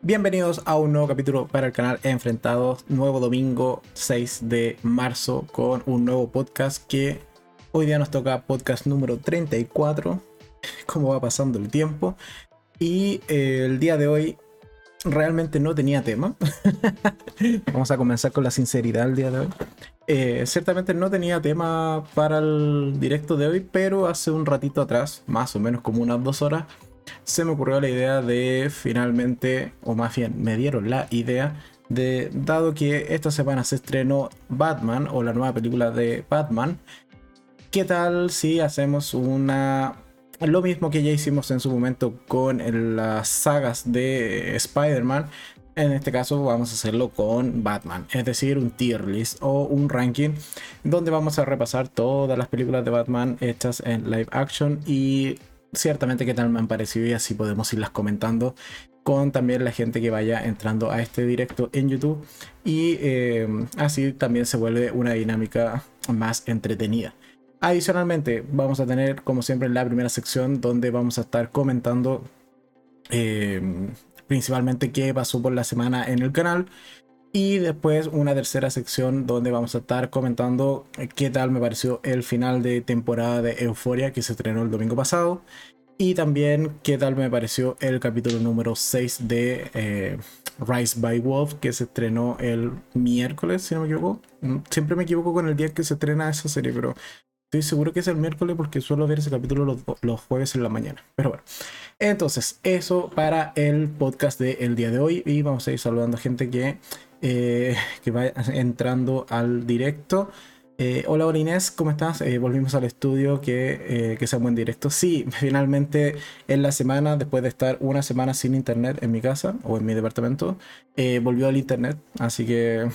Bienvenidos a un nuevo capítulo para el canal Enfrentados, nuevo domingo 6 de marzo con un nuevo podcast que hoy día nos toca podcast número 34, cómo va pasando el tiempo. Y eh, el día de hoy realmente no tenía tema. Vamos a comenzar con la sinceridad el día de hoy. Eh, ciertamente no tenía tema para el directo de hoy, pero hace un ratito atrás, más o menos como unas dos horas, se me ocurrió la idea de finalmente, o más bien me dieron la idea de, dado que esta semana se estrenó Batman o la nueva película de Batman, ¿qué tal si hacemos una... Lo mismo que ya hicimos en su momento con las sagas de Spider-Man, en este caso vamos a hacerlo con Batman, es decir, un tier list o un ranking donde vamos a repasar todas las películas de Batman hechas en live action y ciertamente qué tal me han parecido y así podemos irlas comentando con también la gente que vaya entrando a este directo en YouTube y eh, así también se vuelve una dinámica más entretenida. Adicionalmente vamos a tener como siempre la primera sección donde vamos a estar comentando eh, principalmente qué pasó por la semana en el canal y después una tercera sección donde vamos a estar comentando qué tal me pareció el final de temporada de Euforia que se estrenó el domingo pasado. Y también qué tal me pareció el capítulo número 6 de eh, Rise by Wolf que se estrenó el miércoles, si no me equivoco. Mm, siempre me equivoco con el día que se estrena esa serie, pero estoy seguro que es el miércoles porque suelo ver ese capítulo los, los jueves en la mañana. Pero bueno. Entonces, eso para el podcast del día de hoy. Y vamos a ir saludando a gente que eh, que va entrando al directo. Eh, hola, hola Inés, ¿cómo estás? Eh, volvimos al estudio, que, que sea un buen directo. Sí, finalmente en la semana, después de estar una semana sin internet en mi casa o en mi departamento, volvió al internet. Así que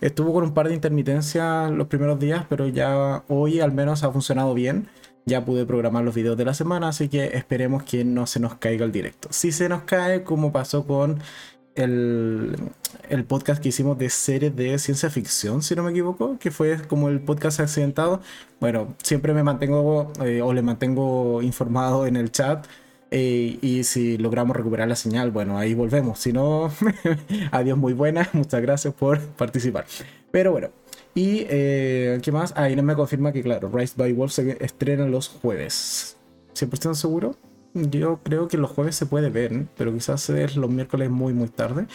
estuvo con un par de intermitencias los primeros días, pero ya hoy al menos ha funcionado bien. Ya pude programar los videos de la semana, así que esperemos que no se nos caiga el directo. Si se nos cae, como pasó con el, el, podcast que hicimos de series de ciencia ficción, si no me equivoco, que fue como el podcast accidentado. Bueno, siempre me mantengo eh, o le mantengo informado en el chat. Eh, y si logramos recuperar la señal, bueno, ahí volvemos. Si no, adiós, muy buena. Muchas gracias por participar. Pero bueno, y eh, ¿qué más? Ahí no me confirma que, claro, Rise by Wolf se estrena los jueves. ¿100% seguro? Yo creo que los jueves se puede ver, pero quizás es los miércoles muy, muy tarde.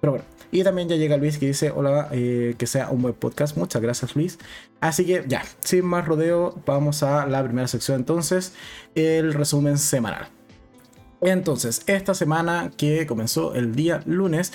Pero bueno, y también ya llega Luis que dice: Hola, eh, que sea un buen podcast. Muchas gracias, Luis. Así que ya, sin más rodeo, vamos a la primera sección entonces: el resumen semanal. Entonces, esta semana que comenzó el día lunes.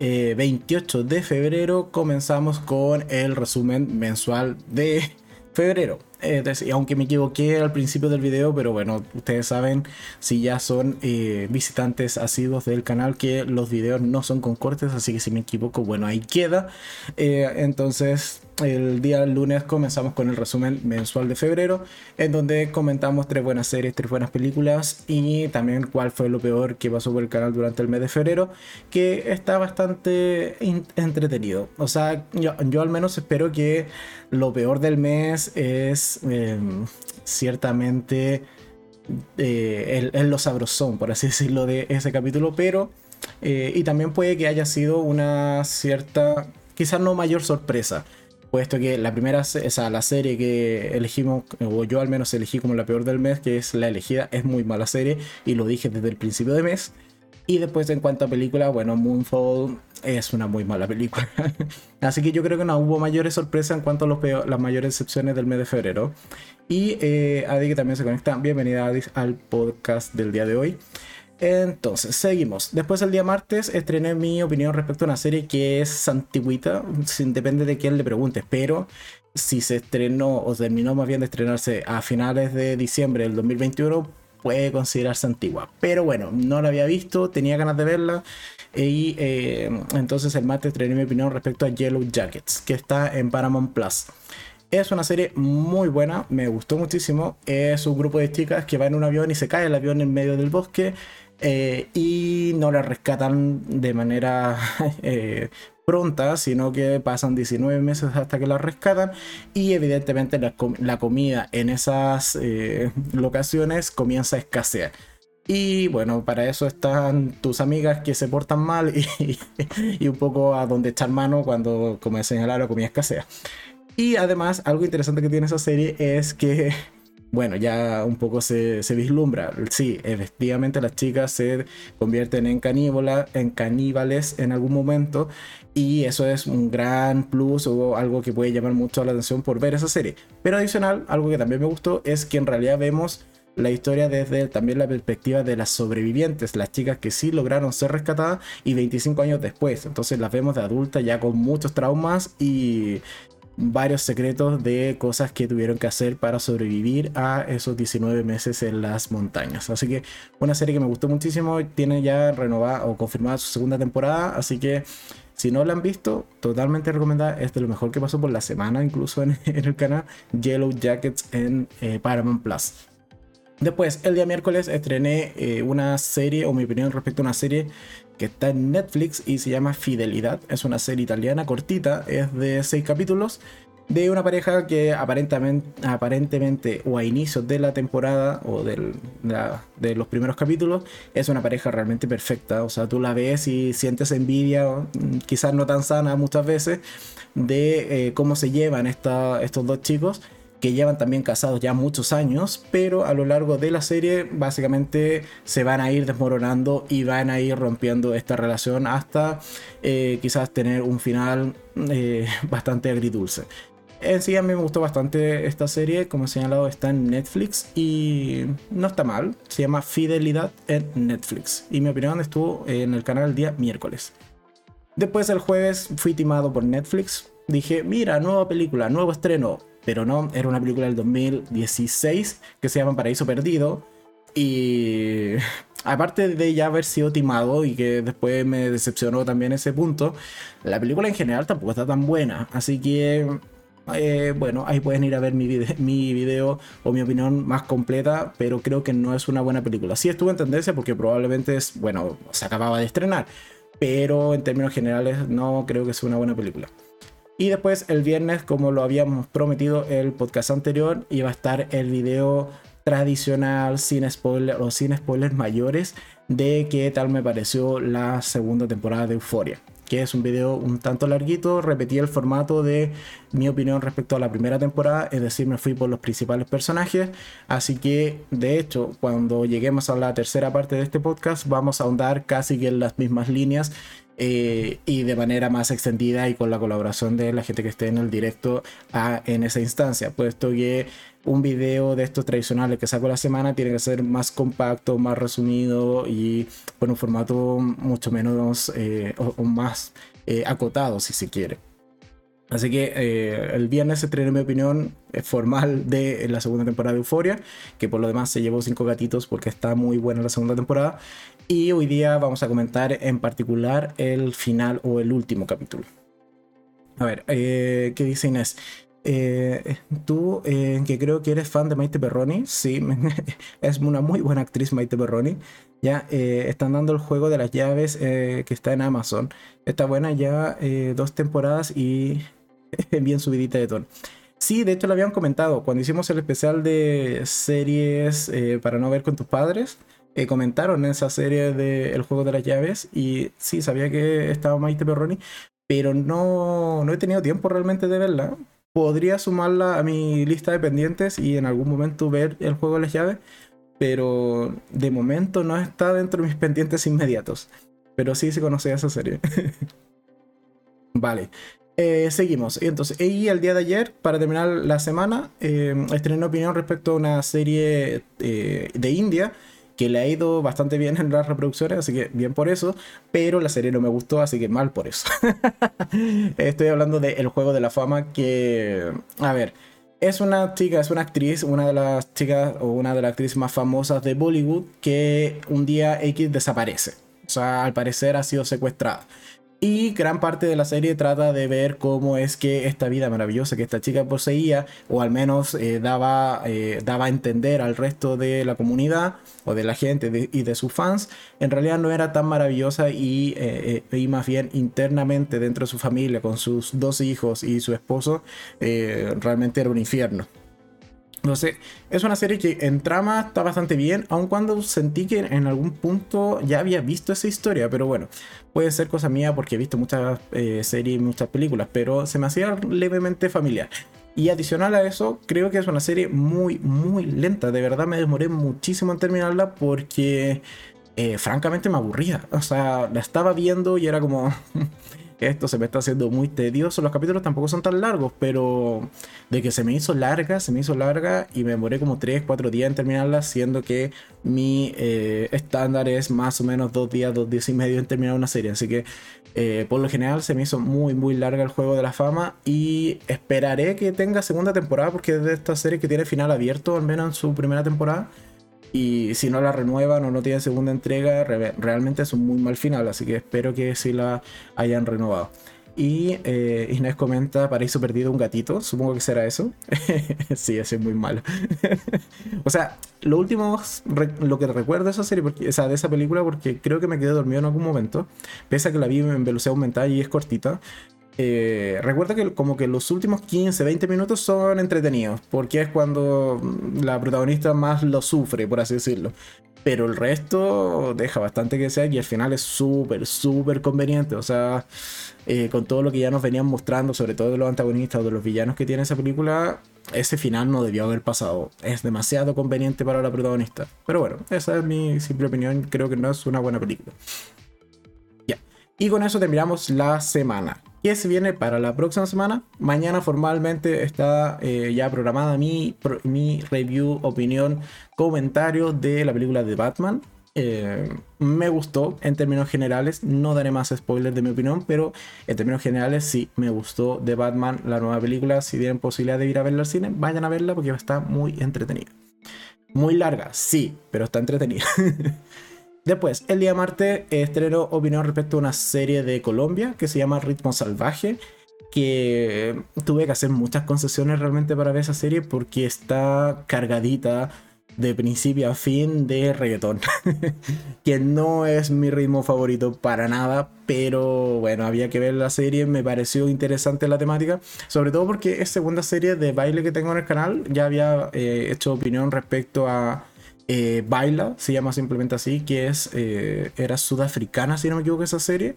28 eh, de febrero comenzamos con el resumen mensual de febrero. y aunque me equivoqué al principio del video, pero bueno, ustedes saben, si ya son eh, visitantes asiduos del canal, que los videos no son con cortes, así que si me equivoco, bueno, ahí queda. Eh, entonces, el día lunes comenzamos con el resumen mensual de febrero, en donde comentamos tres buenas series, tres buenas películas y también cuál fue lo peor que pasó por el canal durante el mes de febrero, que está bastante entretenido. O sea, yo, yo, al menos espero que lo peor del mes es em, ciertamente eh, el, lo sabrosón, por así decirlo, de ese capítulo, pero... Eh, y también puede que haya sido una cierta, quizás no mayor sorpresa, puesto que la primera, o sea, la serie que elegimos, o yo al menos elegí como la peor del mes, que es La Elegida, es muy mala serie, y lo dije desde el principio de mes. Y después en cuanto a película, bueno, Moonfall es una muy mala película. Así que yo creo que no hubo mayores sorpresas en cuanto a los las mayores excepciones del mes de febrero. Y eh, Adi que también se conecta, bienvenida Adi al podcast del día de hoy. Entonces, seguimos. Después el día martes estrené mi opinión respecto a una serie que es antigüita, depende de quién le preguntes, pero si se estrenó o terminó más bien de estrenarse a finales de diciembre del 2021, puede considerarse antigua. Pero bueno, no la había visto, tenía ganas de verla. Y eh, entonces el martes estrené mi opinión respecto a Yellow Jackets, que está en Paramount Plus. Es una serie muy buena, me gustó muchísimo. Es un grupo de chicas que va en un avión y se cae el avión en medio del bosque eh, y no la rescatan de manera eh, pronta, sino que pasan 19 meses hasta que la rescatan y evidentemente la, comida en esas eh, locaciones comienza a escasear. Y bueno, para eso están tus amigas que se portan mal y, un poco a donde echar mano cuando, como he señalado, la comida escasea. Y además, algo interesante que tiene esa serie es que, bueno, ya un poco se, vislumbra. Sí, efectivamente las chicas se convierten en, en caníbales en algún momento. Y eso es un gran plus o algo que puede llamar mucho la atención por ver esa serie. Pero adicional, algo que también me gustó es que en realidad vemos la historia desde también la perspectiva de las sobrevivientes, las chicas que sí lograron ser rescatadas y 25 años después. Entonces las vemos de adultas ya con muchos traumas y varios secretos de cosas que tuvieron que hacer para sobrevivir a esos 19 meses en las montañas. Así que una serie que me gustó muchísimo, tiene ya renovada o confirmada su segunda temporada, así que si no la han visto, totalmente recomendada, es de lo mejor que pasó por la semana incluso en, el canal Yellow Jackets en eh, Paramount Plus. Después, el día miércoles estrené eh, una serie, o mi opinión respecto a una serie que está en Netflix y se llama Fidelidad. Es una serie italiana cortita, es de 6 capítulos, de una pareja que aparentemente, aparentemente o a inicios de la temporada o de los primeros capítulos, es una pareja realmente perfecta. O sea, tú la ves y sientes envidia, quizás no tan sana muchas veces, de eh, cómo se llevan estos dos chicos que llevan también casados ya muchos años, pero a lo largo de la serie básicamente se van a ir desmoronando y van a ir rompiendo esta relación hasta eh, quizás tener un final eh, bastante agridulce. En sí a mí me gustó bastante esta serie, como he señalado está en Netflix y no está mal, se llama Fidelidad en Netflix. Y mi opinión estuvo en el canal el día miércoles. Después el jueves fui timado por Netflix, dije, mira, nueva película, nuevo estreno, pero no, era una película del 2016 que se llama Paraíso Perdido. Y aparte de ya haber sido timado y que después me decepcionó también ese punto, la película en general tampoco está tan buena. Así que, eh, bueno, ahí pueden ir a ver mi, mi video o mi opinión más completa, pero creo que no es una buena película. Sí estuvo en tendencia porque probablemente es, bueno, se acababa de estrenar, pero en términos generales no creo que sea una buena película. Y después el viernes, como lo habíamos prometido el podcast anterior, iba a estar el video tradicional sin spoiler o sin spoilers mayores de qué tal me pareció la segunda temporada de Euforia que es un video un tanto larguito, repetí el formato de mi opinión respecto a la primera temporada, es decir, me fui por los principales personajes, así que de hecho, cuando lleguemos a la tercera parte de este podcast, vamos a ahondar casi que en las mismas líneas eh, y de manera más extendida y con la colaboración de la gente que esté en el directo en esa instancia, puesto que un video de estos tradicionales que saco la semana tiene que ser más compacto, más resumido y con un formato mucho menos eh, o, más eh, acotado si se quiere. Así que el viernes se estrenó mi opinión formal de la segunda temporada de Euforia, que por lo demás se llevó cinco gatitos porque está muy buena la segunda temporada. Y hoy día vamos a comentar en particular el final o el último capítulo. A ver, eh, ¿qué dice Inés? Eh, tú, eh, que creo que eres fan de Maite Perroni, sí, es una muy buena actriz Maite Perroni. Ya están dando el juego de las llaves que está en Amazon. Está buena ya dos temporadas y bien subidita de tono. Sí, de hecho lo habían comentado cuando hicimos el especial de series para no ver con tus padres. Eh, comentaron en esa serie de El juego de las llaves y sí, sabía que estaba Maite Perroni, pero no, no he tenido tiempo realmente de verla. Podría sumarla a mi lista de pendientes y en algún momento ver El juego de las llaves, pero de momento no está dentro de mis pendientes inmediatos. Pero sí se conoce esa serie. vale. Eh, seguimos. Entonces, y el día de ayer, para terminar la semana, eh, estrené opinión respecto a una serie eh, de India que le ha ido bastante bien en las reproducciones, así que bien por eso, pero la serie no me gustó, así que mal por eso. Estoy hablando de Juego de la Fama, que, a ver, es una chica, es una actriz, una de las chicas o una de las actrices más famosas de Bollywood que un día X desaparece. O sea, al parecer ha sido secuestrada. Y gran parte de la serie trata de ver cómo es que esta vida maravillosa que esta chica poseía, o al menos eh, daba, eh, daba a entender al resto de la comunidad o de la gente y de sus fans, en realidad no era tan maravillosa y, eh, y, más bien internamente dentro de su familia, con sus dos hijos y su esposo, realmente era un infierno. Entonces, es una serie que en trama está bastante bien, aun cuando sentí que en algún punto ya había visto esa historia, pero bueno, puede ser cosa mía porque he visto muchas eh, series y muchas películas, pero se me hacía levemente familiar. Y adicional a eso, creo que es una serie muy, muy lenta. De verdad me demoré muchísimo en terminarla porque eh, francamente me aburría. O sea, la estaba viendo y era como... esto se me está haciendo muy tedioso. Los capítulos tampoco son tan largos, pero de que se me hizo larga, se me hizo larga y me demoré como 3, 4 días en terminarla, siendo que mi eh, estándar es más o menos 2 días, 2 días y medio en terminar una serie. Así que eh, por lo general se me hizo muy, muy larga el juego de la fama y esperaré que tenga segunda temporada porque es de esta serie que tiene final abierto, al menos en su primera temporada. Y si no la renuevan o no tienen segunda entrega, realmente es un muy mal final. Así que espero que sí la hayan renovado. Y eh, Inés comenta Paraíso Perdido, un gatito. Supongo que será eso. sí, ese es muy malo. o sea, lo último, lo que recuerdo de esa serie, o sea, de esa película, porque creo que me quedé dormido en algún momento. Pese a que la vi en velocidad aumentada y es cortita. Eh, recuerda que como que los últimos 15, 20 minutos son entretenidos, porque es cuando la protagonista más lo sufre, por así decirlo. Pero el resto deja bastante que sea y al final es súper, súper conveniente. O sea, eh, con todo lo que ya nos venían mostrando, sobre todo de los antagonistas o de los villanos que tiene esa película, ese final no debió haber pasado. Es demasiado conveniente para la protagonista. Pero bueno, esa es mi simple opinión. Creo que no es una buena película. Ya. Y con eso terminamos la semana. ¿Qué se viene para la próxima semana? Mañana formalmente está eh, ya programada mi, mi review, opinión, comentario de la película de Batman. Eh, me gustó en términos generales, no daré más spoilers de mi opinión, pero en términos generales sí, me gustó de Batman la nueva película. Si tienen posibilidad de ir a verla al cine, vayan a verla porque está muy entretenida. Muy larga, sí, pero está entretenida. Después, el día martes estreno opinión respecto a una serie de Colombia que se llama Ritmo Salvaje. Que tuve que hacer muchas concesiones realmente para ver esa serie porque está cargadita de principio a fin de reggaetón. que no es mi ritmo favorito para nada, pero bueno, había que ver la serie, me pareció interesante la temática, sobre todo porque es segunda serie de baile que tengo en el canal, ya había eh, hecho opinión respecto a eh, Baila, se llama simplemente así, que es, eh, era sudafricana, si no me equivoco, esa serie.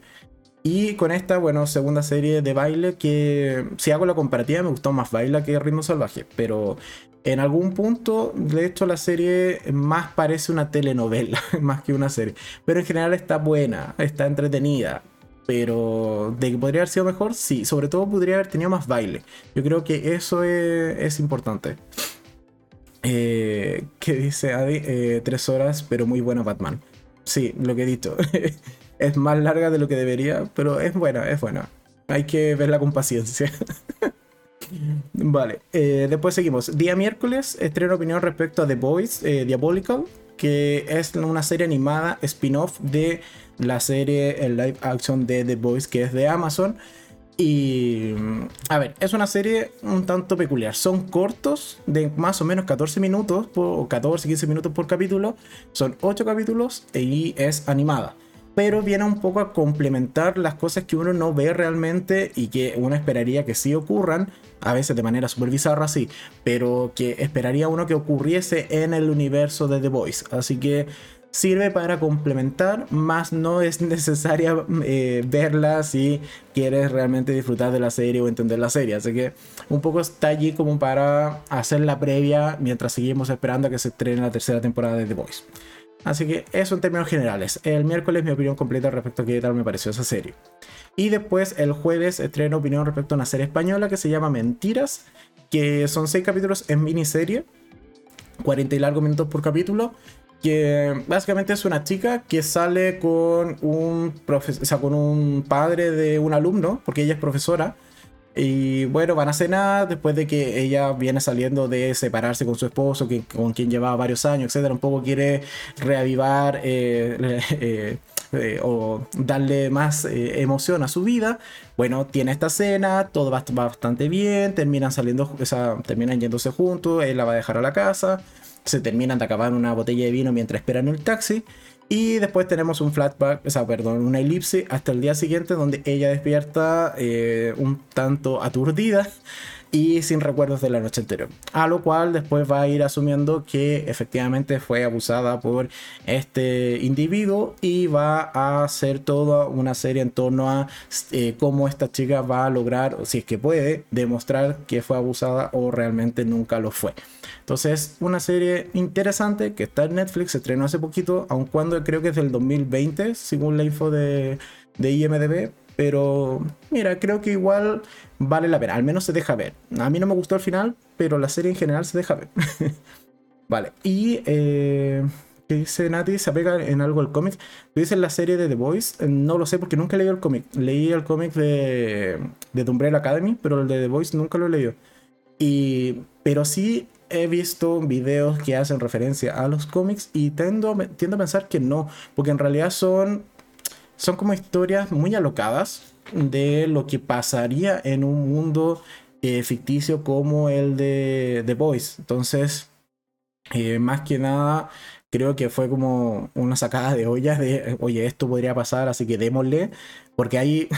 Y con esta, bueno, segunda serie de baile que, si hago la comparativa, me gustó más Baila que Ritmo Salvaje, pero en algún punto, de hecho, la serie más parece una telenovela, más que una serie. Pero en general está buena, está entretenida. Pero de que podría haber sido mejor, sí. Sobre todo podría haber tenido más baile. Yo creo que eso es, es importante. Eh, que dice Adi, eh, tres horas, pero muy buena Batman. Sí, lo que he dicho. es más larga de lo que debería, pero es buena, es buena. Hay que verla con paciencia. vale, eh, después seguimos. Día miércoles, estreno opinión respecto a The Boys, Diabolical, que es una serie animada spin-off de la serie el live action de The Boys, que es de Amazon. Y, a ver, es una serie un tanto peculiar. Son cortos, de más o menos 14 minutos, o 14, 15 minutos por capítulo. Son 8 capítulos y es animada. Pero viene un poco a complementar las cosas que uno no ve realmente y que uno esperaría que sí ocurran, a veces de manera súper bizarra, sí, pero que esperaría uno que ocurriese en el universo de The Voice. Así que sirve para complementar, más no es necesaria eh, verla si quieres realmente disfrutar de la serie o entender la serie. Así que un poco está allí como para hacer la previa mientras seguimos esperando a que se estrene la tercera temporada de The Voice. Así que eso en términos generales. El miércoles mi opinión completa respecto a qué tal me pareció esa serie. Y después el jueves estreno opinión respecto a una serie española que se llama Mentiras, que son 6 capítulos en miniserie, 40 y largos minutos por capítulo, que básicamente es una chica que sale con un, o sea, con un padre de un alumno, porque ella es profesora. Y bueno, van a cenar después de que ella viene saliendo de separarse con su esposo, que, con quien llevaba varios años, etc. Un poco quiere reavivar eh, eh, eh, o darle más emoción a su vida. Bueno, tiene esta cena, todo va, bastante bien, terminan saliendo, o sea, terminan yéndose juntos, él la va a dejar a la casa se terminan de acabar una botella de vino mientras esperan el taxi. Y después tenemos un flashback, o sea, perdón, una elipse hasta el día siguiente donde ella despierta eh, un tanto aturdida y sin recuerdos de la noche anterior. A lo cual después va a ir asumiendo que efectivamente fue abusada por este individuo y va a hacer toda una serie en torno a eh, cómo esta chica va a lograr, si es que puede, demostrar que fue abusada o realmente nunca lo fue. Entonces, una serie interesante que está en Netflix, se estrenó hace poquito, aun cuando creo que es del 2020, según la info de, de IMDB, pero mira, creo que igual vale la pena, al menos se deja ver. A mí no me gustó el final, pero la serie en general se deja ver. vale, y... Eh, ¿Qué dice Nati? ¿Se apega en algo al cómic? Dice la serie de The Voice. Eh, no lo sé porque nunca he leído el cómic. Leí el cómic de, de Academy, pero el de The Voice nunca lo he leído. Y, pero sí he visto videos que hacen referencia a los cómics y tiendo, tiendo a pensar que no, porque en realidad son son como historias muy alocadas de lo que pasaría en un mundo eh, ficticio como el de The Boys. Entonces, eh, más que nada, creo que fue como una sacada de ollas de, oye, esto podría pasar, así que démosle, porque hay,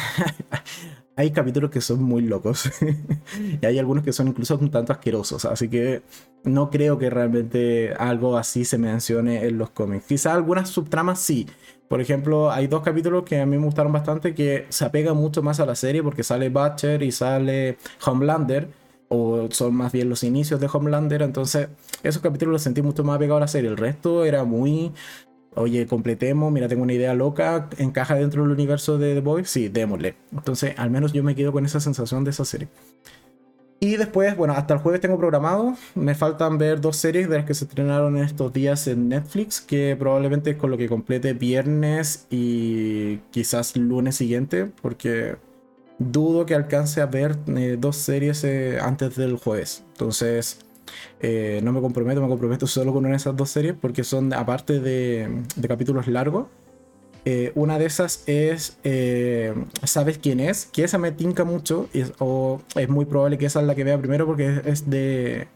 hay capítulos que son muy locos y hay algunos que son incluso un tanto asquerosos, así que no creo que realmente algo así se mencione en los cómics. Quizá algunas subtramas sí, por ejemplo, hay dos capítulos que a mí me gustaron bastante que se apegan mucho más a la serie porque sale Butcher y sale Homelander, o son más bien los inicios de Homelander, entonces esos capítulos los sentí mucho más apegados a la serie. El resto era muy, oye, completemos, mira, tengo una idea loca, encaja dentro del universo de The Boys, sí, démosle. Entonces, al menos yo me quedo con esa sensación de esa serie. Y después, bueno, hasta el jueves tengo programado. Me faltan ver dos series de las que se estrenaron estos días en Netflix, que probablemente es con lo que complete viernes y quizás lunes siguiente, porque dudo que alcance a ver eh, dos series eh, antes del jueves. Entonces, eh, no me comprometo, me comprometo solo con una de esas dos series, porque son aparte de capítulos largos eh, una de esas es eh, ¿Sabes quién es? Que esa me tinca mucho. o es muy probable que esa es la que vea primero porque es, de.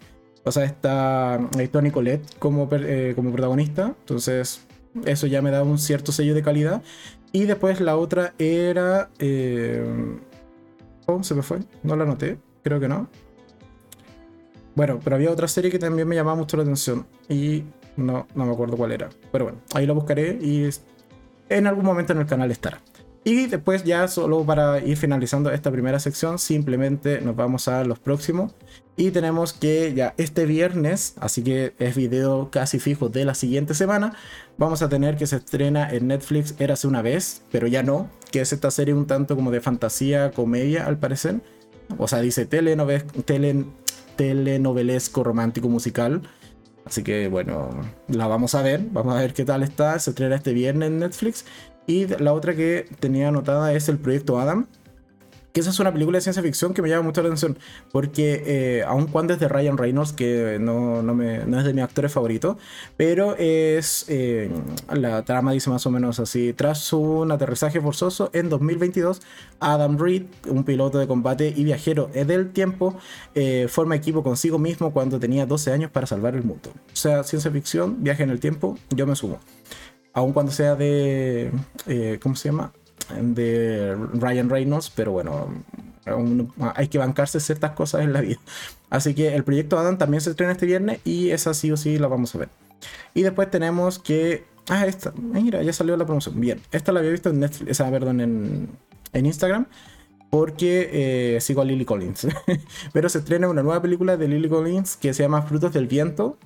O sea, está Tony Colette como, eh, como protagonista. Entonces, eso ya me da un cierto sello de calidad. Y después la otra era. Oh, se me fue. No la noté. Creo que no. Bueno, pero había otra serie que también me llamaba mucho la atención. Y no, no me acuerdo cuál era. Pero bueno, ahí la buscaré y en algún momento en el canal estará. Y después ya solo para ir finalizando esta primera sección, simplemente nos vamos a los próximos. Y tenemos que ya este viernes, así que es video casi fijo de la siguiente semana, vamos a tener que se estrena en Netflix Érase una vez, pero ya no, que es esta serie un tanto como de fantasía, comedia al parecer. O sea, dice telenovelesco romántico musical. Así que bueno, la vamos a ver, vamos a ver qué tal está. Se estrena este viernes en Netflix. Y la otra que tenía anotada es el proyecto Adam, que esa es una película de ciencia ficción que me llama mucho la atención, porque eh, aun cuando es de Ryan Reynolds, que no, no, me, no es de mis actores favoritos, pero es, eh, la trama dice más o menos así, tras un aterrizaje forzoso en 2022, Adam Reed, un piloto de combate y viajero del tiempo, eh, forma equipo consigo mismo cuando tenía 12 años para salvar el mundo. O sea, ciencia ficción, viaje en el tiempo, yo me sumo. Aun cuando sea de, ¿cómo se llama? De Ryan Reynolds, pero bueno, hay que bancarse ciertas cosas en la vida. Así que el proyecto Adam también se estrena este viernes y esa sí o sí la vamos a ver. Y después tenemos que. Ah, esta. Mira, ya salió la promoción. Bien, esta la había visto en Netflix, perdón, en, en Instagram. Porque eh, sigo a Lily Collins. Pero se estrena una nueva película de Lily Collins que se llama Frutos del Viento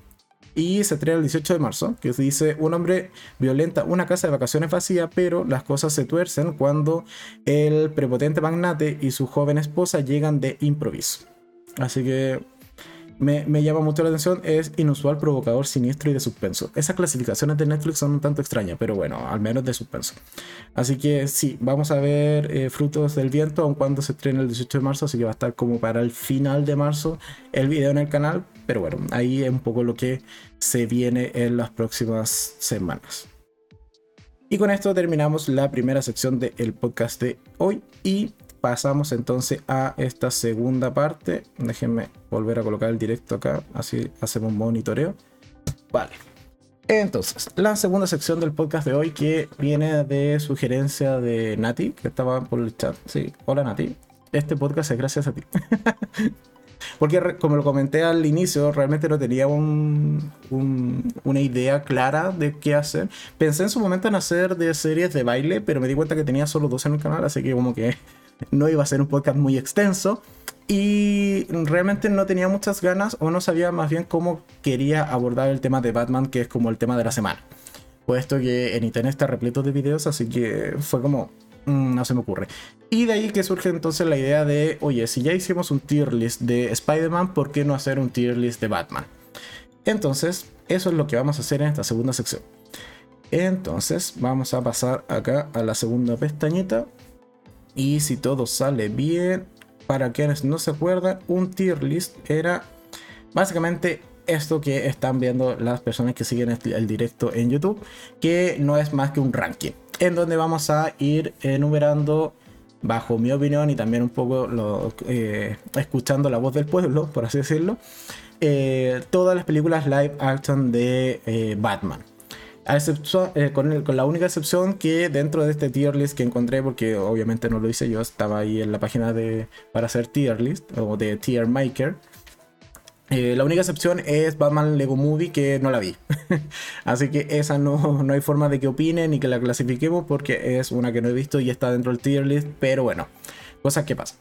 y se estrena el 18 de marzo, que dice, un hombre violenta una casa de vacaciones vacía, pero las cosas se tuercen cuando el prepotente magnate y su joven esposa llegan de improviso. Así que me, llama mucho la atención, es inusual, provocador, siniestro y de suspenso. Esas clasificaciones de Netflix son un tanto extrañas, pero bueno, al menos de suspenso. Así que sí, vamos a ver eh, Frutos del Viento, aun cuando se estrena el 18 de marzo, así que va a estar como para el final de marzo el video en el canal. Pero bueno, ahí es un poco lo que se viene en las próximas semanas. Y con esto terminamos la primera sección del podcast de hoy y pasamos entonces a esta segunda parte. Déjenme volver a colocar el directo acá, así hacemos un monitoreo. Vale. Entonces, la segunda sección del podcast de hoy que viene de sugerencia de Nati, que estaba por el chat. Sí, hola Nati. Este podcast es gracias a ti. Porque como lo comenté al inicio, realmente no tenía un, una idea clara de qué hacer. Pensé en su momento en hacer de series de baile, pero me di cuenta que tenía solo dos en el canal, así que como que no iba a ser un podcast muy extenso. Y realmente no tenía muchas ganas o no sabía más bien cómo quería abordar el tema de Batman, que es como el tema de la semana. Puesto que en internet está repleto de videos, así que fue como, mm, no se me ocurre. Y de ahí que surge entonces la idea de, oye, si ya hicimos un tier list de Spider-Man, ¿por qué no hacer un tier list de Batman? Entonces, eso es lo que vamos a hacer en esta segunda sección. Entonces, vamos a pasar acá a la segunda pestañita. Y si todo sale bien, para quienes no se acuerdan, un tier list era básicamente esto que están viendo las personas que siguen el directo en YouTube, que no es más que un ranking, en donde vamos a ir enumerando, bajo mi opinión y también un poco eh, escuchando la voz del pueblo, por así decirlo, eh, todas las películas live action de eh, Batman. Eh, con, la única excepción que dentro de este tier list que encontré, porque obviamente no lo hice yo, estaba ahí en la página de, para hacer tier list o de tier maker. Eh, la única excepción es Batman Lego Movie que no la vi. Así que esa no, no hay forma de que opine ni que la clasifiquemos porque es una que no he visto y está dentro del tier list. Pero bueno, cosas que pasan.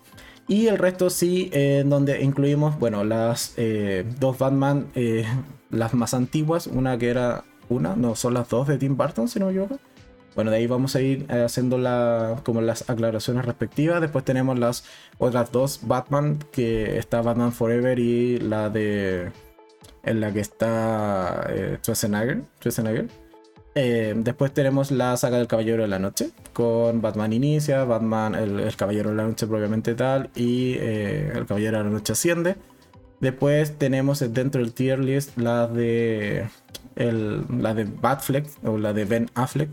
Y el resto sí, en donde incluimos, bueno, las eh, dos Batman, las más antiguas. Una que era una, no, son las dos de Tim Burton, si no me. Bueno, de ahí vamos a ir eh, haciendo la, como las aclaraciones respectivas. Después tenemos las otras dos Batman, que está Batman Forever y la de... en la que está eh, Schwarzenegger. Eh, después tenemos la saga del Caballero de la Noche, con Batman Inicia, Batman, el, Caballero de la Noche propiamente tal, y el Caballero de la Noche Asciende. Después tenemos dentro del tier list la de la de Batfleck o la de Ben Affleck,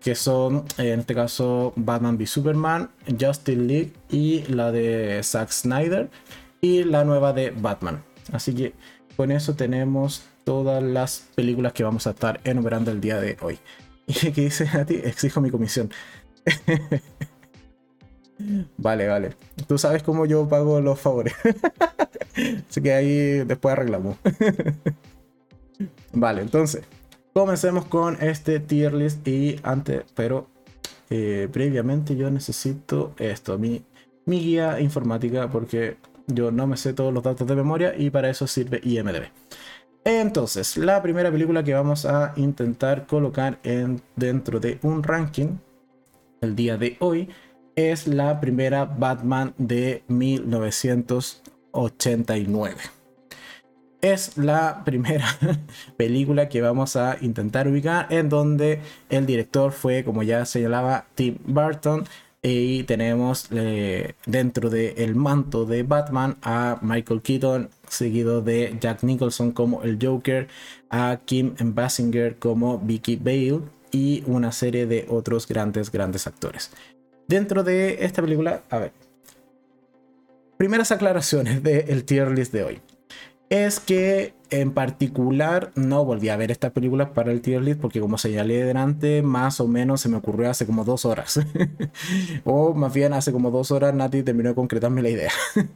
que son en este caso Batman v Superman, Justice League y la de Zack Snyder y la nueva de Batman. Así que con eso tenemos todas las películas que vamos a estar enumerando el día de hoy. ¿Y qué dice a ti? Exijo mi comisión. vale, vale. Tú sabes cómo yo pago los favores. Así que ahí después arreglamos. Vale, entonces, comencemos con este tier list y antes, pero eh, previamente yo necesito esto, mi, mi guía informática, porque yo no me sé todos los datos de memoria y para eso sirve IMDB. Entonces, la primera película que vamos a intentar colocar en, dentro de un ranking el día de hoy es la primera Batman de 1989 es la primera película que vamos a intentar ubicar en donde el director fue, como ya señalaba, Tim Burton. Y tenemos eh, dentro del manto de Batman a Michael Keaton, seguido de Jack Nicholson como el Joker, a Kim Basinger como Vicky Bale y una serie de otros grandes, grandes actores. Dentro de esta película, a ver, primeras aclaraciones del tier list de hoy es que en particular no volví a ver esta película para el tier list porque como señalé delante, más o menos se me ocurrió hace como dos horas. o más bien hace como dos horas Nati terminó de concretarme la idea.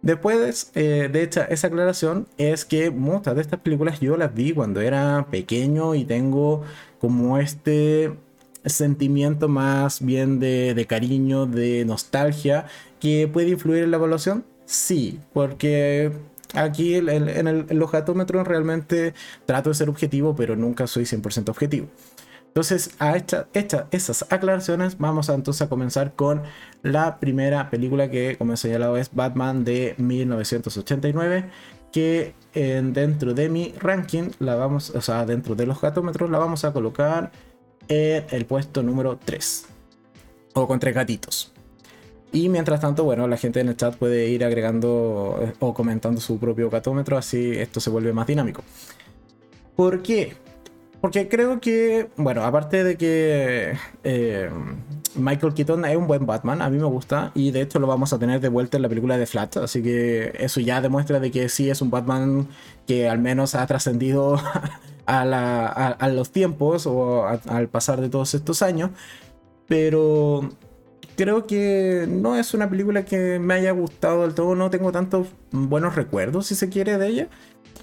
Después eh, de hecha esa aclaración es que muchas de estas películas yo las vi cuando era pequeño y tengo como este sentimiento más bien de cariño, de nostalgia que puede influir en la evaluación. Sí, porque Aquí en, el, los gatómetros realmente trato de ser objetivo, pero nunca soy 100% objetivo. Entonces, a esta, estas aclaraciones, vamos a, entonces a comenzar con la primera película que, como he señalado, es Batman de 1989, que dentro de mi ranking, la vamos, o sea, dentro de los gatómetros, la vamos a colocar en el puesto número 3. O con tres gatitos. Y mientras tanto, bueno, la gente en el chat puede ir agregando eh, o comentando su propio gatómetro, así esto se vuelve más dinámico. ¿Por qué? Porque creo que, bueno, aparte de que eh, Michael Keaton es un buen Batman, a mí me gusta, y de hecho lo vamos a tener de vuelta en la película de Flash, así que eso ya demuestra de que sí es un Batman que al menos ha trascendido a, los tiempos o al pasar de todos estos años, pero creo que no es una película que me haya gustado del todo, no tengo tantos buenos recuerdos, si se quiere, de ella.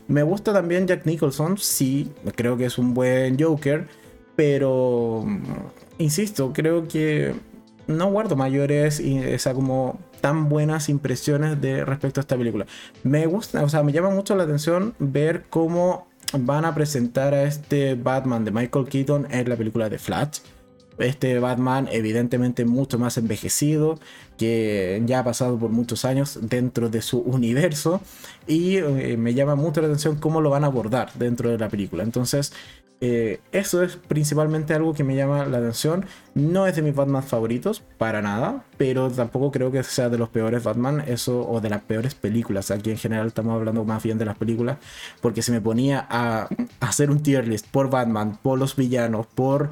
Me gusta también Jack Nicholson, sí, creo que es un buen Joker, pero, insisto, creo que no guardo mayores y esa como tan buenas impresiones de respecto a esta película. Me gusta, o sea, me llama mucho la atención ver cómo van a presentar a este Batman de Michael Keaton en la película de Flash este Batman evidentemente mucho más envejecido, que ya ha pasado por muchos años dentro de su universo y eh, me llama mucho la atención cómo lo van a abordar dentro de la película. Entonces, eh, eso es principalmente algo que me llama la atención. No es de mis Batman favoritos, para nada, pero tampoco creo que sea de los peores Batman, eso, o de las peores películas. Aquí en general estamos hablando más bien de las películas, porque si me ponía a hacer un tier list por Batman, por los villanos, por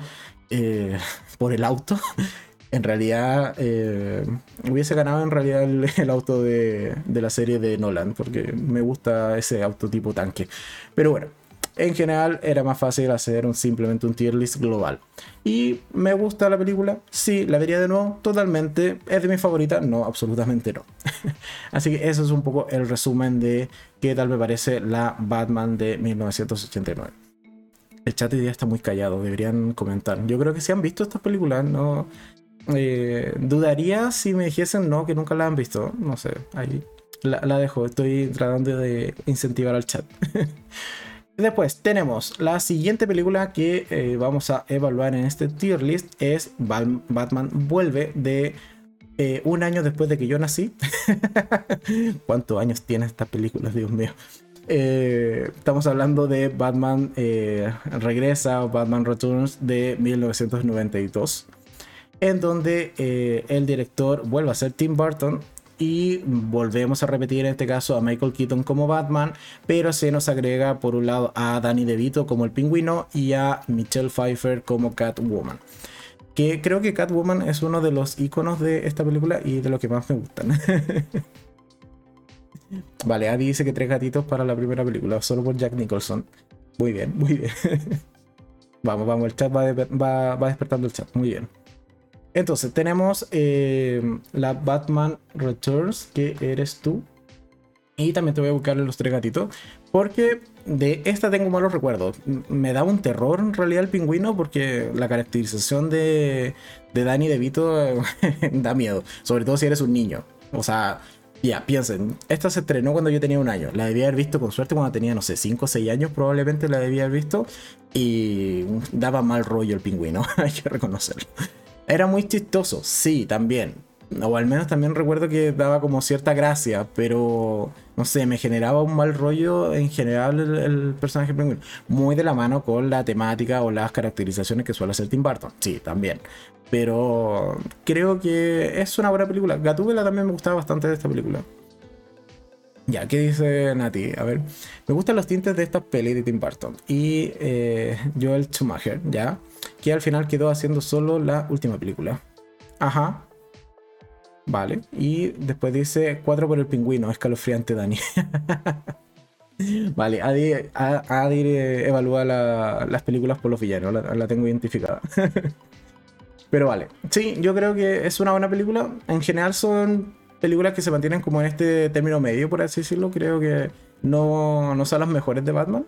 eh, por el auto, en realidad eh, hubiese ganado en realidad el, auto de, la serie de Nolan, porque me gusta ese auto tipo tanque. Pero bueno, en general era más fácil hacer un, simplemente un tier list global. ¿Y me gusta la película? Sí, la vería de nuevo totalmente. ¿Es de mi favorita? No, absolutamente no. Así que eso es un poco el resumen de qué tal me parece la Batman de 1989 el chat hoy día está muy callado, deberían comentar. Yo creo que si han visto estas películas, no. Eh, dudaría si me dijesen no, que nunca la han visto. No sé, ahí la, dejo. Estoy tratando de incentivar al chat. Después tenemos la siguiente película que eh, vamos a evaluar en este tier list es Batman Vuelve de eh, un año después de que yo nací. ¿Cuántos años tiene esta película, Dios mío? Eh, estamos hablando de Batman eh, Regresa o Batman Returns de 1992, en donde eh, el director vuelve a ser Tim Burton y volvemos a repetir en este caso a Michael Keaton como Batman, pero se nos agrega por un lado a Danny DeVito como el pingüino y a Michelle Pfeiffer como Catwoman. Que creo que Catwoman es uno de los iconos de esta película y de lo que más me gustan. Vale, Adi dice que tres gatitos para la primera película, solo por Jack Nicholson. Muy bien, muy bien. vamos, vamos, el chat va, despertando el chat. Muy bien. Entonces, tenemos eh, la Batman Returns, que eres tú. Y también te voy a buscarle los tres gatitos. Porque de esta tengo malos recuerdos. Me da un terror en realidad el pingüino porque la caracterización de, de Danny DeVito da miedo. Sobre todo si eres un niño. O sea, ya, piensen, esta se estrenó cuando yo tenía un año. La debía haber visto con suerte cuando tenía, no sé, 5 o 6 años probablemente la debía haber visto. Y daba mal rollo el pingüino, hay que reconocerlo. Era muy chistoso, sí, también. O al menos también recuerdo que daba como cierta gracia, pero no sé, me generaba un mal rollo en general el, personaje pingüino. Muy de la mano con la temática o las caracterizaciones que suele hacer Tim Burton, sí, también. Pero creo que es una buena película. Gatúbela también me gustaba bastante de esta película. Ya, ¿qué dice Nati? A ver, me gustan los tintes de esta peli de Tim Burton y eh, Joel Schumacher, ¿ya? Que al final quedó haciendo solo la última película. Ajá. Vale. Y después dice 4 por el pingüino, escalofriante Dani. vale, Adi, evalúa las películas por los villanos, la, la tengo identificada. Pero vale. Sí, yo creo que es una buena película. En general son películas que se mantienen como en este término medio, por así decirlo. Creo que no, no son las mejores de Batman,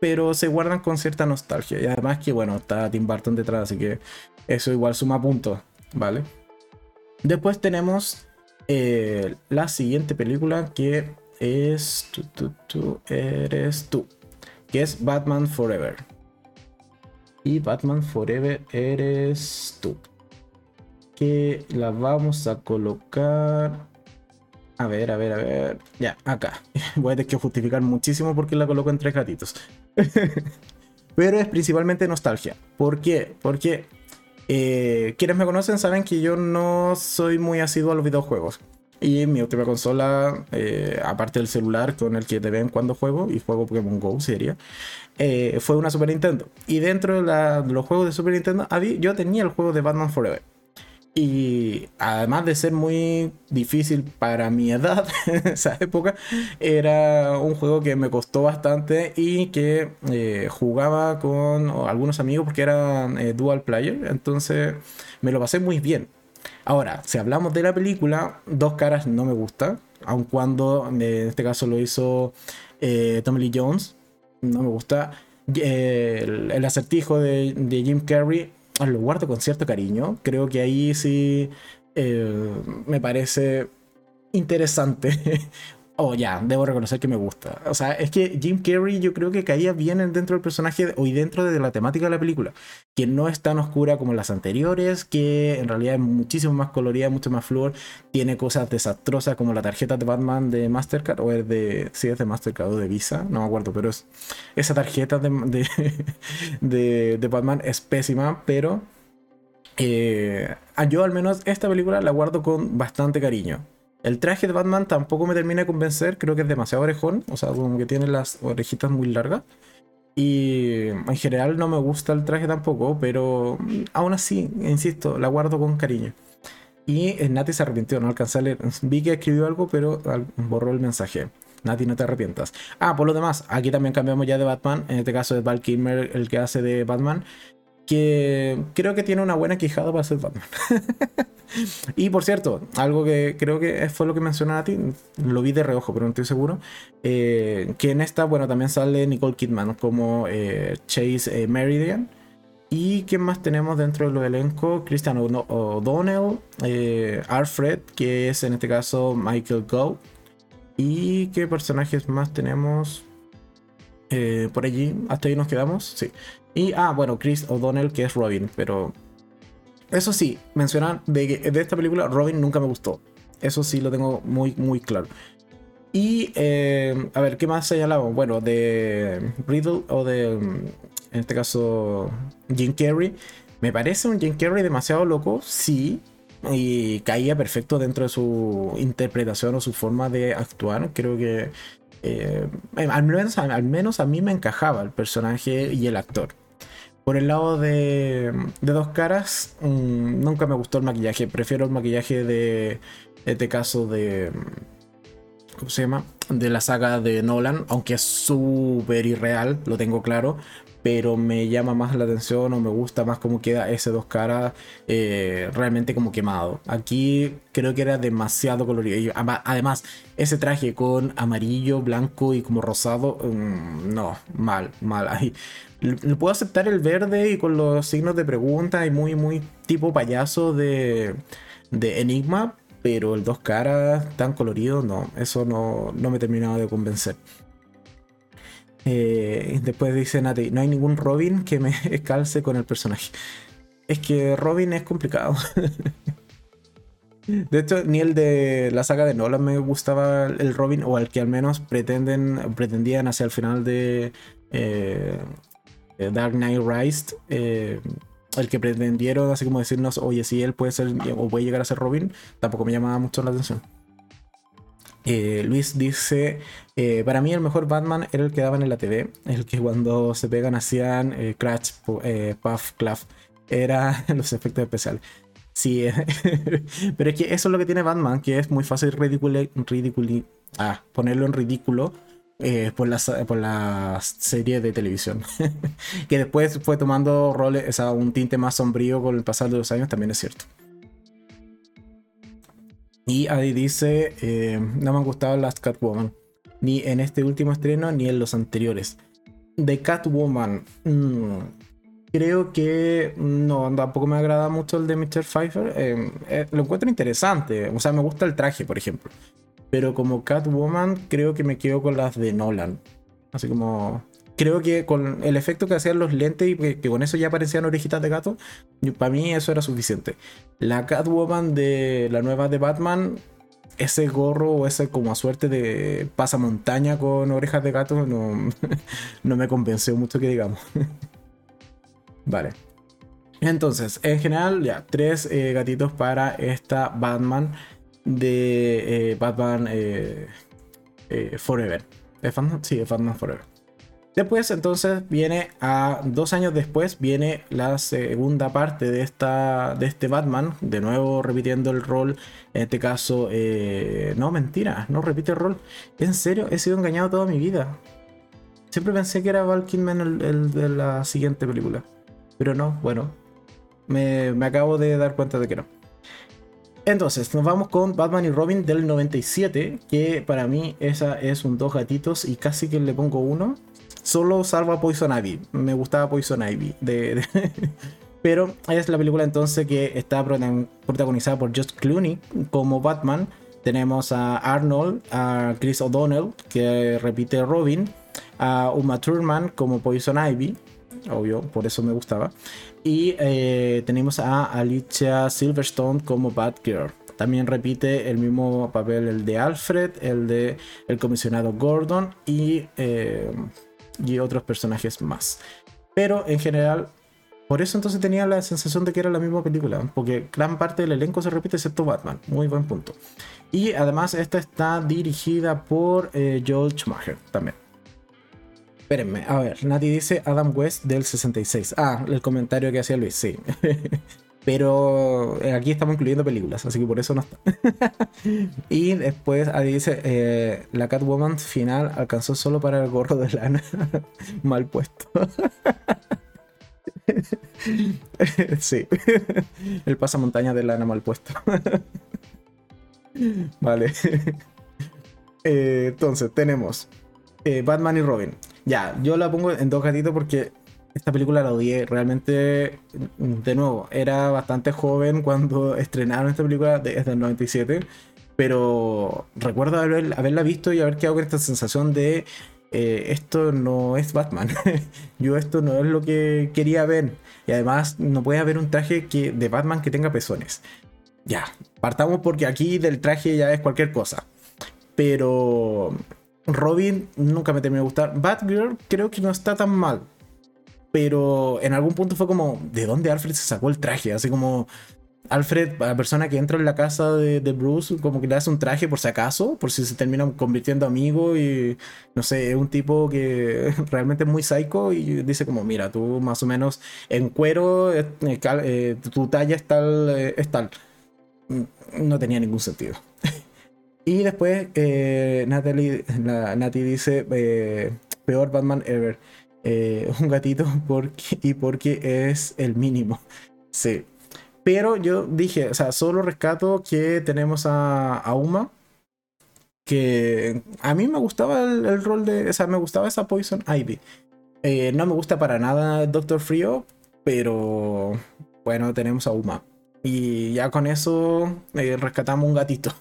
pero se guardan con cierta nostalgia. Y además que, bueno, está Tim Burton detrás, así que eso igual suma puntos, ¿vale? Después tenemos eh, la siguiente película que es... Tú, tú, eres tú. Que es Batman Forever y Batman Forever eres tú. Que la vamos a colocar. A ver, a ver, a ver. Ya, acá. Voy a tener que justificar muchísimo porque la coloco en tres gatitos. Pero es principalmente nostalgia. ¿Por qué? Porque eh, quienes me conocen saben que yo no soy muy asiduo a los videojuegos. Y mi última consola, eh, aparte del celular con el que de vez en cuando juego, y juego Pokémon Go sería, eh, fue una Super Nintendo. Y dentro de, los juegos de Super Nintendo, yo tenía el juego de Batman Forever. Y además de ser muy difícil para mi edad, en esa época, era un juego que me costó bastante y que eh, jugaba con algunos amigos porque era dual player. Entonces me lo pasé muy bien. Ahora, si hablamos de la película, Dos Caras no me gusta, aun cuando en este caso lo hizo eh, Tommy Lee Jones, no me gusta. Eh, el, acertijo de, Jim Carrey ah, lo guardo con cierto cariño. Creo que ahí sí eh, me parece interesante oh, ya, debo reconocer que me gusta. O sea, es que Jim Carrey yo creo que caía bien dentro del personaje y dentro de la temática de la película, que no es tan oscura como las anteriores, que en realidad es muchísimo más colorida, mucho más flor, tiene cosas desastrosas como la tarjeta de Batman de Mastercard, o es de, sí, es de Mastercard o de Visa, no me acuerdo, pero es, esa tarjeta de, de, de, Batman es pésima, pero... Eh, yo al menos esta película la guardo con bastante cariño. El traje de Batman tampoco me termina de convencer, creo que es demasiado orejón, o sea, como que tiene las orejitas muy largas. Y en general no me gusta el traje tampoco, pero aún así, insisto, la guardo con cariño. Y Nati se arrepintió, no alcanzé a leer. Vi que escribió algo, pero borró el mensaje. Nati, no te arrepientas. Ah, por lo demás, aquí también cambiamos ya de Batman. En este caso es Val Kilmer el que hace de Batman que creo que tiene una buena quijada para ser Batman. y por cierto, algo que creo que fue lo que mencionaron a ti, lo vi de reojo, pero no estoy seguro, eh, que en esta, bueno, también sale Nicole Kidman como eh, Chase eh, Meridian. ¿Y quién más tenemos dentro del elenco? Christian O'Donnell, Alfred, que es en este caso Michael Gough. ¿Y qué personajes más tenemos? Por allí, hasta ahí nos quedamos. Sí. Y, ah, bueno, Chris O'Donnell, que es Robin, pero. Eso sí, mencionar de, de esta película, Robin nunca me gustó. Eso sí lo tengo muy, muy claro. Y, eh, a ver, ¿qué más señalamos? Bueno, de Riddle o de, en este caso, Jim Carrey. Me parece un Jim Carrey demasiado loco, sí. Y caía perfecto dentro de su interpretación o su forma de actuar. Creo que eh, al, menos, al menos a mí me encajaba el personaje y el actor. Por el lado de, dos caras, mm, nunca me gustó el maquillaje. Prefiero el maquillaje de este caso de. ¿Cómo se llama? De la saga de Nolan, aunque es súper irreal, lo tengo claro. Pero me llama más la atención o me gusta más cómo queda ese dos caras eh, realmente como quemado. Aquí creo que era demasiado colorido. Además, ese traje con amarillo, blanco y como rosado, mm, no, mal, mal. Ahí puedo aceptar el verde y con los signos de pregunta y muy, muy tipo payaso de, de Enigma, pero el dos caras tan colorido, no, eso no, no me terminaba de convencer. Eh, después dice Nati, no hay ningún Robin que me calce con el personaje. Es que Robin es complicado. De hecho, ni el de la saga de Nolan me gustaba el Robin, o al que al menos pretenden, pretendían hacia el final de eh, Dark Knight Rise, eh, el que pretendieron así como decirnos, oye, si él puede ser o puede llegar a ser Robin, tampoco me llamaba mucho la atención. Eh, Luis dice, para mí el mejor Batman era el que daban en la TV, el que cuando se pegan hacían Crash, Puff, Claff, era los efectos especiales. Sí, pero es que eso es lo que tiene Batman, que es muy fácil ridicule, ah, ponerlo en ridículo eh, por, la, por la serie de televisión. que después fue tomando o sea, un tinte más sombrío con el pasar de los años, también es cierto. Y ahí dice, eh, no me han gustado las Catwoman, ni en este último estreno ni en los anteriores. De Catwoman, mm, creo que no, tampoco me agrada mucho el de Mr. Pfeiffer. Eh, lo encuentro interesante, o sea, me gusta el traje, por ejemplo. Pero como Catwoman, creo que me quedo con las de Nolan. Así como. Creo que con el efecto que hacían los lentes y que, con eso ya aparecían orejitas de gato, para mí eso era suficiente. La Catwoman de la nueva de Batman, ese gorro o ese como a suerte de pasamontaña con orejas de gato, no, no me convenció mucho que digamos. vale. Entonces, en general, ya, tres eh, gatitos para esta Batman de eh, Batman eh, Forever. Sí, de Batman Forever. Después, entonces, viene a dos años después, viene la segunda parte de, esta, de este Batman, de nuevo repitiendo el rol, en este caso, no, mentira, no repite el rol. En serio, he sido engañado toda mi vida. Siempre pensé que era Val el, de la siguiente película. Pero no, bueno, me, me acabo de dar cuenta de que no. Entonces, nos vamos con Batman y Robin del 97, que para mí esa es un dos gatitos y casi que le pongo uno. Solo salvo a Poison Ivy. Me gustaba Poison Ivy. De, Pero es la película entonces que está protagonizada por Just Clooney como Batman. Tenemos a Arnold, a Chris O'Donnell, que repite Robin, a Uma Thurman como Poison Ivy, obvio, por eso me gustaba. Y eh, tenemos a Alicia Silverstone como Batgirl. También repite el mismo papel el de Alfred, el de el comisionado Gordon y, eh, y otros personajes más. Pero en general, por eso entonces tenía la sensación de que era la misma película, porque gran parte del elenco se repite excepto Batman. Muy buen punto. Y además esta está dirigida por eh, Joel Schumacher también. Espérenme, a ver, Nati dice Adam West del 66. Ah, el comentario que hacía Luis, sí. Pero eh, aquí estamos incluyendo películas, así que por eso no está. y después ahí dice, eh, la Catwoman final alcanzó solo para el gorro de lana. Mal puesto. sí. El pasamontaña de lana mal puesto. vale. Eh, entonces, tenemos Batman y Robin. Ya, yo la pongo en dos gatitos porque esta película la odié. Realmente, de nuevo, era bastante joven cuando estrenaron esta película desde el 97. Pero recuerdo haberla visto y haber quedado con esta sensación de eh, esto no es Batman. Yo esto no es lo que quería ver. Y además no puede haber un traje que, de Batman que tenga pezones. Ya, partamos porque aquí del traje ya es cualquier cosa. Pero Robin nunca me terminó de gustar. Batgirl creo que no está tan mal. Pero en algún punto fue como, ¿de dónde Alfred se sacó el traje? Así como, Alfred, la persona que entra en la casa de, Bruce, como que le hace un traje por si acaso, por si se termina convirtiendo amigo y no sé, es un tipo que realmente es muy psycho y dice como, mira, tú más o menos en cuero, eh, eh, tu talla es tal, eh, es tal. Mm, no tenía ningún sentido. Y después eh, Natalie, Nati dice, eh, peor Batman ever. Eh, un gatito porque, y porque es el mínimo. Sí. Pero yo dije, o sea, solo rescato que tenemos a, a Uma. Que a mí me gustaba el, rol de. O sea, me gustaba esa Poison Ivy. no me gusta para nada Doctor Frío. Pero bueno, tenemos a Uma. Y ya con eso eh, rescatamos un gatito.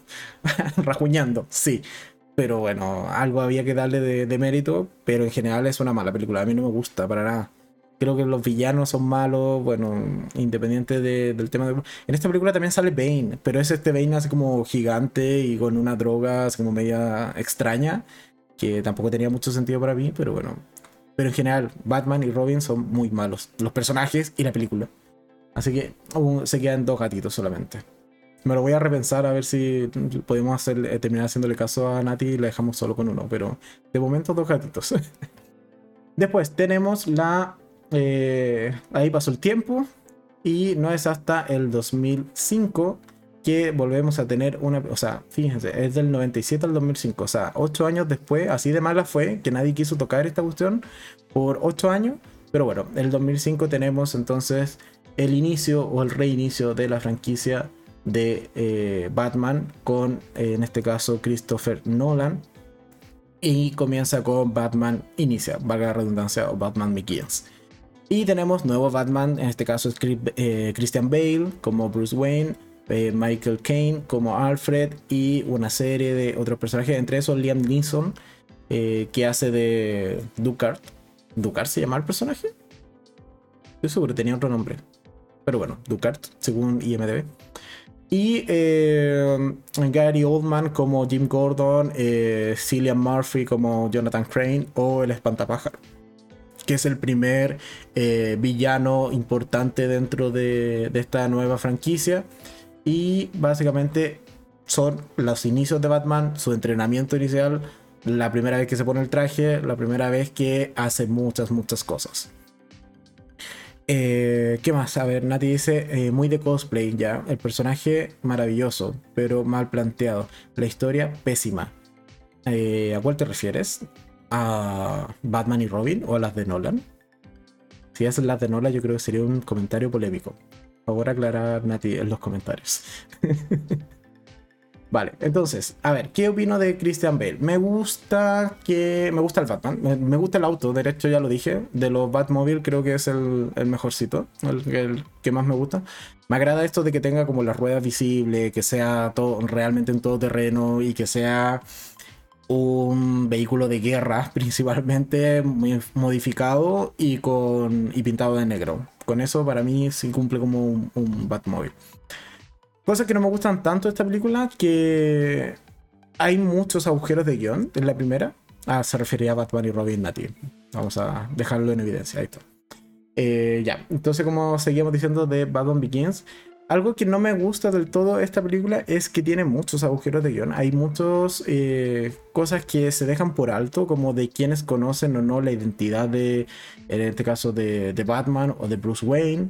Rajuñando, sí. Pero bueno, algo había que darle de, mérito. Pero en general es una mala película. A mí no me gusta para nada. Creo que los villanos son malos. Bueno, independiente del tema de. En esta película también sale Bane. Pero es este Bane así como gigante y con una droga así como media extraña. Que tampoco tenía mucho sentido para mí. Pero bueno. Pero en general, Batman y Robin son muy malos. Los personajes y la película. Así que se quedan dos gatitos solamente. Me lo voy a repensar a ver si podemos hacer, eh, terminar haciéndole caso a Nati y la dejamos solo con uno. Pero de momento dos gatitos. Después tenemos la... Eh, ahí pasó el tiempo. Y no es hasta el 2005 que volvemos a tener una... O sea, fíjense, es del 97 al 2005. O sea, ocho años después, así de mala fue que nadie quiso tocar esta cuestión por ocho años. Pero bueno, en el 2005 tenemos entonces el inicio o el reinicio de la franquicia de eh, Batman con, eh, en este caso, Christopher Nolan. Y comienza con Batman Inicia, valga la redundancia, o Batman Begins. Y tenemos nuevo Batman, en este caso es eh, Christian Bale como Bruce Wayne, Michael Caine como Alfred y una serie de otros personajes, entre esos Liam Neeson, que hace de Ducard. ¿Ducard se llama el personaje? Yo seguro tenía otro nombre. Pero bueno, Ducart, según IMDb. Y eh, Gary Oldman como Jim Gordon, eh, Cillian Murphy como Jonathan Crane o el Espantapájaro, que es el primer eh, villano importante dentro de, de, esta nueva franquicia. Y básicamente son los inicios de Batman, su entrenamiento inicial, la primera vez que se pone el traje, la primera vez que hace muchas, muchas cosas. Eh, ¿Qué más? A ver, Nati dice, eh, muy de cosplay ya. El personaje maravilloso, pero mal planteado. La historia pésima. Eh, ¿A cuál te refieres? ¿A Batman y Robin o a las de Nolan? Si es las de Nolan, yo creo que sería un comentario polémico. favor aclarar, Nati, en los comentarios. Vale, entonces, a ver, ¿qué opino de Christian Bale? Me gusta que. Me gusta el Batman, me, gusta el auto, de hecho ya lo dije. De los Batmobile creo que es el, mejorcito, el, que más me gusta. Me agrada esto de que tenga como las ruedas visibles, que sea todo realmente en todo terreno y que sea un vehículo de guerra, principalmente muy modificado y, con, y pintado de negro. Con eso, para mí, sí cumple como un, un Batmobile. Cosas que no me gustan tanto de esta película, que hay muchos agujeros de guion en la primera. Ah, se refería a Batman y Robin Native. Vamos a dejarlo en evidencia, ahí. Eh, ya, entonces como seguíamos diciendo de Batman Begins, algo que no me gusta del todo esta película es que tiene muchos agujeros de guion. Hay muchas eh, cosas que se dejan por alto, como de quienes conocen o no la identidad de, en este caso, de, de Batman o de Bruce Wayne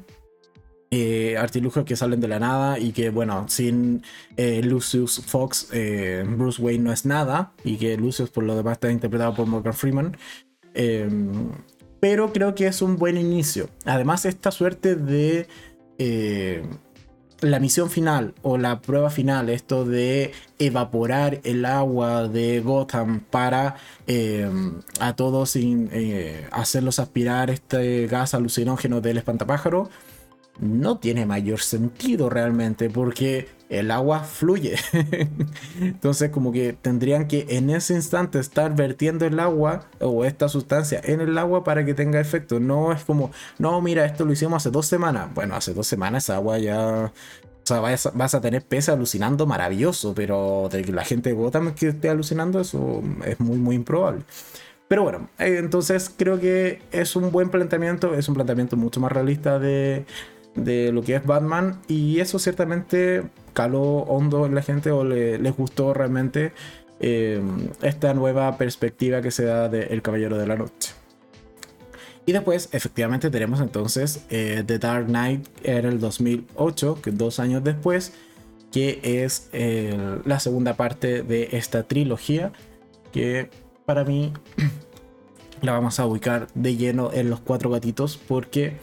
eh, artilugios que salen de la nada y que, bueno, sin eh, Lucius Fox, eh, Bruce Wayne no es nada y que Lucius por lo demás está interpretado por Morgan Freeman. Em, pero creo que es un buen inicio. Además, esta suerte de eh, la misión final o la prueba final, esto de evaporar el agua de Gotham para em, a todos sin, hacerlos aspirar este gas alucinógeno del espantapájaro no tiene mayor sentido realmente porque el agua fluye. Entonces como que tendrían que en ese instante estar vertiendo el agua o esta sustancia en el agua para que tenga efecto. No es como, no, mira, esto lo hicimos hace dos semanas. Bueno, hace dos semanas esa agua ya... O sea, vas, a tener peces alucinando maravilloso, pero de que la gente de Gotham que esté alucinando, eso es muy, muy improbable. Pero bueno, eh, entonces creo que es un buen planteamiento, es un planteamiento mucho más realista de, de lo que es Batman y eso ciertamente caló hondo en la gente o les gustó realmente eh, esta nueva perspectiva que se da de El Caballero de la Noche. Y después, efectivamente, tenemos entonces eh, The Dark Knight en el 2008, que dos años después, que es la segunda parte de esta trilogía, que para mí la vamos a ubicar de lleno en los cuatro gatitos, porque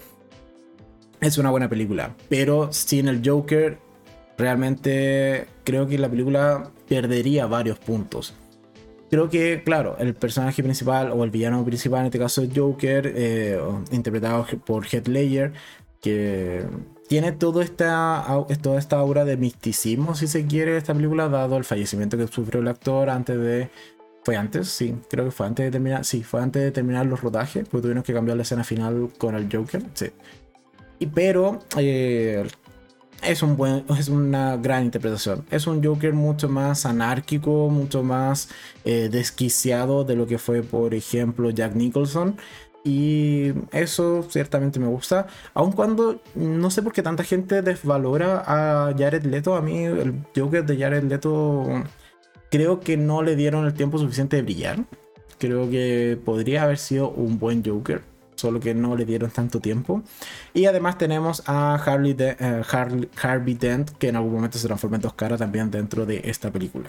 es una buena película. Pero sin el Joker, realmente creo que la película perdería varios puntos. Creo que, claro, el personaje principal o el villano principal, en este caso el Joker, eh, interpretado por Heath Ledger, que tiene todo esta, toda esta aura de misticismo, si se quiere, esta película, dado el fallecimiento que sufrió el actor antes de... ¿Fue antes? Sí, creo que fue antes de terminar. Sí, fue antes de terminar los rodajes, porque tuvieron que cambiar la escena final con el Joker. Sí pero eh, es, un buen, es una gran interpretación. Es un Joker mucho más anárquico, mucho más eh, desquiciado de lo que fue, por ejemplo, Jack Nicholson. Y eso ciertamente me gusta. Aun cuando no sé por qué tanta gente desvalora a Jared Leto. A mí el Joker de Jared Leto creo que no le dieron el tiempo suficiente de brillar. Creo que podría haber sido un buen Joker solo que no le dieron tanto tiempo. Y además tenemos a Harley eh, Harvey Dent, que en algún momento se transforma en dos caras también dentro de esta película.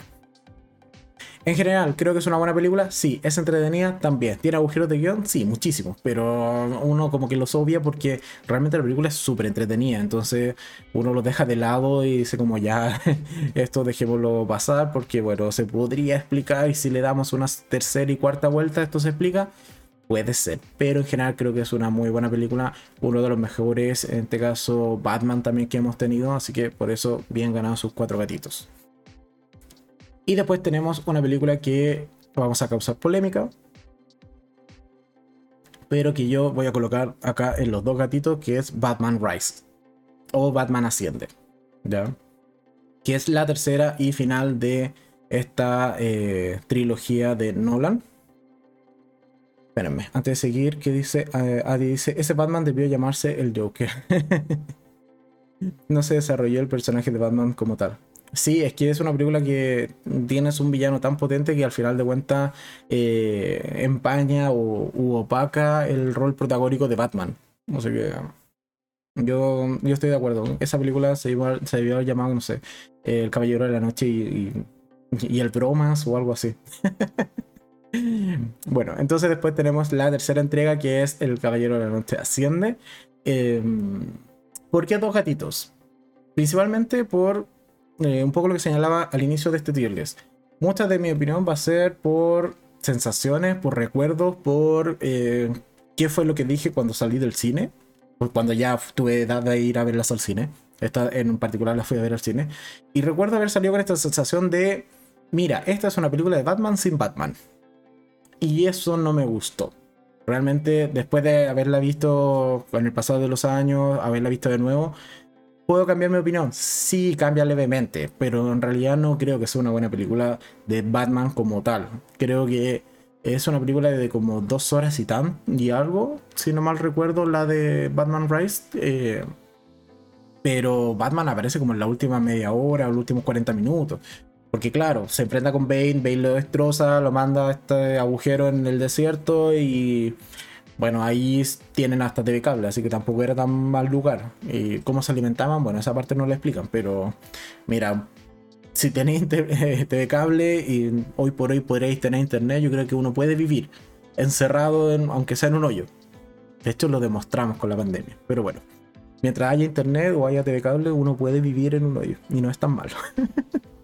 En general, creo que es una buena película. Sí, es entretenida también. ¿Tiene agujeros de guion? Sí, muchísimos. Pero uno como que los obvia porque realmente la película es súper entretenida. Entonces uno lo deja de lado y dice como ya, esto dejémoslo pasar porque bueno, se podría explicar y si le damos una tercera y cuarta vuelta esto se explica. Puede ser, pero en general creo que es una muy buena película, uno de los mejores, en este caso Batman también que hemos tenido, así que por eso bien ganado sus cuatro gatitos. Y después tenemos una película que vamos a causar polémica, pero que yo voy a colocar acá en los dos gatitos, que es Batman Rise o Batman Asciende, ¿ya? Que es la tercera y final de esta eh, trilogía de Nolan Antes de seguir, ¿qué dice? Eh, Adi dice, ese Batman debió llamarse el Joker. no se desarrolló el personaje de Batman como tal. Sí, es que es una película que tienes un villano tan potente que al final de cuentas eh, empaña o u opaca el rol protagónico de Batman. No sé qué. Yo, yo estoy de acuerdo. Esa película se, se debió haber llamado, no sé, El Caballero de la Noche y, y el Bromas o algo así. Bueno, entonces después tenemos la tercera entrega que es El Caballero de la Noche Asciende. Em, ¿Por qué dos gatitos? Principalmente por eh, un poco lo que señalaba al inicio de este tier list. Mucha de mi opinión va a ser por sensaciones, por recuerdos, por eh, qué fue lo que dije cuando salí del cine, cuando ya tuve edad de ir a verlas al cine. Esta en particular la fui a ver al cine. Y recuerdo haber salido con esta sensación de, mira, esta es una película de Batman sin Batman. Y eso no me gustó. Realmente, después de haberla visto en el pasado de los años, haberla visto de nuevo, ¿puedo cambiar mi opinión? Sí, cambia levemente, pero en realidad no creo que sea una buena película de Batman como tal. Creo que es una película de como dos horas y tan y algo, si no mal recuerdo, la de Batman Rise. Eh, pero Batman aparece como en la última media hora o los últimos 40 minutos. Porque claro, se enfrenta con Bane, Bane lo destroza, lo manda a este agujero en el desierto y bueno, ahí tienen hasta TV cable, así que tampoco era tan mal lugar. Y cómo se alimentaban, bueno, esa parte no la explican, pero mira, si tenéis TV cable y hoy por hoy podréis tener internet, yo creo que uno puede vivir encerrado, aunque sea en un hoyo. De hecho, lo demostramos con la pandemia, pero bueno. Mientras haya internet o haya TV cable, uno puede vivir en un hoyo y no es tan malo.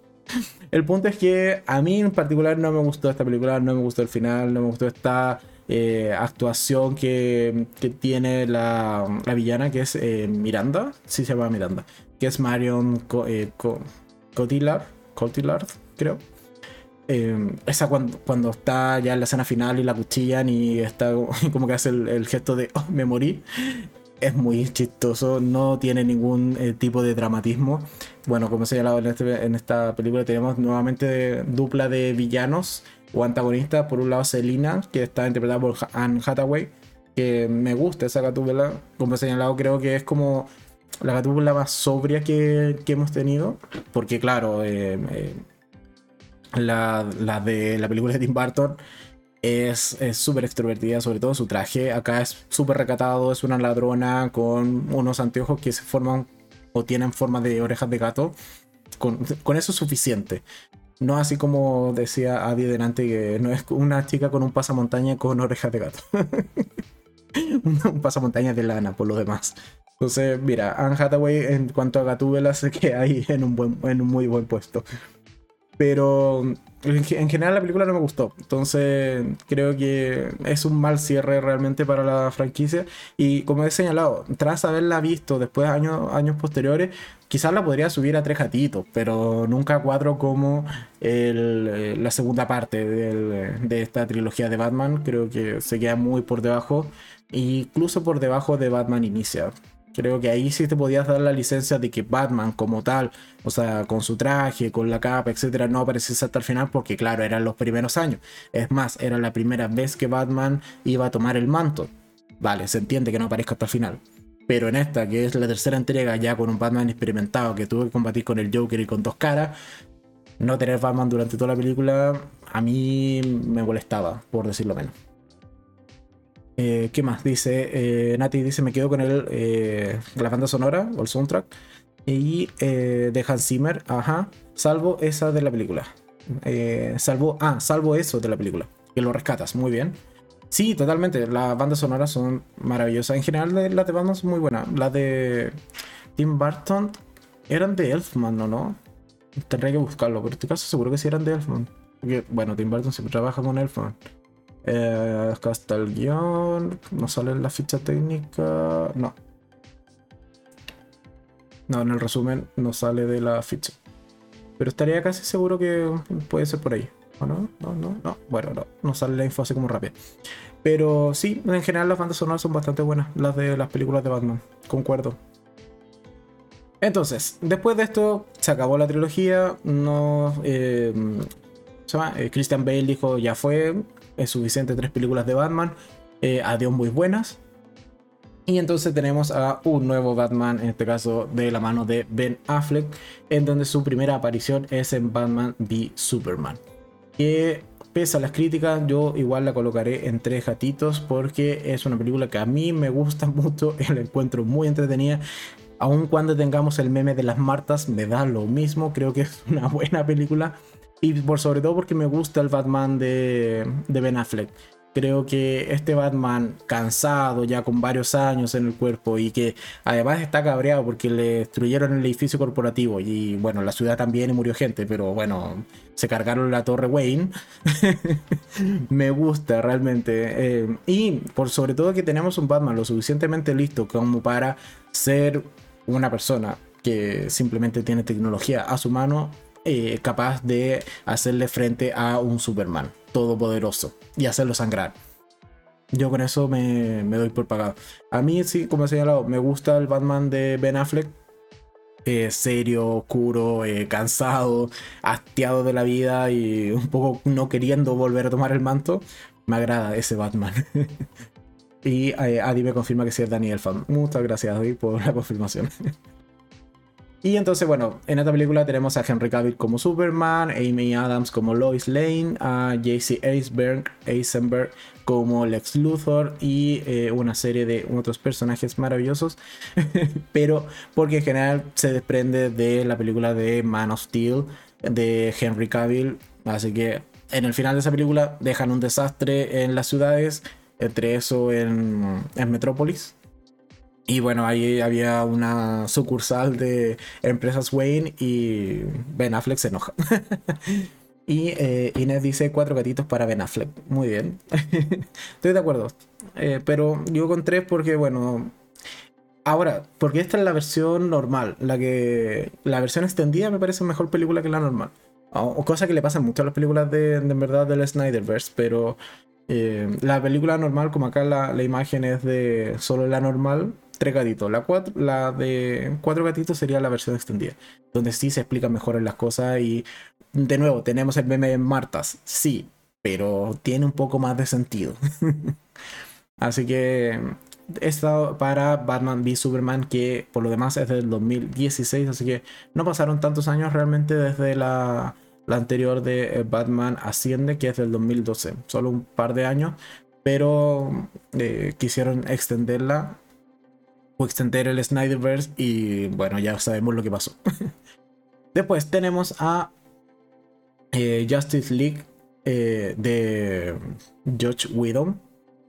el punto es que a mí en particular no me gustó esta película, no me gustó el final, no me gustó esta eh, actuación que, tiene la, villana, que es eh, Miranda, sí se llama Miranda, que es Marion eh, Cotillard, Cotillard, creo. esa cuando, está ya en la escena final y la cuchillan y está como que hace el, gesto de oh, me morí es muy chistoso, no tiene ningún eh, tipo de dramatismo. Bueno, como señalado en, este, en esta película, tenemos nuevamente dupla de villanos o antagonistas. Por un lado, Selina, que está interpretada por Anne Hathaway, que me gusta esa gatúbela. Como señalado, creo que es como la gatúbela más sobria que, hemos tenido. Porque, claro, eh, eh, la, la de la película de Tim Burton es súper extrovertida, sobre todo su traje. Acá es súper recatado, es una ladrona con unos anteojos que se forman o tienen forma de orejas de gato. Con, eso es suficiente. No así como decía Adi delante, que no es una chica con un pasamontaña con orejas de gato. un pasamontaña de lana, por lo demás. Entonces, mira, Anne Hathaway en cuanto a gatúbelas se queda ahí en un, buen, en un muy buen puesto. Pero en, general la película no me gustó. Entonces creo que es un mal cierre realmente para la franquicia. Y como he señalado, tras haberla visto después años, años posteriores, quizás la podría subir a tres gatitos, pero nunca a cuatro como eh, la segunda parte de esta trilogía de Batman. Creo que se queda muy por debajo, incluso por debajo de Batman Inicia. Creo que ahí sí te podías dar la licencia de que Batman como tal, o sea, con su traje, con la capa, etcétera, no apareciese hasta el final porque claro, eran los primeros años. Es más, era la primera vez que Batman iba a tomar el manto. Vale, se entiende que no aparezca hasta el final. Pero en esta, que es la tercera entrega ya con un Batman experimentado que tuvo que combatir con el Joker y con dos caras, no tener Batman durante toda la película a mí me molestaba, por decirlo menos. Eh, ¿Qué más? Dice, eh, Nati dice, me quedo con el, eh, la banda sonora o el soundtrack. Y de Hans Zimmer, ajá, salvo esa de la película. salvo, ah, salvo eso de la película. Que lo rescatas, muy bien. Sí, totalmente. Las bandas sonoras son maravillosas. En general, las de Batman son muy buenas. Las de Tim Burton eran de Elfman, ¿o no? Tendré que buscarlo, pero en este caso seguro que sí eran de Elfman. Porque, bueno, Tim Burton siempre trabaja con Elfman. Eh, acá está el guion. No sale en la ficha técnica. No. No, en el resumen no sale de la ficha. Pero estaría casi seguro que puede ser por ahí. ¿O no? No, no, no. Bueno, no. No sale la info así como rápida. Pero sí, en general las bandas sonoras son bastante buenas. Las de las películas de Batman. Concuerdo. Entonces, después de esto, se acabó la trilogía. No. Eh, eh, Christian Bale dijo, ya fue, es suficiente tres películas de Batman, eh, adiós muy buenas. Y entonces tenemos a un nuevo Batman, en este caso de la mano de Ben Affleck, en donde su primera aparición es en Batman v Superman. Que pese a las críticas, yo igual la colocaré en tres gatitos porque es una película que a mí me gusta mucho, la encuentro muy entretenida. Aun cuando tengamos el meme de las Martas, me da lo mismo, creo que es una buena película. Y por sobre todo porque me gusta el Batman de, Ben Affleck. Creo que este Batman cansado, ya con varios años en el cuerpo y que además está cabreado porque le destruyeron el edificio corporativo y bueno, la ciudad también y murió gente, pero bueno, se cargaron la torre Wayne. Me gusta realmente. Eh, y por sobre todo que tenemos un Batman lo suficientemente listo como para ser una persona que simplemente tiene tecnología a su mano eh, capaz de hacerle frente a un Superman todopoderoso y hacerlo sangrar. Yo con eso me, doy por pagado. A mí, sí, como he señalado, me gusta el Batman de Ben Affleck. Eh, serio, oscuro, eh, cansado, hastiado de la vida y un poco no queriendo volver a tomar el manto. Me agrada ese Batman. y Adi me confirma que sí es Daniel Fan. Muchas gracias, Adi, por la confirmación. Y entonces, bueno, en esta película tenemos a Henry Cavill como Superman, Amy Adams como Lois Lane, a JC Eisenberg, Eisenberg como Lex Luthor y eh, una serie de otros personajes maravillosos. Pero porque en general se desprende de la película de Man of Steel de Henry Cavill. Así que en el final de esa película dejan un desastre en las ciudades, entre eso en, en Metrópolis y bueno, ahí había una sucursal de empresas Wayne y Ben Affleck se enoja. y eh, Inés dice cuatro gatitos para Ben Affleck. Muy bien. Estoy de acuerdo. Eh, pero yo con tres porque, bueno... Ahora, porque esta es la versión normal. La que la versión extendida me parece mejor película que la normal. O, cosa que le pasa mucho a las películas de, de en verdad del Snyderverse. Pero eh, la película normal, como acá la, la imagen es de solo la normal, tres gatitos. La, cuatro, la de cuatro gatitos sería la versión extendida, donde sí se explican mejor las cosas y de nuevo tenemos el meme en Martas, sí, pero tiene un poco más de sentido. Así que estado para Batman v Superman, que por lo demás es del 2016, así que no pasaron tantos años realmente desde la, la anterior de eh, Batman Asciende, que es del 2012, solo un par de años, pero eh, quisieron extenderla extender el Snyderverse y bueno, ya sabemos lo que pasó. Después tenemos a eh, Justice League eh, de George Whedon,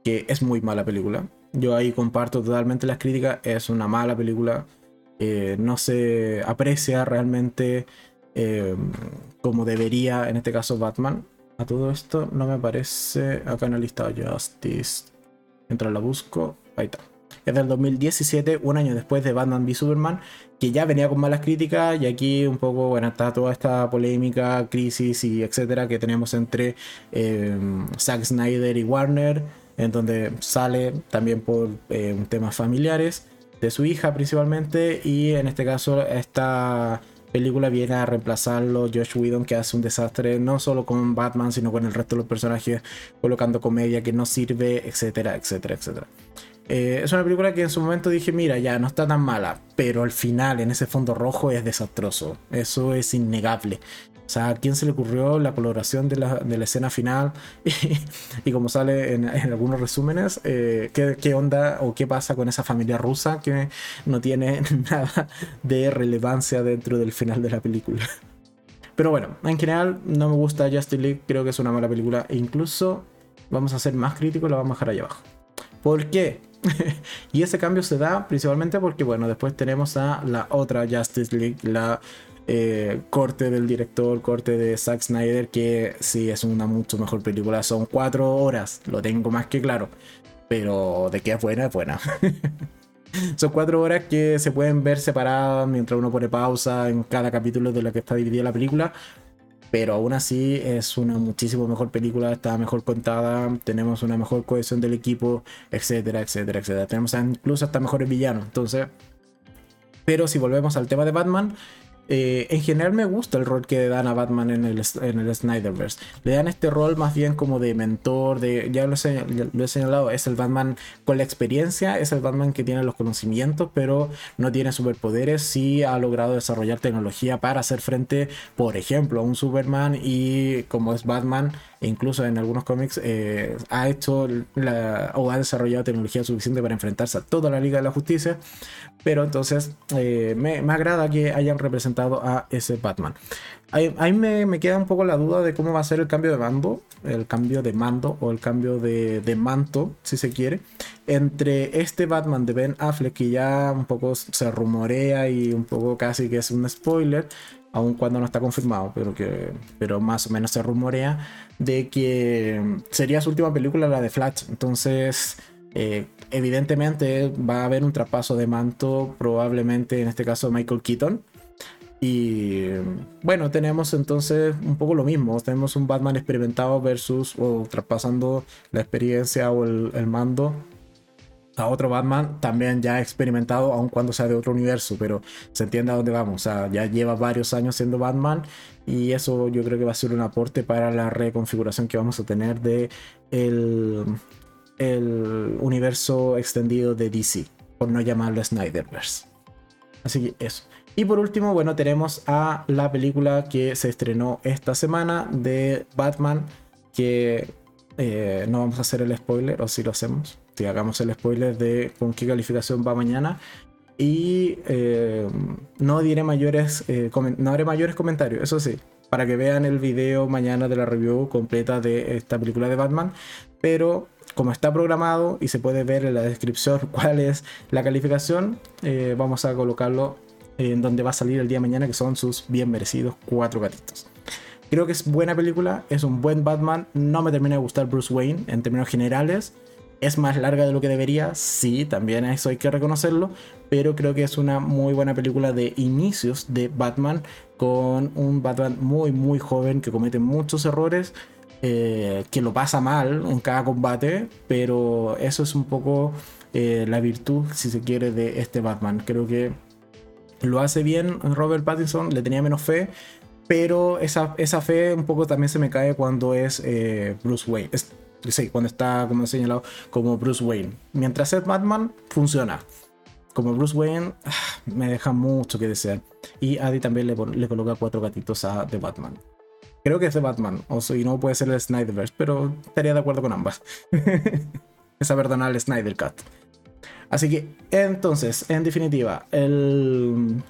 que es muy mala película. Yo ahí comparto totalmente las críticas, es una mala película. Eh, no se aprecia realmente como debería, en este caso, Batman. A todo esto no me aparece acá en la lista Justice. Mientras la busco, ahí está es del 2017, un año después de Batman v Superman, que ya venía con malas críticas y aquí un poco, bueno, está toda esta polémica, crisis y etcétera que tenemos entre eh, Zack Snyder y Warner, en donde sale también por eh, temas familiares de su hija principalmente y en este caso esta película viene a reemplazarlo Josh Whedon que hace un desastre no solo con Batman sino con el resto de los personajes colocando comedia que no sirve etcétera etcétera etcétera eh, es una película que en su momento dije, mira, ya no está tan mala, pero al final en ese fondo rojo es desastroso. Eso es innegable. O sea, ¿a quién se le ocurrió la coloración de la, escena final? y, como sale en, algunos resúmenes, eh, ¿qué, onda o qué pasa con esa familia rusa que no tiene nada de relevancia dentro del final de la película? Pero bueno, en general no me gusta Justice League, creo que es una mala película. E incluso vamos a ser más críticos, la vamos a dejar ahí abajo. ¿Por qué? y ese cambio se da principalmente porque, bueno, después tenemos a la otra Justice League, la eh, corte del director, corte de Zack Snyder, que sí es una mucho mejor película. Son cuatro horas, lo tengo más que claro. Pero de que es buena, es buena. Son cuatro horas que se pueden ver separadas mientras uno pone pausa en cada capítulo de la que está dividida la película pero aún así es una muchísimo mejor película, está mejor contada, tenemos una mejor cohesión del equipo, etcétera, etcétera, etcétera. Tenemos incluso hasta mejores villanos. Entonces, pero si volvemos al tema de Batman, eh, en general me gusta el rol que dan a Batman en el, en el Snyderverse. Le dan este rol más bien como de mentor, de ya lo he, señalado, es el Batman con la experiencia, es el Batman que tiene los conocimientos, pero no tiene superpoderes. Sí ha logrado desarrollar tecnología para hacer frente, por ejemplo, a un Superman y como es Batman, incluso en algunos cómics eh, ha hecho o ha desarrollado tecnología suficiente para enfrentarse a toda la Liga de la Justicia. Pero entonces eh, me, agrada que hayan representado a ese Batman. Ahí, me, queda un poco la duda de cómo va a ser el cambio de mando, el cambio de mando o el cambio de, manto, si se quiere, entre este Batman de Ben Affleck, que ya un poco se rumorea y un poco casi que es un spoiler, aun cuando no está confirmado, pero, que, pero más o menos se rumorea, de que sería su última película, la de Flash. Entonces, eh, evidentemente va a haber un traspaso de manto, probablemente en este caso Michael Keaton y bueno, tenemos entonces un poco lo mismo. Tenemos un Batman experimentado versus o traspasando la experiencia o el, mando a otro Batman también ya experimentado, aun cuando sea de otro universo, pero se entiende a dónde vamos. O sea, ya lleva varios años siendo Batman y eso yo creo que va a ser un aporte para la reconfiguración que vamos a tener de el, el universo extendido de DC, por no llamarlo Snyderverse. Así que eso. Y por último, bueno, tenemos a la película que se estrenó esta semana de Batman, que eh, no vamos a hacer el spoiler, o si lo hacemos, si hagamos el spoiler de con qué calificación va mañana. Y eh, no diré mayores, eh, no haré mayores comentarios, eso sí, para que vean el video mañana de la review completa de esta película de Batman. Pero como está programado y se puede ver en la descripción cuál es la calificación, vamos a colocarlo en donde va a salir el día de mañana, que son sus bien merecidos cuatro gatitos. Creo que es buena película, es un buen Batman. No me termina de gustar Bruce Wayne en términos generales. Es más larga de lo que debería, sí, también eso hay que reconocerlo, pero creo que es una muy buena película de inicios de Batman, con un Batman muy, muy joven que comete muchos errores, eh, que lo pasa mal en cada combate, pero eso es un poco eh, la virtud, si se quiere, de este Batman. Creo que lo hace bien Robert Pattinson, le tenía menos fe, pero esa, esa fe un poco también se me cae cuando es eh, Bruce Wayne. Cuando está, como señalado, como Bruce Wayne. Mientras es Batman, funciona. Como Bruce Wayne, ah, me deja mucho que desear. Y Adi también le, coloca cuatro gatitos a The Batman. Creo que es de Batman, o y no puede ser el Snyderverse, pero estaría de acuerdo con ambas. Esa perdona el Snyder Cut. Así que, entonces, en definitiva, el,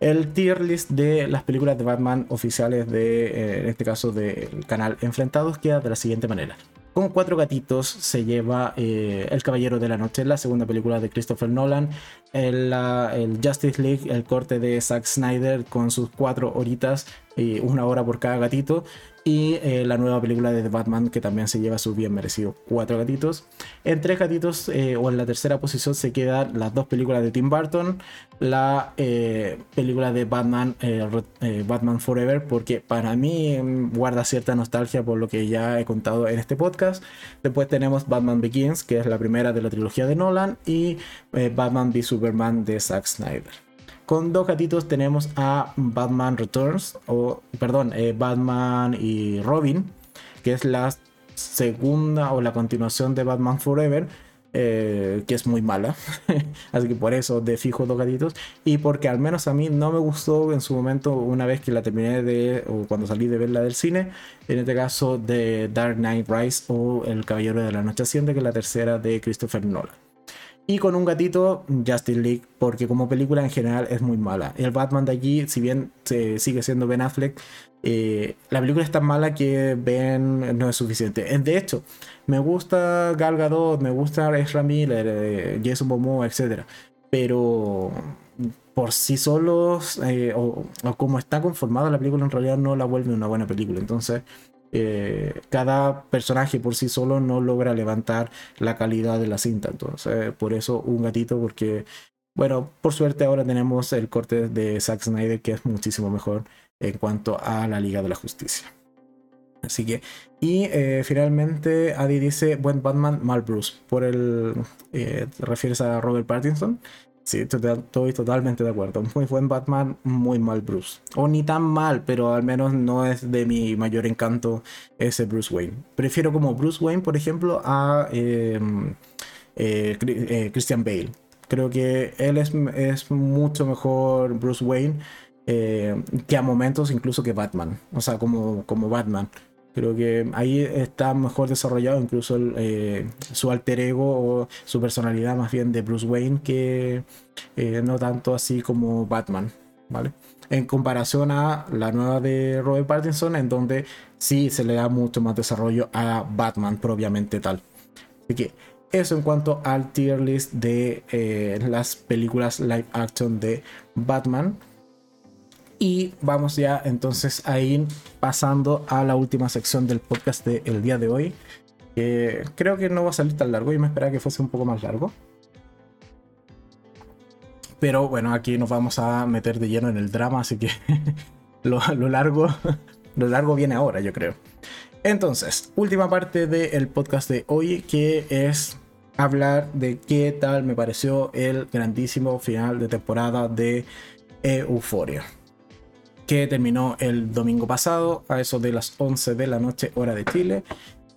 el tier list de las películas de Batman oficiales de, eh, en este caso, del canal Enfrentados queda de la siguiente manera. Con cuatro gatitos se lleva eh, El Caballero de la Noche, la segunda película de Christopher Nolan, el, el, Justice League, el corte de Zack Snyder con sus cuatro horitas y una hora por cada gatito, y eh, la nueva película de Batman que también se lleva su bien merecido cuatro gatitos. En tres gatitos eh, o en la tercera posición se quedan las dos películas de Tim Burton, la eh, película de Batman, Batman Forever, porque para mí mm, guarda cierta nostalgia por lo que ya he contado en este podcast. Después tenemos Batman Begins, que es la primera de la trilogía de Nolan, y Batman v Superman de Zack Snyder. Con dos gatitos tenemos a Batman Returns, o perdón, eh, Batman y Robin, que es la segunda o la continuación de Batman Forever, eh, que es muy mala. Así que por eso de fijo dos gatitos. Y porque al menos a mí no me gustó en su momento una vez que la terminé de, o cuando salí de verla del cine, en este caso de Dark Knight Rise o El Caballero de la Noche Asciende, que es la tercera de Christopher Nolan. Y con un gatito, Justice League, porque como película en general es muy mala. El Batman de allí, si bien se sigue siendo Ben Affleck, eh, la película es tan mala que Ben no es suficiente. De hecho, me gusta Gal Gadot, me gusta Ezra Miller, eh, Jason Momoa, etc. Pero por sí solos, eh, o, como está conformada la película, en realidad no la vuelve una buena película. Entonces, eh, cada personaje por sí solo no logra levantar la calidad de la cinta. Entonces, por eso un gatito, porque, bueno, por suerte ahora tenemos el corte de Zack Snyder que es muchísimo mejor en cuanto a la Liga de la Justicia. Así que, y eh, finalmente Adi dice, buen Batman, mal Bruce. Por el, eh, ¿te refieres a Robert Pattinson? Sí, estoy totalmente de acuerdo. Muy buen Batman, muy mal Bruce. O ni tan mal, pero al menos no es de mi mayor encanto ese Bruce Wayne. Prefiero como Bruce Wayne, por ejemplo, a em, eh, eh, Christian Bale. Creo que él es, es mucho mejor Bruce Wayne eh, que a momentos incluso que Batman. O sea, como, como Batman. Creo que ahí está mejor desarrollado incluso eh, su alter ego o su personalidad más bien de Bruce Wayne que eh, no tanto así como Batman, ¿vale? en comparación a la nueva de Robert Pattinson, en donde sí se le da mucho más desarrollo a Batman propiamente tal. Así que eso en cuanto al tier list de eh, las películas live action de Batman. Y vamos ya entonces a ir pasando a la última sección del podcast del día de hoy. creo que no va a salir tan largo, y me esperaba que fuese un poco más largo. Pero bueno, aquí nos vamos a meter de lleno en el drama, así que lo, largo, lo largo viene ahora, yo creo. Entonces, última parte del podcast de hoy, que es hablar de qué tal me pareció el grandísimo final de temporada de Euphoria terminó el domingo pasado a eso de las 11 de la noche hora de Chile.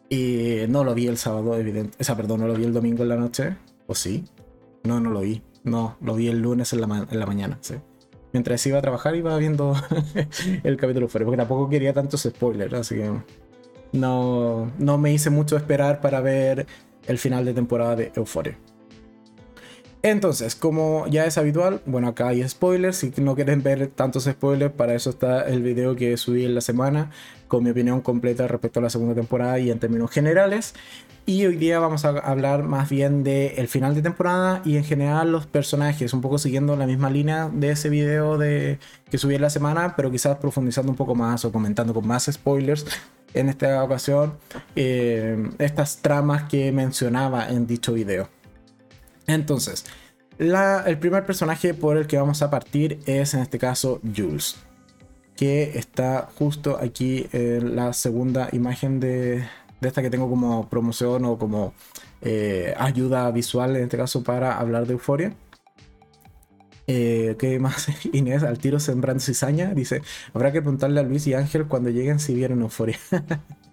Y no lo vi el sábado, evidente. O sea, perdón, no lo vi el domingo en la noche. ¿O sí? No, no lo vi. No, lo vi el lunes en la, en la mañana. Mientras iba a trabajar iba viendo el capítulo fuera, porque tampoco quería tantos spoilers, así que no, no me hice mucho esperar para ver el final de temporada de Euphoria. Entonces, como ya es habitual, bueno, acá hay spoilers. Si no quieren ver tantos spoilers, para eso está el video que subí en la semana con mi opinión completa respecto a la segunda temporada y en términos generales. Y hoy día vamos a hablar más bien del final de temporada y en general los personajes, un poco siguiendo la misma línea de ese video de, que subí en la semana, pero quizás profundizando un poco más o comentando con más spoilers en esta ocasión eh, estas tramas que mencionaba en dicho video. Entonces, el primer personaje por el que vamos a partir es en este caso Jules, que está justo aquí en la segunda imagen de, esta que tengo como promoción o como eh, ayuda visual en este caso para hablar de Euforia. Eh, ¿Qué más? Inés, al tiro sembrando cizaña, dice, habrá que preguntarle a Luis y Ángel cuando lleguen si vieron Euforia.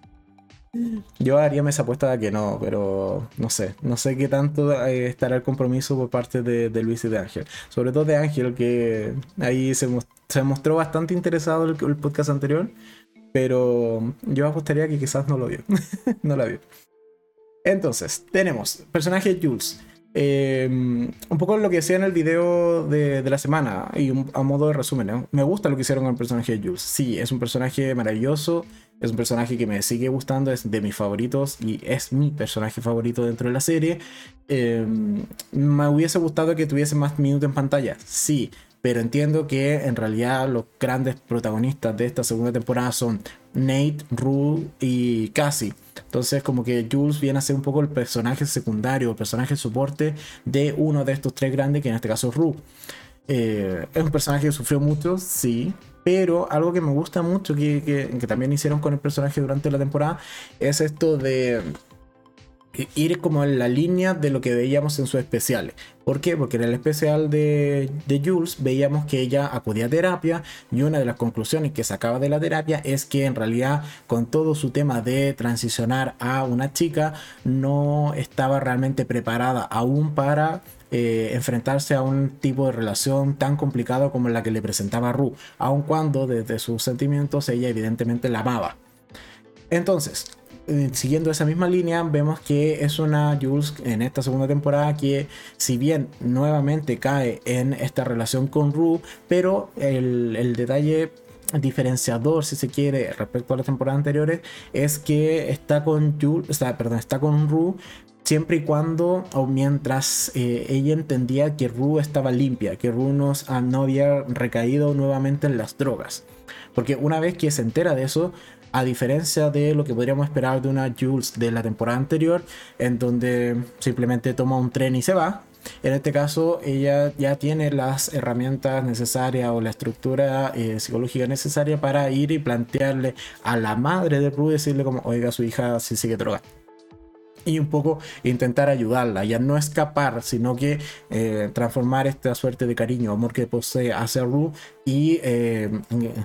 Yo haría esa apuesta de que no, pero no sé. No sé qué tanto eh, estará el compromiso por parte de, Luis y de Ángel. Sobre todo de Ángel, que ahí se, mostró bastante interesado el, el podcast anterior. Pero yo apostaría que quizás no lo vio. no la vio. Entonces, tenemos personaje Jules. Em, un poco lo que decía en el video de, la semana y a modo de resumen, me gusta lo que hicieron con el personaje de Jules. Sí, es un personaje maravilloso, es un personaje que me sigue gustando, es de mis favoritos y es mi personaje favorito dentro de la serie. Em, me hubiese gustado que tuviese más minutos en pantalla, sí, pero entiendo que en realidad los grandes protagonistas de esta segunda temporada son Nate, Rue y Cassie. Entonces como que Jules viene a ser un poco el personaje secundario, el personaje soporte de uno de estos tres grandes, que en este caso es Rue. Eh, es un personaje que sufrió mucho, sí, pero algo que me gusta mucho que, que, también hicieron con el personaje durante la temporada es esto de ir como en la línea de lo que veíamos en sus especiales. ¿Por qué? Porque en el especial de, de, Jules veíamos que ella acudía a terapia y una de las conclusiones que sacaba de la terapia es que en realidad con todo su tema de transicionar a una chica no estaba realmente preparada aún para eh, enfrentarse a un tipo de relación tan complicado como la que le presentaba Ru, aun cuando desde sus sentimientos ella evidentemente la amaba. Entonces, siguiendo esa misma línea, vemos que es una Jules en esta segunda temporada que, si bien nuevamente cae en esta relación con Rue, pero el, detalle diferenciador, si se quiere, respecto a las temporadas anteriores, es que está con Jules, o perdón, está con Rue siempre y cuando o mientras eh, ella entendía que Rue estaba limpia, que Rue no había recaído nuevamente en las drogas. Porque una vez que se entera de eso, a diferencia de lo que podríamos esperar de una Jules de la temporada anterior, en donde simplemente toma un tren y se va. En este caso, ella ya tiene las herramientas necesarias o la estructura eh, psicológica necesaria para ir y plantearle a la madre de Rue, decirle como, oiga, su hija si sigue droga y un poco intentar ayudarla, ya no escapar, sino que eh, transformar esta suerte de cariño, amor que posee hacia Ru y eh,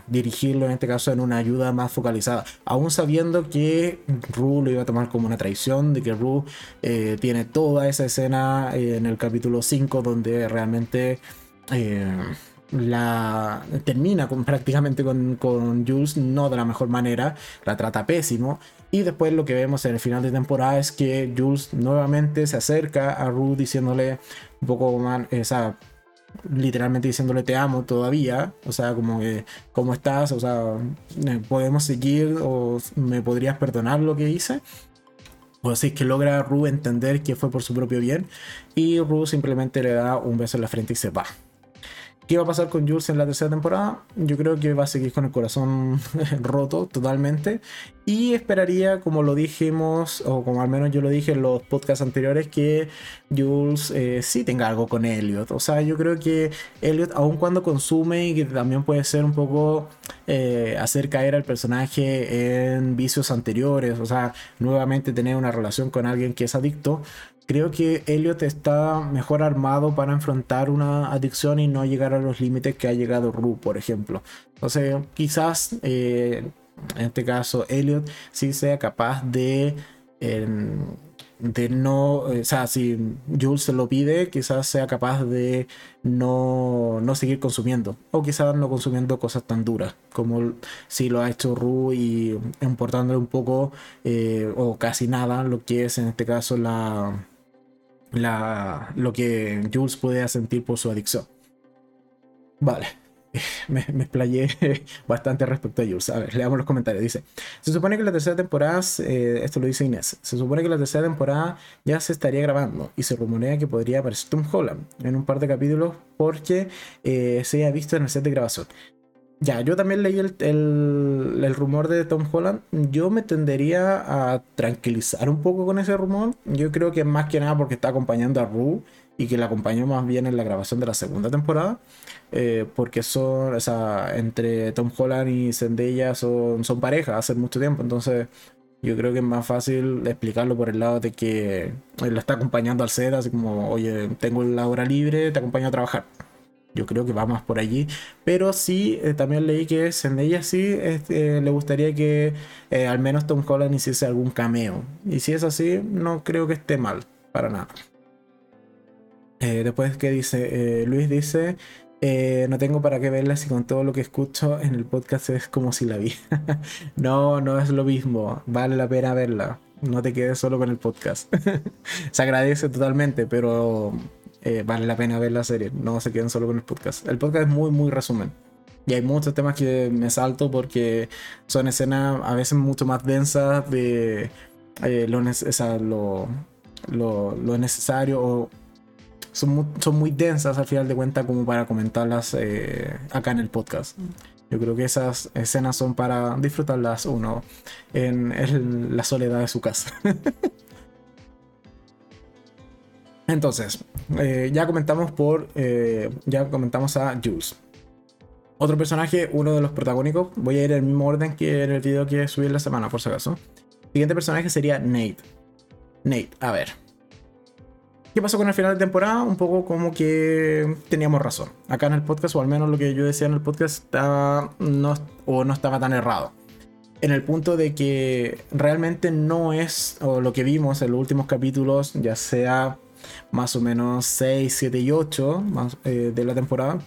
dirigirlo en este caso en una ayuda más focalizada, aún sabiendo que Ru lo iba a tomar como una traición, de que Ru eh, tiene toda esa escena en el capítulo 5 donde realmente la termina con, prácticamente con, con, Jules, no de la mejor manera, la trata pésimo. Y después lo que vemos en el final de temporada es que Jules nuevamente se acerca a Rue diciéndole un poco más, esa literalmente diciéndole te amo todavía, o sea, como que, ¿cómo estás? O sea, eh, ¿podemos seguir o me podrías perdonar lo que hice? O así que logra Ru entender que fue por su propio bien y Ru simplemente le da un beso en la frente y se va. ¿Qué va a pasar con Jules en la tercera temporada? Yo creo que va a seguir con el corazón roto totalmente. Y esperaría, como lo dijimos, o como al menos yo lo dije en los podcasts anteriores, que Jules eh, sí tenga algo con Elliot. O sea, yo creo que Elliot, aun cuando consume y que también puede ser un poco eh, hacer caer al personaje en vicios anteriores, o sea, nuevamente tener una relación con alguien que es adicto, creo que Elliot está mejor armado para enfrentar una adicción y no llegar a los límites que ha llegado Ru, por ejemplo. Entonces, quizás eh, en este caso Elliot sí sea capaz de de no, o sea, si Jules se lo pide, quizás sea capaz de no, no seguir consumiendo. O quizás no consumiendo cosas tan duras como si lo ha hecho Ru y importándole un poco eh, o casi nada lo que es en este caso la, la, lo que Jules puede sentir por su adicción. Vale. Me, me explayé bastante respecto a Jules. A ver, leamos los comentarios. Dice: Se supone que la tercera temporada, eh, esto lo dice Inés, se supone que la tercera temporada ya se estaría grabando y se rumorea que podría aparecer Tom Holland en un par de capítulos porque eh, se ha visto en el set de grabación. Ya, yo también leí el, el, rumor de Tom Holland. Yo me tendería a tranquilizar un poco con ese rumor. Yo creo que más que nada porque está acompañando a Rue y que la acompañó más bien en la grabación de la segunda temporada. Eh, porque son, o sea, entre Tom Holland y Zendaya son, son pareja hace mucho tiempo. Entonces, yo creo que es más fácil explicarlo por el lado de que él lo está acompañando al set, así como, oye, tengo la hora libre, te acompaño a trabajar. Yo creo que va más por allí. Pero sí, eh, también leí que Zendaya sí este, le gustaría que eh, al menos Tom Holland hiciese algún cameo. Y si es así, no creo que esté mal, para nada. Eh, después que dice, Luis dice, no tengo para qué verla si con todo lo que escucho en el podcast es como si la vi. no, no es lo mismo. Vale la pena verla. No te quedes solo con el podcast. Se agradece totalmente, pero eh, vale la pena ver la serie. No se queden solo con el podcast. El podcast es muy, muy resumen. Y hay muchos temas que me salto porque son escenas a veces mucho más densas de eh, lo, lo, lo, necesario o son muy, son muy densas al final de cuentas como para comentarlas eh, acá en el podcast. Yo creo que esas escenas son para disfrutarlas uno en la soledad de su casa. Entonces, eh, ya comentamos por. Eh, ya comentamos a Jules. Otro personaje, uno de los protagónicos. Voy a ir en el mismo orden que en el video que subí en la semana, por si acaso. Siguiente personaje sería Nate. Nate, a ver. ¿Qué pasó con el final de temporada? Un poco como que teníamos razón. Acá en el podcast, o al menos lo que yo decía en el podcast, estaba, no, o no estaba tan errado. En el punto de que realmente no es, o lo que vimos en los últimos capítulos, ya sea más o menos 6, 7 y 8 eh, de la temporada,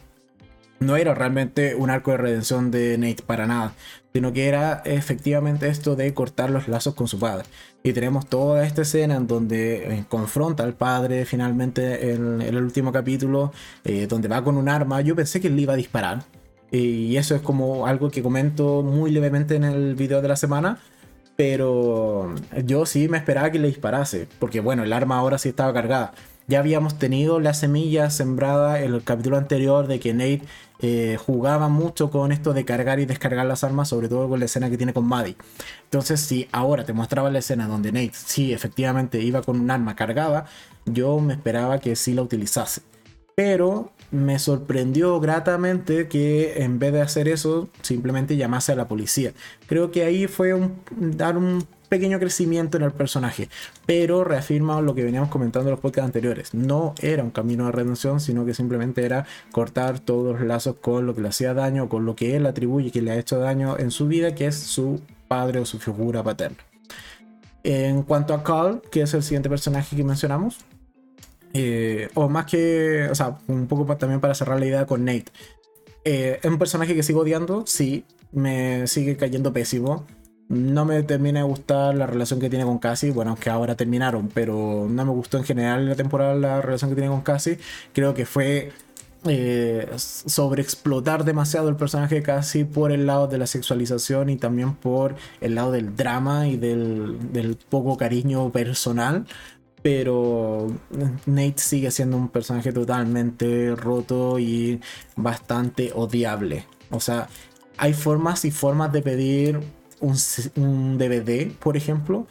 no era realmente un arco de redención de Nate para nada, sino que era efectivamente esto de cortar los lazos con su padre. Y tenemos toda esta escena en donde eh, confronta al padre finalmente en, el último capítulo, eh, donde va con un arma. Yo pensé que le iba a disparar. Y eso es como algo que comento muy levemente en el video de la semana. Pero yo sí me esperaba que le disparase, porque bueno, el arma ahora sí estaba cargada. Ya habíamos tenido la semilla sembrada en el capítulo anterior de que Nate eh, jugaba mucho con esto de cargar y descargar las armas, sobre todo con la escena que tiene con Maddie. Entonces, si ahora te mostraba la escena donde Nate sí efectivamente iba con un arma cargada, yo me esperaba que sí la utilizase. Pero me sorprendió gratamente que en vez de hacer eso, simplemente llamase a la policía. Creo que ahí fue un, dar un pequeño crecimiento en el personaje, pero reafirma lo que veníamos comentando en los podcasts anteriores. No era un camino de redención, sino que simplemente era cortar todos los lazos con lo que le hacía daño, con lo que él atribuye que le ha hecho daño en su vida, que es su padre o su figura paterna. En cuanto a Carl, que es el siguiente personaje que mencionamos, eh, o más que, o sea, un poco también para cerrar la idea con Nate. Eh, es un personaje que sigo odiando, sí, me sigue cayendo pésimo. No me termina de gustar la relación que tiene con Cassie, bueno, aunque ahora terminaron, pero no me gustó en general la temporada la relación que tiene con Cassie. Creo que fue eh, sobreexplotar demasiado el personaje casi por el lado de la sexualización y también por el lado del drama y del, poco cariño personal. Pero Nate sigue siendo un personaje totalmente roto y bastante odiable. O sea, hay formas y formas de pedir un, DVD, por ejemplo,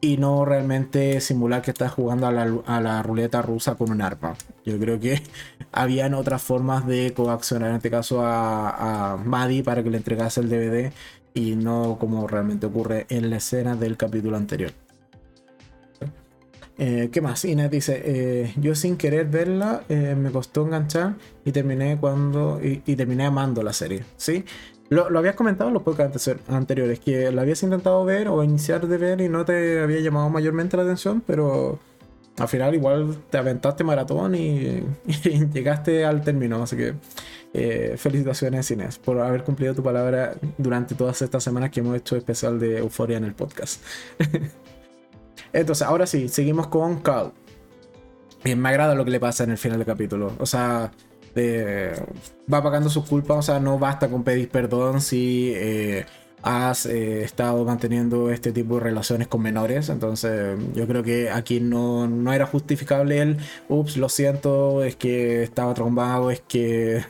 y no realmente simular que estás jugando a la, ruleta rusa con un arma. Yo creo que habían otras formas de coaccionar, en este caso a, a Maddie para que le entregase el DVD y no como realmente ocurre en la escena del capítulo anterior. Eh, ¿Qué más? Inés dice, eh, yo sin querer verla eh, me costó enganchar y terminé cuando y, y, terminé amando la serie, ¿sí? Lo, habías comentado en los podcasts anteriores, que lo habías intentado ver o iniciar de ver y no te había llamado mayormente la atención, pero al final igual te aventaste maratón y, llegaste al término. Así que eh, felicitaciones Inés por haber cumplido tu palabra durante todas estas semanas que hemos hecho especial de Euforia en el podcast. Entonces, ahora sí, seguimos con Cal. me agrada lo que le pasa en el final del capítulo. O sea, va pagando sus culpas, o sea, no basta con pedir perdón si eh, has eh, estado manteniendo este tipo de relaciones con menores, entonces yo creo que aquí no, no era justificable el, ups, lo siento, es que estaba trombado, es que...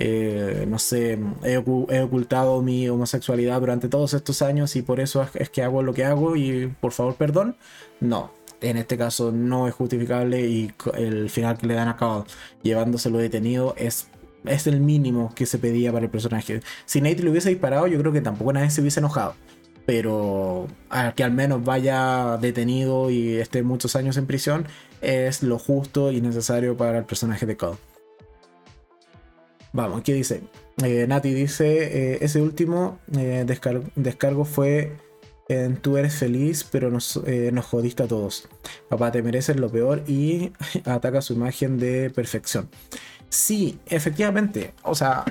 Eh, no sé, he, ocultado mi homosexualidad durante todos estos años y por eso es que hago lo que hago y por favor perdón. No, en este caso no es justificable y el final que le dan a cabo llevándoselo detenido es, es el mínimo que se pedía para el personaje. Si Nate le hubiese disparado, yo creo que tampoco nadie se hubiese enojado. Pero que al menos vaya detenido y esté muchos años en prisión es lo justo y necesario para el personaje de Cole. Vamos, ¿qué dice? Eh, Nati dice, eh, ese último eh, descargo fue tú eres feliz, pero nos, eh, nos jodiste a todos. Papá, te mereces lo peor y ataca su imagen de perfección. Sí, efectivamente. O sea,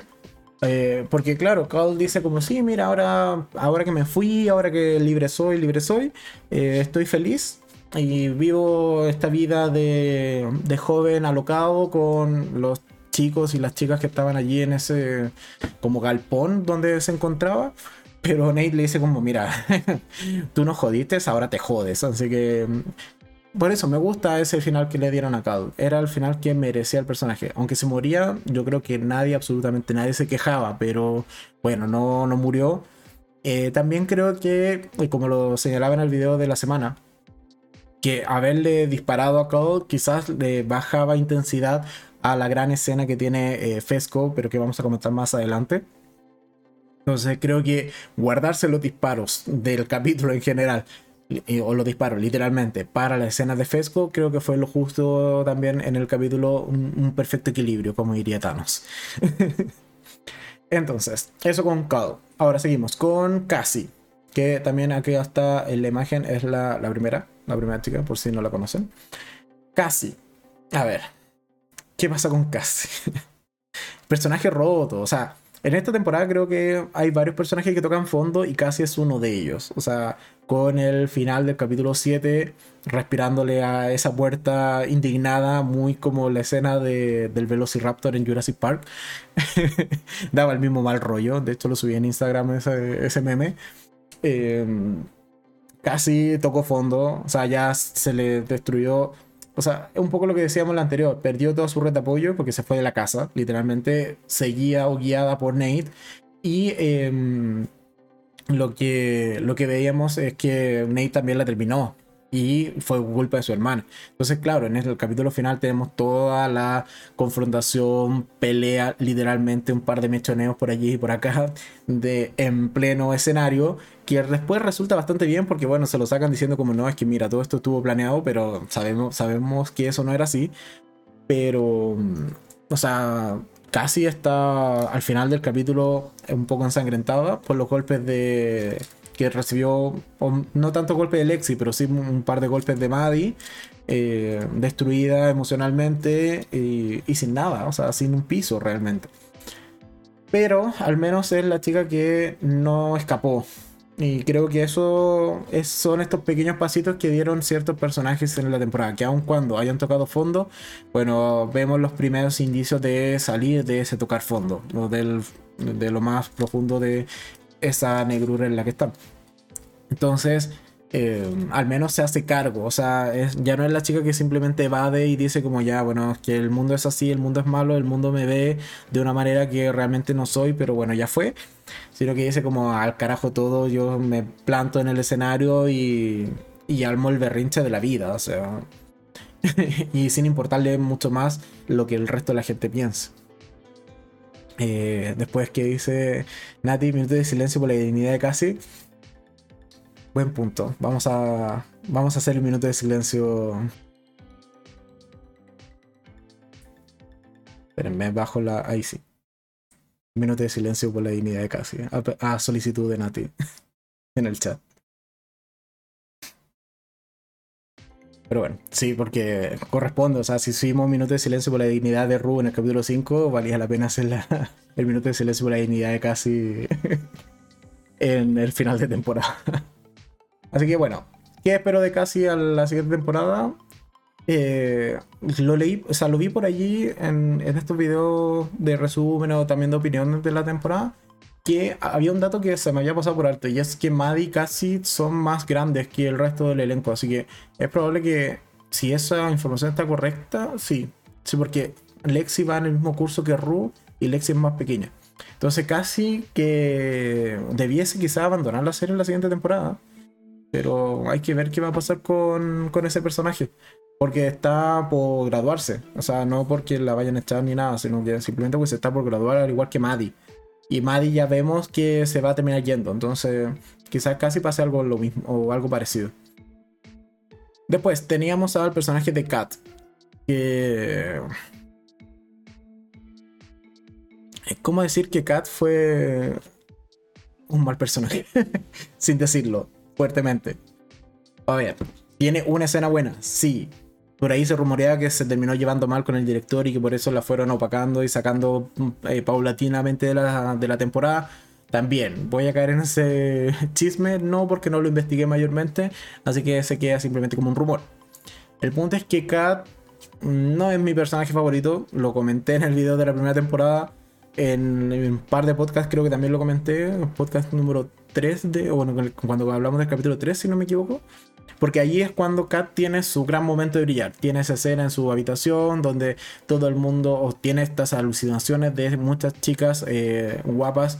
eh, porque claro, Carl dice como, sí, mira, ahora, ahora que me fui, ahora que libre soy, libre soy, eh, estoy feliz y vivo esta vida de, de joven alocado con los chicos y las chicas que estaban allí en ese como galpón donde se encontraba. Pero Nate le dice como, mira, tú no jodiste, ahora te jodes. Así que... Mm, por eso me gusta ese final que le dieron a Cal. Era el final que merecía el personaje. Aunque se moría, yo creo que nadie, absolutamente nadie se quejaba. Pero bueno, no, no murió. Eh, también creo que, como lo señalaba en el video de la semana, que haberle disparado a Cal quizás le bajaba intensidad a la gran escena que tiene eh, Fesco, pero que vamos a comentar más adelante. Entonces creo que guardarse los disparos del capítulo en general, o los disparos literalmente, para la escena de Fesco, creo que fue lo justo también en el capítulo, un, perfecto equilibrio, como diría Thanos. Entonces, eso con Cal. Ahora seguimos con Cassie, que también aquí está en la imagen, es la, la primera, la primera chica, por si no la conocen. Cassie. A ver, ¿qué pasa con Cassie? Personaje roto, o sea, en esta temporada creo que hay varios personajes que tocan fondo y casi es uno de ellos. O sea, con el final del capítulo 7, respirándole a esa puerta indignada, muy como la escena de, del Velociraptor en Jurassic Park. Daba el mismo mal rollo. De hecho, lo subí en Instagram ese, meme. Em, casi tocó fondo. O sea, ya se le destruyó o sea, un poco lo que decíamos en la anterior, perdió toda su red de apoyo porque se fue de la casa, literalmente seguía o guiada por Nate y em, lo, que, lo que veíamos es que Nate también la terminó, y fue culpa de su hermana. Entonces, claro, en el capítulo final tenemos toda la confrontación, pelea, literalmente un par de mechoneos por allí y por acá, de, en pleno escenario, que después resulta bastante bien porque, bueno, se lo sacan diciendo como no, es que mira, todo esto estuvo planeado, pero sabemos, sabemos que eso no era así. Pero, o sea, casi está al final del capítulo un poco ensangrentada por los golpes de que recibió no tanto golpes de Lexi, pero sí un par de golpes de Maddie, eh, destruida emocionalmente y, sin nada, o sea, sin un piso realmente. Pero al menos es la chica que no escapó. Y creo que eso son estos pequeños pasitos que dieron ciertos personajes en la temporada, que aun cuando hayan tocado fondo, bueno, vemos los primeros indicios de salir de ese tocar fondo, de lo más profundo de esa negrura en la que están. Entonces, eh, al menos se hace cargo. O sea, ya no es la chica que simplemente evade y dice como ya, bueno, es que el mundo es así, el mundo es malo, el mundo me ve de una manera que realmente no soy, pero bueno, ya fue. Sino que dice como al carajo todo, yo me planto en el escenario y, y almo el berrinche de la vida, o sea. y sin importarle mucho más lo que el resto de la gente piensa. Eh, después que dice Nati, minuto de silencio por la dignidad de Casi Buen punto. Vamos a, vamos a hacer un minuto de silencio. Espérenme, bajo la. Ahí sí. Minuto de silencio por la dignidad de Casi. A, solicitud de Nati. en el chat. Pero bueno, sí, porque corresponde. O sea, si hicimos un minuto de silencio por la dignidad de Ru en el capítulo 5, valía la pena hacer el minuto de silencio por la dignidad de Casi en el final de temporada. Así que bueno, ¿qué espero de casi a la siguiente temporada? Eh, lo leí, o sea, lo vi por allí en, estos videos de resumen o también de opinión de la temporada. Que había un dato que se me había pasado por alto y es que Maddie y casi son más grandes que el resto del elenco. Así que es probable que si esa información está correcta, sí. Sí, porque Lexi va en el mismo curso que Ru y Lexi es más pequeña. Entonces casi que debiese quizá abandonar la serie en la siguiente temporada pero hay que ver qué va a pasar con, ese personaje. Porque está por graduarse. O sea, no porque la vayan a echar ni nada, sino que simplemente pues está por graduar al igual que Maddie. Y Maddie ya vemos que se va a terminar yendo. Entonces, quizás casi pase algo lo mismo o algo parecido. Después teníamos al personaje de Kat. Que. ¿Cómo decir que Kat fue un mal personaje? Sin decirlo fuertemente. A ver, tiene una escena buena, sí. Por ahí se rumorea que se terminó llevando mal con el director y que por eso la fueron opacando y sacando mm, eh, paulatinamente de la, de la temporada. También voy a caer en ese chisme, no porque no lo investigué mayormente, así que se queda simplemente como un rumor. El punto es que Kat no es mi personaje favorito, lo comenté en el video de la primera temporada, en, un par de podcasts creo que también lo comenté, podcast número 3 de, bueno, cuando hablamos del capítulo 3 si no me equivoco, porque allí es cuando Kat tiene su gran momento de brillar, tiene esa escena en su habitación donde todo el mundo tiene estas alucinaciones de muchas chicas eh, guapas.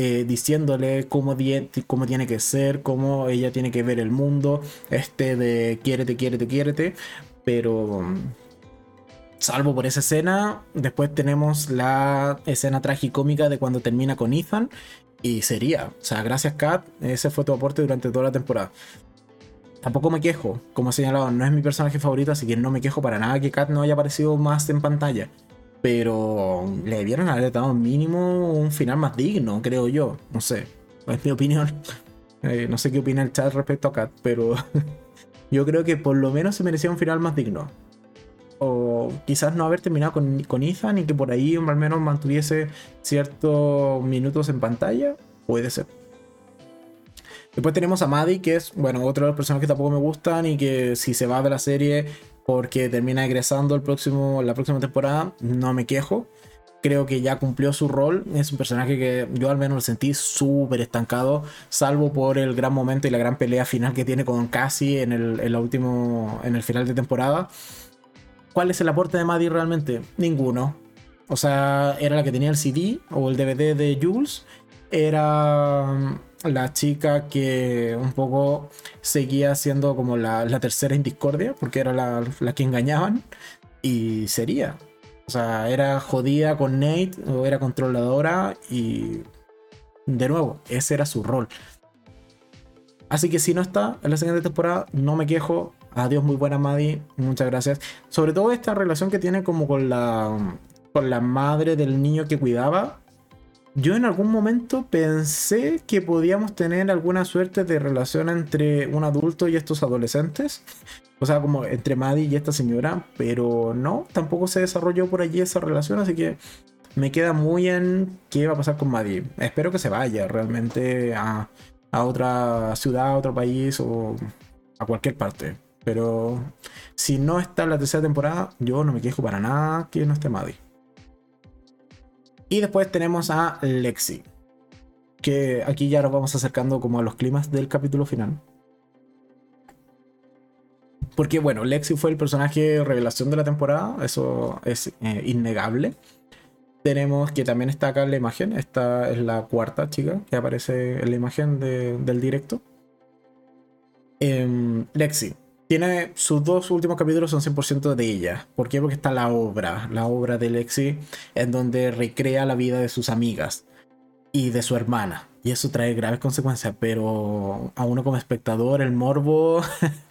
Eh, diciéndole cómo, cómo, tiene que ser, cómo ella tiene que ver el mundo, este de quiérete, quiérete, quiérete, pero salvo por esa escena, después tenemos la escena tragicómica de cuando termina con Ethan. Y sería, o sea, gracias Kat, ese fue tu aporte durante toda la temporada. Tampoco me quejo, como he señalado, no es mi personaje favorito, así que no me quejo para nada que Kat no haya aparecido más en pantalla. Pero le debieron haber dado mínimo un final más digno, creo yo. No sé, es mi opinión. Eh, no sé qué opina el chat respecto a Kat, pero yo creo que por lo menos se merecía un final más digno o quizás no haber terminado con, con Ethan y que por ahí al menos mantuviese ciertos minutos en pantalla, puede ser. Después tenemos a Maddie, que es, bueno, otro de los personajes que tampoco me gustan y que si se va de la serie porque termina egresando el próximo, la próxima temporada, no me quejo. Creo que ya cumplió su rol. Es un personaje que yo al menos lo sentí súper estancado, salvo por el gran momento y la gran pelea final que tiene con Cassie en el, en último, en el final de temporada ¿Cuál es el aporte de Maddie realmente? Ninguno. O sea, era la que tenía el CD o el DVD de Jules. Era mm, la chica que un poco seguía siendo como la, tercera en discordia, porque era la, que engañaban. Y sería. O sea, era jodida con Nate o era controladora y de nuevo, ese era su rol. Así que si no está en la siguiente temporada, no me quejo. Adiós, muy buena Maddie. Muchas gracias. Sobre todo esta relación que tiene como con la, con la madre del niño que cuidaba. Yo en algún momento pensé que podíamos tener alguna suerte de relación entre un adulto y estos adolescentes. O sea, como entre Maddie y esta señora. Pero no, tampoco se desarrolló por allí esa relación. Así que me queda muy en qué va a pasar con Maddie. Espero que se vaya realmente a a otra ciudad, a otro país o a cualquier parte. Pero si no está la tercera temporada, yo no me quejo para nada que no esté Maddie. Y después tenemos a Lexi. Que aquí ya nos vamos acercando como a los climas del capítulo final. Porque bueno, Lexi fue el personaje revelación de la temporada, eso es eh, innegable. Tenemos que también está acá en la imagen, esta es la cuarta chica que aparece en la imagen del directo. Em, Lexi, tiene sus dos últimos capítulos son 100% de ella. ¿Por qué? Porque está la obra, la obra de Lexi, en donde recrea la vida de sus amigas y de su hermana. Y eso trae graves consecuencias, pero a uno como espectador el morbo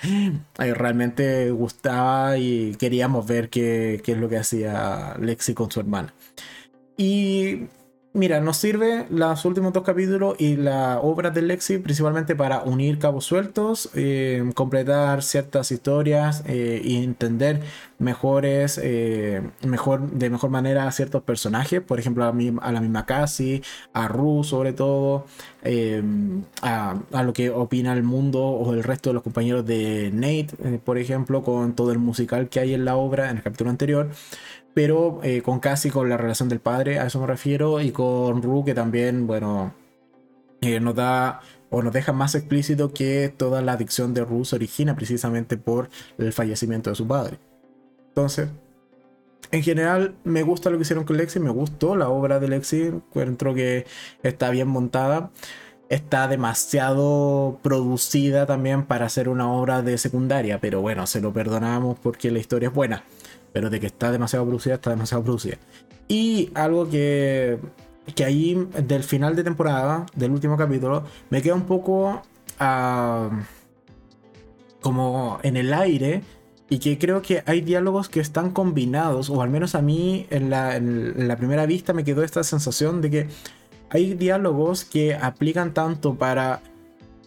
realmente gustaba y queríamos ver qué es lo que hacía Lexi con su hermana. Y Mira, nos sirve los últimos dos capítulos y la obra de Lexi principalmente para unir cabos sueltos, eh, completar ciertas historias e entender mejores, eh, mejor, de mejor manera a ciertos personajes, por ejemplo a, a la misma Cassie, a Ru sobre todo, a, a, lo que opina el mundo o el resto de los compañeros de Nate, por ejemplo, con todo el musical que hay en la obra en el capítulo anterior pero eh, con casi con la relación del padre, a eso me refiero, y con Ru, que también, bueno, eh, nos da o nos deja más explícito que toda la adicción de Ru se origina precisamente por el fallecimiento de su padre. Entonces, en general, me gusta lo que hicieron con Lexi, me gustó la obra de Lexi, encuentro que está bien montada. Está demasiado producida también para ser una obra de secundaria, pero bueno, se lo perdonamos porque la historia es buena pero de que está demasiado producida, está demasiado producida. Y algo que, que ahí del final de temporada, del último capítulo, me queda un poco uh, como en el aire y que creo que hay diálogos que están combinados, o al menos a mí en la, en la primera vista me quedó esta sensación de que hay diálogos que aplican tanto para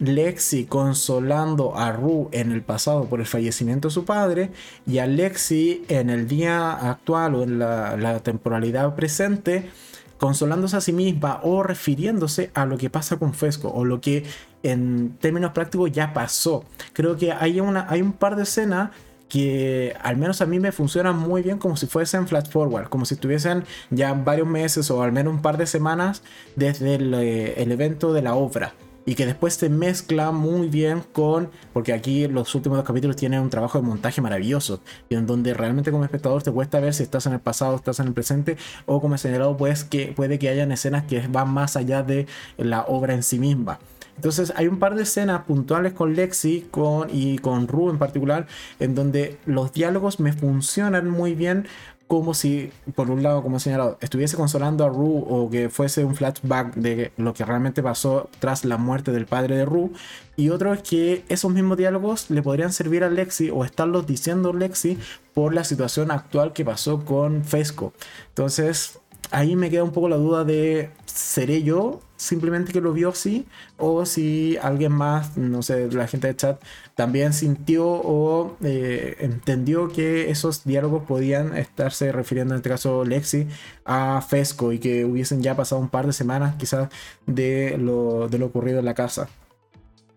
Lexi consolando a Ru en el pasado por el fallecimiento de su padre y a Lexi en el día actual o en la, temporalidad presente consolándose a sí misma o refiriéndose a lo que pasa con Fesco o lo que en términos prácticos ya pasó. Creo que hay, una, hay un par de escenas que al menos a mí me funcionan muy bien como si fuesen flash forward, como si estuviesen ya varios meses o al menos un par de semanas desde el, eh, el evento de la obra y que después se mezcla muy bien con, porque aquí los últimos dos capítulos tienen un trabajo de montaje maravilloso, y en donde realmente como espectador te cuesta ver si estás en el pasado, estás en el presente, o como he señalado, pues que puede que hayan escenas que van más allá de la obra en sí misma. Entonces hay un par de escenas puntuales con Lexi con, y con Ru en particular, en donde los diálogos me funcionan muy bien como si, por un lado, como he señalado, estuviese consolando a Ru o que fuese un flashback de lo que realmente pasó tras la muerte del padre de Ru. Y otro es que esos mismos diálogos le podrían servir a Lexi o estarlos diciendo Lexi por la situación actual que pasó con Fesco. Entonces, ahí me queda un poco la duda de, ¿seré yo simplemente que lo vio así? O si alguien más, no sé, la gente de chat, también sintió o eh, entendió que esos diálogos podían estarse refiriendo, en este caso Lexi, a Fesco y que hubiesen ya pasado un par de semanas quizás de lo, de lo ocurrido en la casa.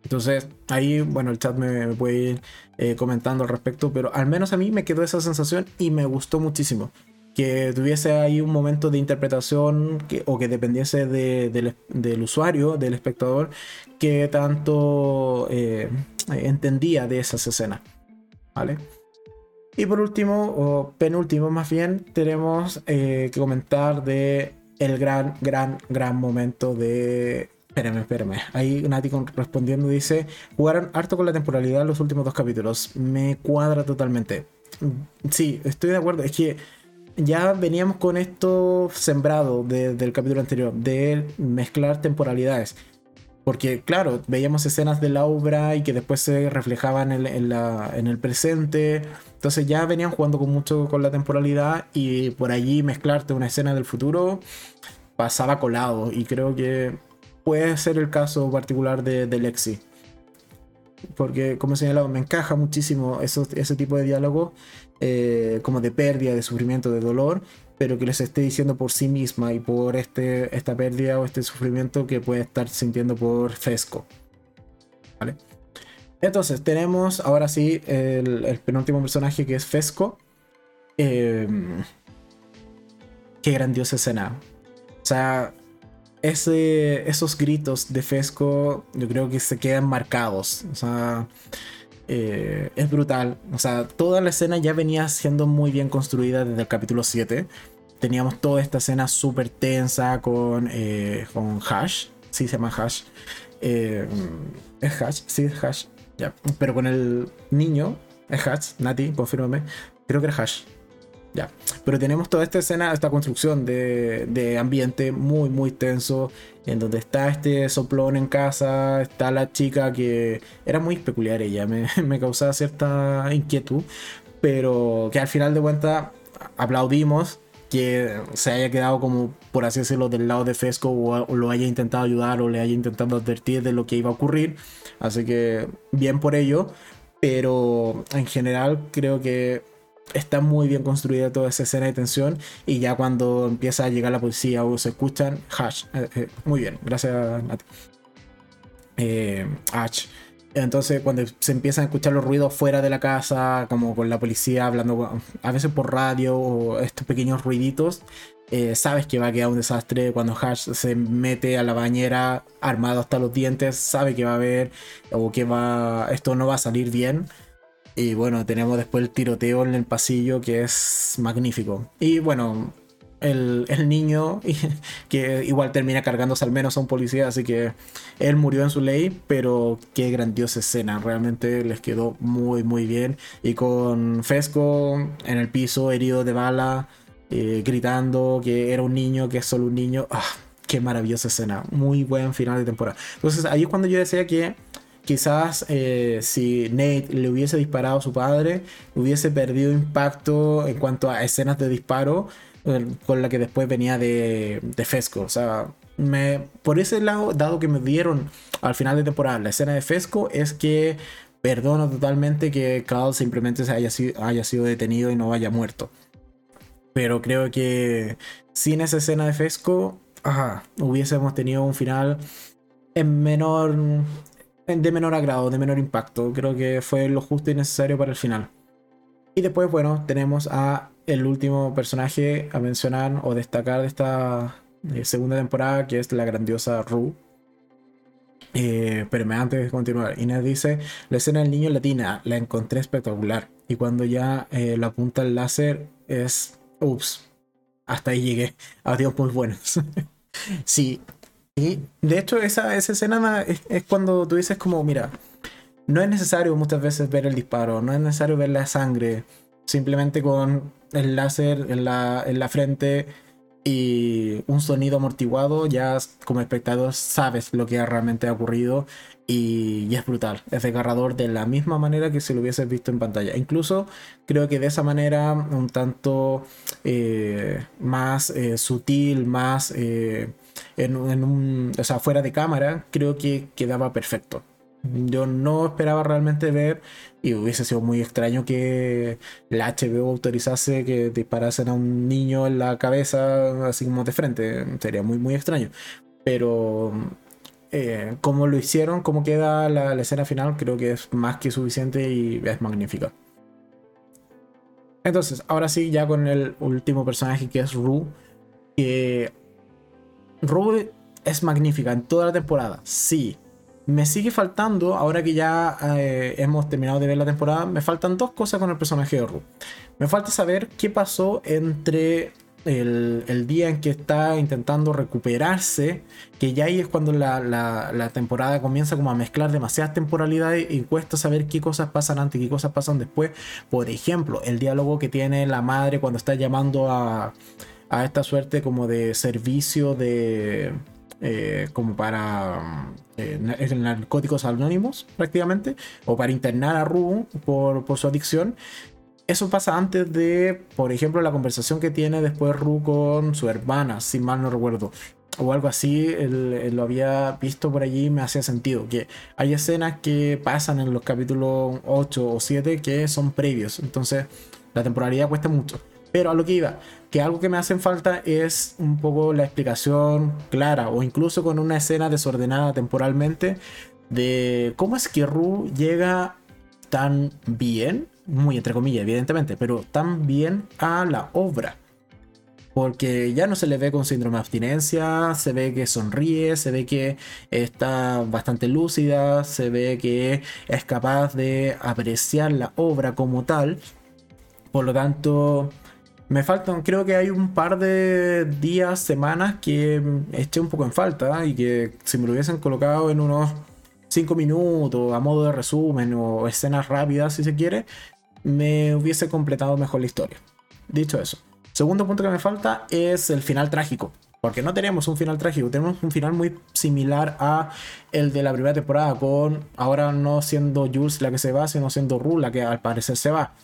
Entonces, ahí, bueno, el chat me, puede ir eh, comentando al respecto, pero al menos a mí me quedó esa sensación y me gustó muchísimo que tuviese ahí un momento de interpretación o que dependiese del usuario, del espectador, que tanto eh, entendía de esas escenas. ¿Vale? Y por último, o penúltimo más bien, tenemos eh, que comentar de el gran, gran, gran momento de... Espérame, espérame. Ahí Nati respondiendo dice, jugaron harto con la temporalidad los últimos dos capítulos. Me cuadra totalmente. Sí, estoy de acuerdo. Es que ya veníamos con esto sembrado del capítulo anterior, de mezclar temporalidades. Porque, claro, veíamos escenas de la obra y que después se reflejaban en, en, el presente. Entonces ya venían jugando con mucho con la temporalidad y por allí mezclarte una escena del futuro pasaba colado. Y creo que puede ser el caso particular de, de Lexi porque como he señalado, me encaja muchísimo ese tipo de diálogo, eh, como de pérdida, de sufrimiento, de dolor, pero que les esté diciendo por sí misma y por este, esta pérdida o este sufrimiento que puede estar sintiendo por Fesco. ¿vale? Entonces, tenemos ahora sí el, penúltimo personaje que es Fesco. Em, qué grandiosa escena. O sea, ese, esos gritos de Fesco yo creo que se quedan marcados. O sea, eh, es brutal. O sea, toda la escena ya venía siendo muy bien construida desde el capítulo 7. Teníamos toda esta escena súper tensa con, eh, con Hash. Sí, se llama Hash. Eh, es Hash, sí, es Hash. Pero con el niño, es Hash, Nati, confírmame. Creo que era Hash. Ya. Pero tenemos toda esta escena, esta construcción de, ambiente muy, muy tenso, en donde está este soplón en casa, está la chica que era muy peculiar ella, me causaba cierta inquietud, pero que al final de cuentas aplaudimos que se haya quedado como, por así decirlo, del lado de Fesco o, lo haya intentado ayudar o le haya intentado advertir de lo que iba a ocurrir. Así que bien por ello, pero en general creo que está muy bien construida toda esa escena de tensión y ya cuando empieza a llegar la policía o se escuchan, hash. Eh, eh, muy bien, gracias Nati. Eh, Entonces cuando se empiezan a escuchar los ruidos fuera de la casa, como con la policía hablando a veces por radio o estos pequeños ruiditos, eh, sabes que va a quedar un desastre cuando Hash se mete a la bañera armado hasta los dientes, sabe que va a haber o que va esto no va a salir bien. Y bueno, tenemos después el tiroteo en el pasillo que es magnífico. Y bueno, el, niño, que igual termina cargándose al menos a un policía, así que él murió en su ley, pero qué grandiosa escena, realmente les quedó muy muy bien. Y con Fesco en el piso, herido de bala, eh, gritando que era un niño, que es solo un niño. ¡Ah! Qué maravillosa escena, muy buen final de temporada. Entonces ahí es cuando yo decía que quizás eh, si Nate le hubiese disparado a su padre, hubiese perdido impacto en cuanto a escenas de disparo eh, con la que después venía de, Fesco. O sea, por ese lado, dado que me dieron al final de temporada la escena de Fesco, es que perdono totalmente que Carl simplemente se haya, haya sido detenido y no haya muerto. Pero creo que sin esa escena de Fesco, hubiésemos tenido un final en menor de menor agrado, de menor impacto. Creo que fue lo justo y necesario para el final. Y después, bueno, tenemos a el último personaje a mencionar o destacar de esta eh, segunda temporada, que es la grandiosa Rue. Eh, pero antes de continuar, Inés dice, la escena del niño latina la encontré espectacular. Y cuando ya eh, la apunta el láser es, ups, hasta ahí llegué. Adiós muy buenos. sí, y de hecho, esa, esa escena es, cuando tú dices como, mira, no es necesario muchas veces ver el disparo, no es necesario ver la sangre, simplemente con el láser en la, en la frente y un sonido amortiguado, ya como espectador sabes lo que realmente ha ocurrido y, es brutal, es desgarrador de la misma manera que si lo hubieses visto en pantalla. Incluso creo que de esa manera un tanto eh, más eh, sutil, más... Eh, en, un, o sea, fuera de cámara, creo que quedaba perfecto. Yo no esperaba realmente ver, y hubiese sido muy extraño que la HBO autorizase que disparasen a un niño en la cabeza, así como de frente. Sería muy, muy extraño. Pero eh, como lo hicieron, como queda la, la, escena final, creo que es más que suficiente y es magnífica. Entonces, ahora sí, ya con el último personaje que es Rue, que Rue es magnífica en toda la temporada, sí. Me sigue faltando, ahora que ya eh, hemos terminado de ver la temporada, me faltan dos cosas con el personaje de Rue. Me falta saber qué pasó entre el, día en que está intentando recuperarse, que ya ahí es cuando la, temporada comienza como a mezclar demasiadas temporalidades y cuesta saber qué cosas pasan antes y qué cosas pasan después. Por ejemplo, el diálogo que tiene la madre cuando está llamando a, a esta suerte como de servicio de... Eh, como para eh, narcóticos anónimos prácticamente, o para internar a Ru por, por, su adicción. Eso pasa antes de, por ejemplo, la conversación que tiene después Ru con su hermana, si mal no recuerdo. O algo así, lo había visto por allí me hacía sentido. Que hay escenas que pasan en los capítulos 8 o 7 que son previos. Entonces, la temporalidad cuesta mucho. Pero a lo que iba, que algo que me hacen falta es un poco la explicación clara o incluso con una escena desordenada temporalmente de cómo es que Ru llega tan bien, muy entre comillas, evidentemente, pero tan bien a la obra. Porque ya no se le ve con síndrome de abstinencia, se ve que sonríe, se ve que está bastante lúcida, se ve que es capaz de apreciar la obra como tal. Por lo tanto, me faltan, creo que hay un par de días, semanas que eché un poco en falta y que si me lo hubiesen colocado en unos 5 minutos a modo de resumen o escenas rápidas si se quiere, me hubiese completado mejor la historia. Dicho eso. Segundo punto que me falta es el final trágico. Porque no tenemos un final trágico, tenemos un final muy similar a el de la primera temporada, con ahora no siendo Jules la que se va, sino siendo Ru la que al parecer se va.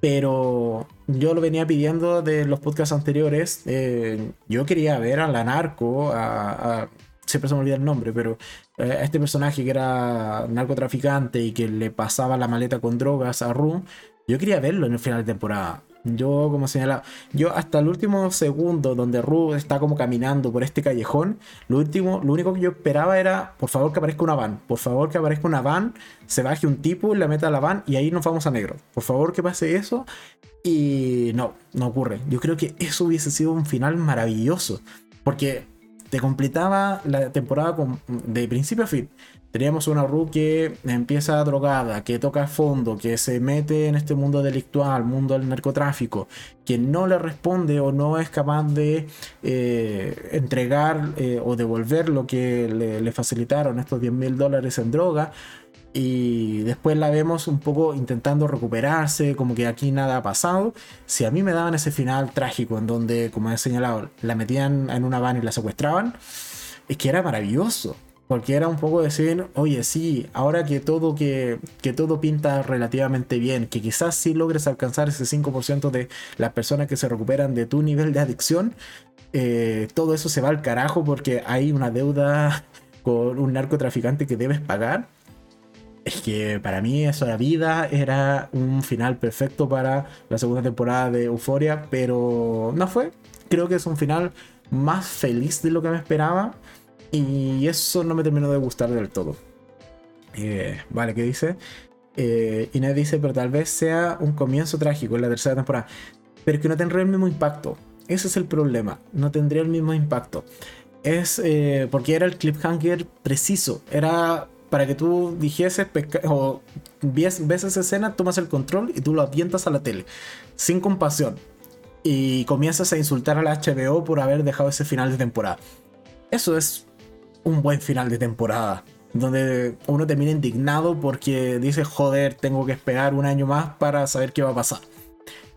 Pero yo lo venía pidiendo de los podcasts anteriores. Eh, yo quería ver a la narco, a, siempre se me olvida el nombre, pero eh, a este personaje que era narcotraficante y que le pasaba la maleta con drogas a Ru. Yo quería verlo en el final de temporada. Yo, como señalaba, yo hasta el último segundo donde Ru está como caminando por este callejón, lo último, lo único que yo esperaba era, por favor que aparezca una van, por favor que aparezca una van, se baje un tipo y la meta a la van y ahí nos vamos a negro. Por favor que pase eso y no, no ocurre. Yo creo que eso hubiese sido un final maravilloso, porque te completaba la temporada de principio a fin. Teníamos una Ru que empieza drogada, que toca fondo, que se mete en este mundo delictual, mundo del narcotráfico, que no le responde o no es capaz de eh, entregar eh, o devolver lo que le, le facilitaron estos 10 mil dólares en droga. Y después la vemos un poco intentando recuperarse, como que aquí nada ha pasado. Si a mí me daban ese final trágico en donde, como he señalado, la metían en una van y la secuestraban, es que era maravilloso porque era un poco decir, oye, sí, ahora que todo, que, todo pinta relativamente bien, que quizás sí logres alcanzar ese 5% de las personas que se recuperan de tu nivel de adicción, eh, todo eso se va al carajo porque hay una deuda con un narcotraficante que debes pagar. Es que para mí eso la vida era un final perfecto para la segunda temporada de Euforia, pero no fue. Creo que es un final más feliz de lo que me esperaba y eso no me terminó de gustar del todo. Eh, vale, ¿qué dice? Eh, Inés dice, pero tal vez sea un comienzo trágico en la tercera temporada. Pero que no tendría el mismo impacto. Ese es el problema. No tendría el mismo impacto. Es eh, porque era el cliffhanger preciso. Era para que tú dijeses o ves, ves esa escena, tomas el control y tú lo avientas a la tele. Sin compasión. Y comienzas a insultar a la HBO por haber dejado ese final de temporada. Eso es un buen final de temporada. Donde uno termina indignado porque dice, joder, tengo que esperar un año más para saber qué va a pasar.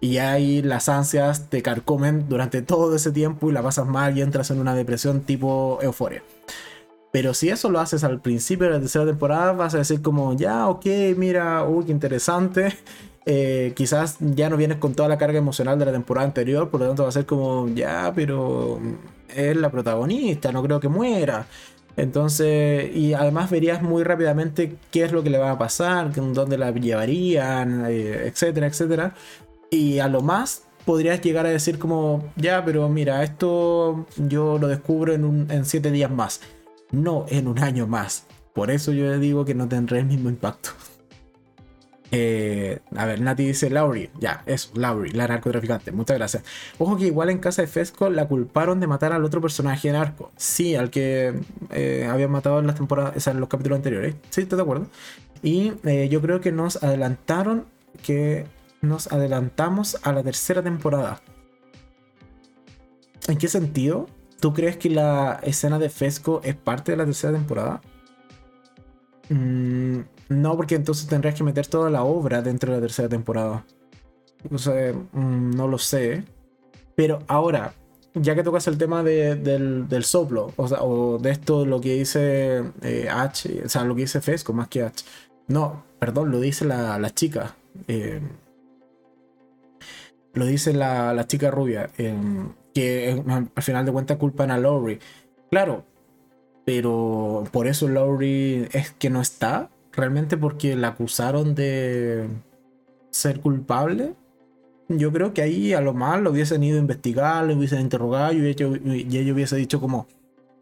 Y ahí las ansias te carcomen durante todo ese tiempo y la pasas mal y entras en una depresión tipo euforia. Pero si eso lo haces al principio de la tercera temporada, vas a decir como, ya, ok, mira, uy, qué interesante. Eh, quizás ya no vienes con toda la carga emocional de la temporada anterior, por lo tanto va a ser como, ya, pero es la protagonista, no creo que muera. Entonces, y además verías muy rápidamente qué es lo que le va a pasar, dónde la llevarían, eh, etcétera, etcétera. Y a lo más podrías llegar a decir como, ya, pero mira, esto yo lo descubro en, en siete días más, no en un año más. Por eso yo digo que no tendré el mismo impacto. Eh, a ver, Nati dice Laurie. Ya, es Laurie, la narcotraficante. Muchas gracias. Ojo que igual en casa de Fesco la culparon de matar al otro personaje narco. Sí, al que eh, habían matado en las temporadas, en los capítulos anteriores. Sí, estoy de acuerdo. Y eh, yo creo que nos adelantaron que nos adelantamos a la tercera temporada. ¿En qué sentido? ¿Tú crees que la escena de Fesco es parte de la tercera temporada? Mmm no, porque entonces tendrías que meter toda la obra dentro de la tercera temporada. O sea, mm, no lo sé. Pero ahora, ya que tocas el tema del, soplo, o, sea, o de esto, lo que dice eh, H, o sea, lo que dice Fesco más que H. No, perdón, lo dice la, chica. Eh, lo dice la, chica rubia. Eh, que al final de cuentas culpan a Lowry. Claro, pero por eso Lowry es que no está realmente porque la acusaron de ser culpable. Yo creo que ahí a lo más lo hubiesen ido a investigar, lo hubiesen interrogado y, ella hubiese dicho como,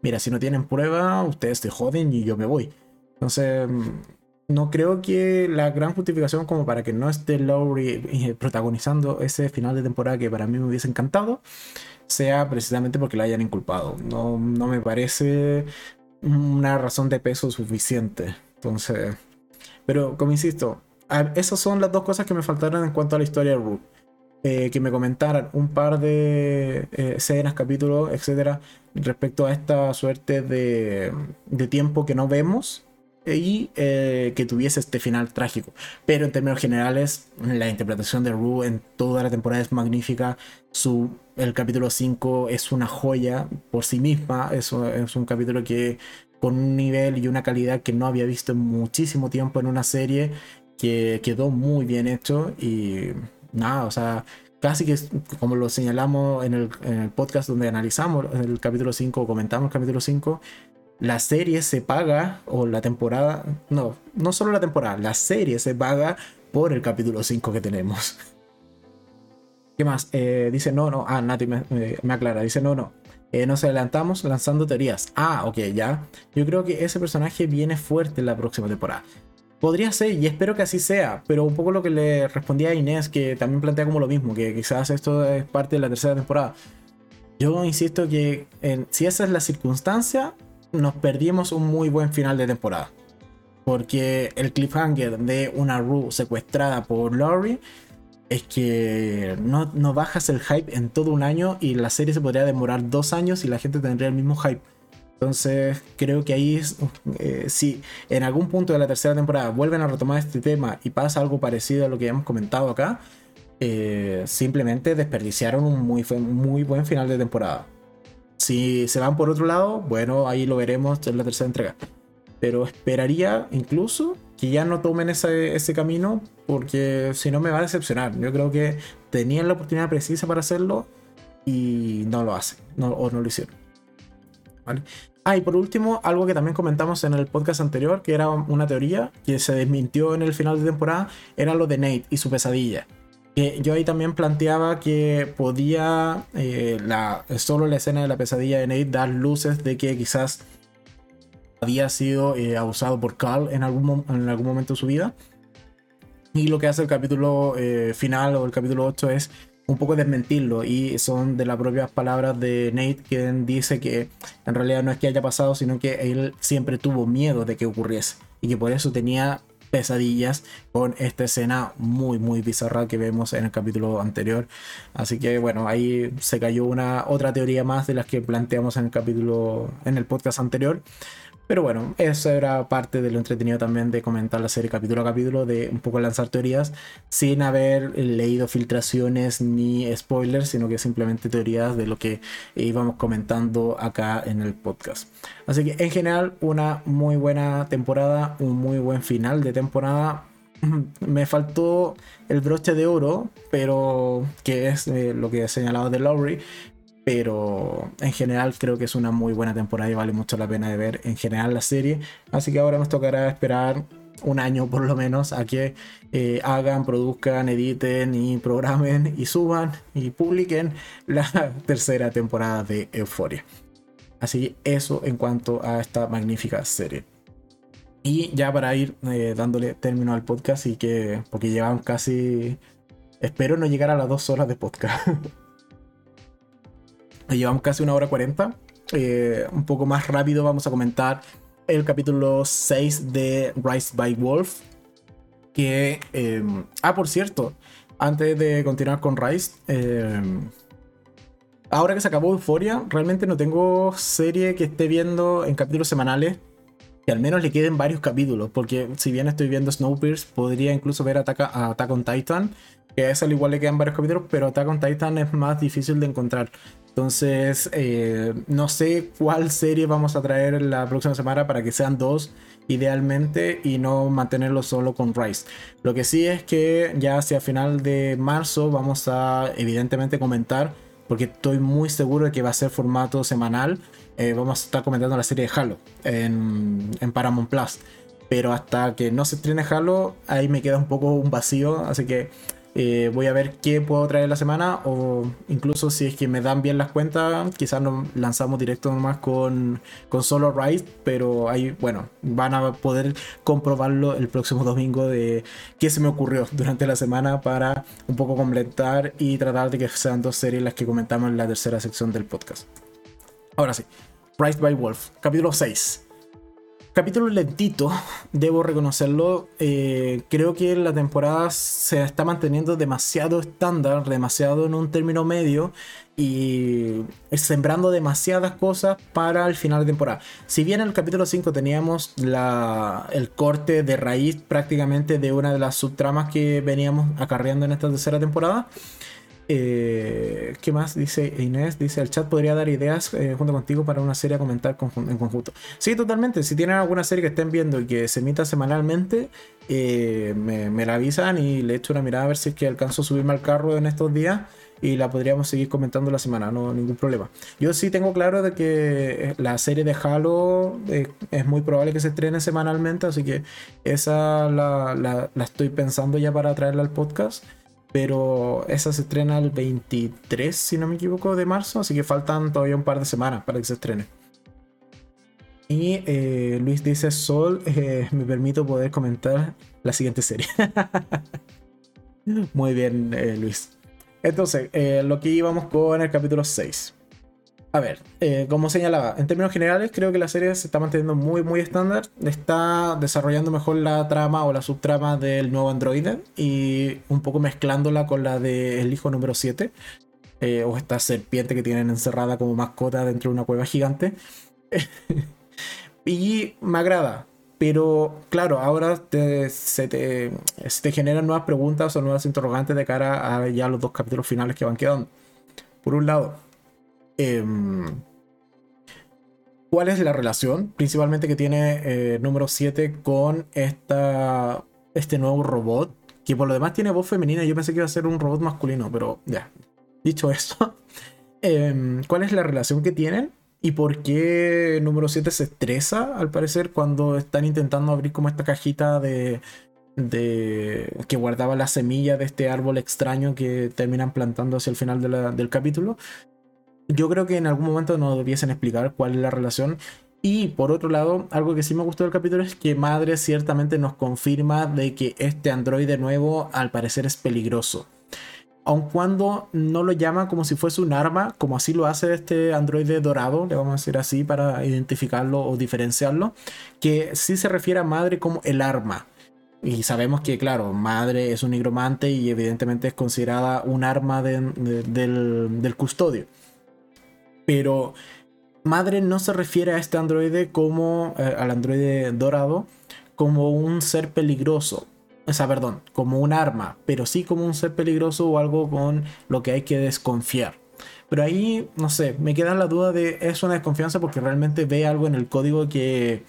mira, si no tienen prueba, ustedes se joden y yo me voy. Entonces, no creo que la gran justificación como para que no esté Lowry eh, protagonizando ese final de temporada que para mí me hubiese encantado sea precisamente porque la hayan inculpado. No, no me parece una razón de peso suficiente. Entonces, pero como insisto, esas son las dos cosas que me faltaron en cuanto a la historia de Root. Eh, que me comentaran un par de eh, escenas, capítulos, etcétera, respecto a esta suerte de, de tiempo que no vemos y eh, que tuviese este final trágico. Pero en términos generales, la interpretación de Rue en toda la temporada es magnífica. Su, el capítulo 5 es una joya por sí misma. Es, es un capítulo que con un nivel y una calidad que no había visto en muchísimo tiempo en una serie, que quedó muy bien hecho y nada, o sea, casi que como lo señalamos en el, en el podcast donde analizamos el capítulo 5 o comentamos el capítulo 5, la serie se paga, o la temporada, no, no solo la temporada, la serie se paga por el capítulo 5 que tenemos. ¿Qué más? Eh, dice, no, no, ah, Nati me, aclara, dice, no, no, eh, nos adelantamos lanzando teorías. Ah, ok, ya. Yo creo que ese personaje viene fuerte en la próxima temporada. Podría ser, y espero que así sea, pero un poco lo que le respondía a Inés, que también plantea como lo mismo, que quizás esto es parte de la tercera temporada. Yo insisto que si esa es la circunstancia, nos perdimos un muy buen final de temporada. Porque el cliffhanger de una Rue secuestrada por Laurie es que no, no, bajas el hype en todo un año y la serie se podría demorar dos años y la gente tendría el mismo hype. Entonces creo que ahí eh, si en algún punto de la tercera temporada vuelven a retomar este tema y pasa algo parecido a lo que hemos comentado acá, eh, simplemente desperdiciaron un muy, muy buen final de temporada. Si se van por otro lado, bueno, ahí lo veremos en la tercera entrega. Pero esperaría incluso que ya no tomen ese, ese camino porque si no me va a decepcionar. Yo creo que tenían la oportunidad precisa para hacerlo y no lo hacen no, o no lo hicieron. ¿Vale? Ah, y por último, algo que también comentamos en el podcast anterior, que era una teoría que se desmintió en el final de temporada, era lo de Nate y su pesadilla yo ahí también planteaba que podía eh, solo la escena de la pesadilla de Nate dar luces de que quizás había sido eh, abusado por Carl en algún, en algún momento de su vida. Y lo que hace el capítulo eh, final o el capítulo 8 es un poco desmentirlo y son de las propias palabras de Nate quien dice que en realidad no es que haya pasado, sino que él siempre tuvo miedo de que ocurriese y que por eso tenía pesadillas con esta escena muy muy bizarra que vemos en el capítulo anterior. Así que bueno, ahí se cayó una otra teoría más de las que planteamos en el capítulo en el podcast anterior. Pero bueno, eso era parte de lo entretenido también de comentar la serie capítulo a capítulo, de un poco lanzar teorías sin haber leído filtraciones ni spoilers, sino que simplemente teorías de lo que íbamos comentando acá en el podcast. Así que en general, una muy buena temporada, un muy buen final de temporada. Me faltó el broche de oro, pero que es eh, lo que he señalado de Lowry, pero en general creo que es una muy buena temporada y vale mucho la pena de ver en general la serie. Así que ahora nos tocará esperar un año por lo menos a que eh, hagan, produzcan, editen y programen y suban y publiquen la tercera temporada de Euphoria. Así eso en cuanto a esta magnífica serie. Y ya para ir eh, dándole término al podcast y que, porque llevamos casi, espero no llegar a las dos horas de podcast. Llevamos casi una hora cuarenta. Eh, un poco más rápido vamos a comentar el capítulo 6 de Rise by Wolf. Que... Em, ah, por cierto. Antes de continuar con Rise. Em, ahora que se acabó Euphoria, realmente no tengo serie que esté viendo en capítulos semanales. Que al menos le queden varios capítulos. Porque si bien estoy viendo Snowpiercer, podría incluso ver Attack, Attack on Titan. Que a ese al igual le quedan varios capítulos. Pero Attack on Titan es más difícil de encontrar. Entonces, eh, no sé cuál serie vamos a traer la próxima semana para que sean dos idealmente y no mantenerlo solo con Rise. Lo que sí es que ya hacia final de marzo vamos a evidentemente comentar, porque estoy muy seguro de que va a ser formato semanal, eh, vamos a estar comentando la serie de Halo en, en Paramount Plus. Pero hasta que no se estrene Halo, ahí me queda un poco un vacío, así que Eh, voy a ver qué puedo traer la semana o incluso si es que me dan bien las cuentas, quizás nos lanzamos directo nomás con, con solo Rise, pero ahí, bueno, van a poder comprobarlo el próximo domingo de qué se me ocurrió durante la semana para un poco completar y tratar de que sean dos series las que comentamos en la tercera sección del podcast. Ahora sí, Rise by Wolf, capítulo 6. Capítulo lentito, debo reconocerlo. Eh, creo que la temporada se está manteniendo demasiado estándar, demasiado en un término medio y sembrando demasiadas cosas para el final de temporada. Si bien en el capítulo 5 teníamos la, el corte de raíz prácticamente de una de las subtramas que veníamos acarreando en esta tercera temporada, eh, ¿Qué más dice Inés? Dice, el chat podría dar ideas eh, junto contigo para una serie a comentar en conjunto. Sí, totalmente. Si tienen alguna serie que estén viendo y que se emita semanalmente, eh, me, la avisan y le echo una mirada a ver si es que alcanzo a subirme al carro en estos días y la podríamos seguir comentando la semana, no ningún problema. Yo sí tengo claro de que la serie de Halo es muy probable que se estrene semanalmente, así que esa la, la estoy pensando ya para traerla al podcast pero esa se estrena el 23, si no me equivoco, de marzo, así que faltan todavía un par de semanas para que se estrene. Y eh, Luis dice, Sol, eh, me permito poder comentar la siguiente serie. Muy bien, eh, Luis. Entonces, lo que íbamos con el capítulo 6. A ver, eh, como señalaba, en términos generales creo que la serie se está manteniendo muy muy estándar, está desarrollando mejor la trama o la subtrama del nuevo androide y un poco mezclándola con la del hijo número 7, eh, o esta serpiente que tienen encerrada como mascota dentro de una cueva gigante. y me agrada, pero claro, ahora se, te, se, te, generan nuevas preguntas o nuevas interrogantes de cara a ya los dos capítulos finales que van quedando. Por un lado, Em, ¿Cuál es la relación principalmente que tiene eh, número 7 con esta, este nuevo robot? Que por lo demás tiene voz femenina. Yo pensé que iba a ser un robot masculino, pero ya. Dicho eso, em, ¿cuál es la relación que tienen? ¿Y por qué número 7 se estresa, al parecer, cuando están intentando abrir como esta cajita de, de que guardaba la semilla de este árbol extraño que terminan plantando hacia el final del capítulo? Yo creo que en algún momento nos debiesen explicar cuál es la relación. Y por otro lado, algo que sí me gustó del capítulo es que Madre ciertamente nos confirma de que este androide nuevo al parecer es peligroso. Aun cuando no lo llama como si fuese un arma, como así lo hace este androide dorado, le vamos a decir así para identificarlo o diferenciarlo, que sí se refiere a Madre como el arma. Y sabemos que, claro, Madre es un nigromante y evidentemente es considerada un arma del, del custodio. Pero madre no se refiere a este androide como eh, al androide dorado como un ser peligroso. O sea, perdón, como un arma, pero sí como un ser peligroso o algo con lo que hay que desconfiar. Pero ahí, no sé, me queda la duda de es una desconfianza porque realmente ve algo en el código que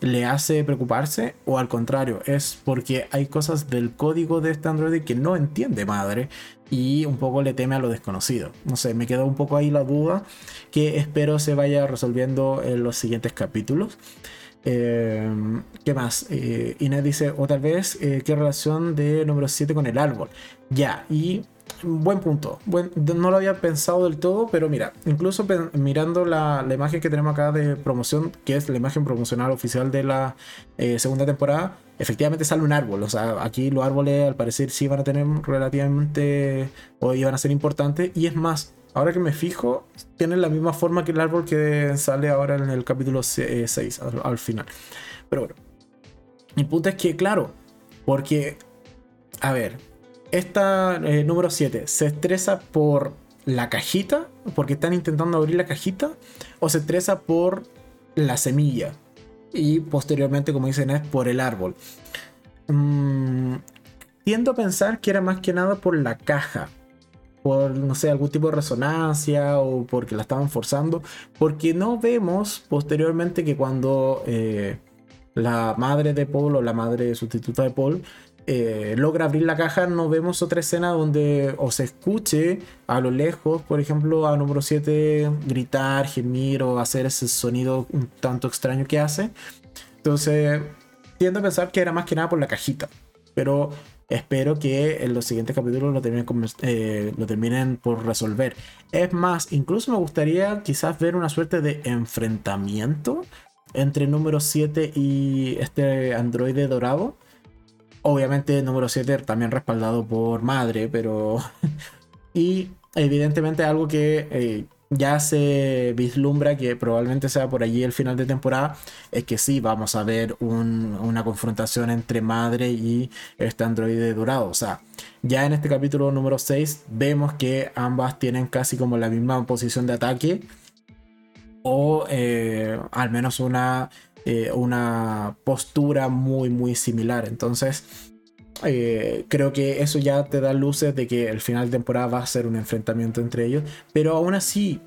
le hace preocuparse o al contrario, es porque hay cosas del código de este androide que no entiende madre y un poco le teme a lo desconocido. No sé, me quedó un poco ahí la duda que espero se vaya resolviendo en los siguientes capítulos. Eh, ¿Qué más? Eh, Inés dice, o tal vez, eh, ¿qué relación de número 7 con el árbol? Ya, y buen punto. no lo había pensado del todo, pero mira, incluso mirando la, imagen que tenemos acá de promoción, que es la imagen promocional oficial de la segunda temporada, efectivamente sale un árbol. O sea, aquí los árboles al parecer sí van a tener relativamente o iban a ser importantes. Y es más, ahora que me fijo, tienen la misma forma que el árbol que sale ahora en el capítulo 6 eh, al final. Pero bueno, mi punto es que, claro, porque, a ver, esta eh, número 7 se estresa por la cajita, porque están intentando abrir la cajita, o se estresa por la semilla y posteriormente, como dicen, es por el árbol. Mm, tiendo a pensar que era más que nada por la caja, por no sé, algún tipo de resonancia o porque la estaban forzando, porque no vemos posteriormente que cuando eh, la madre de Paul o la madre sustituta de Paul eh, logra abrir la caja, no vemos otra escena donde o se escuche a lo lejos, por ejemplo, a número 7 gritar, gemir o hacer ese sonido un tanto extraño que hace. Entonces, tiendo a pensar que era más que nada por la cajita. Pero espero que en los siguientes capítulos lo terminen, eh, lo terminen por resolver. Es más, incluso me gustaría quizás ver una suerte de enfrentamiento entre número 7 y este androide dorado. Obviamente número 7 también respaldado por madre, pero... y evidentemente algo que eh, ya se vislumbra que probablemente sea por allí el final de temporada, es que sí, vamos a ver una confrontación entre madre y este androide dorado. O sea, ya en este capítulo número 6 vemos que ambas tienen casi como la misma posición de ataque o eh, al menos una, eh, una postura muy muy similar. Entonces eh, creo que eso ya te da luces de que el final de temporada va a ser un enfrentamiento entre ellos. Pero aún así,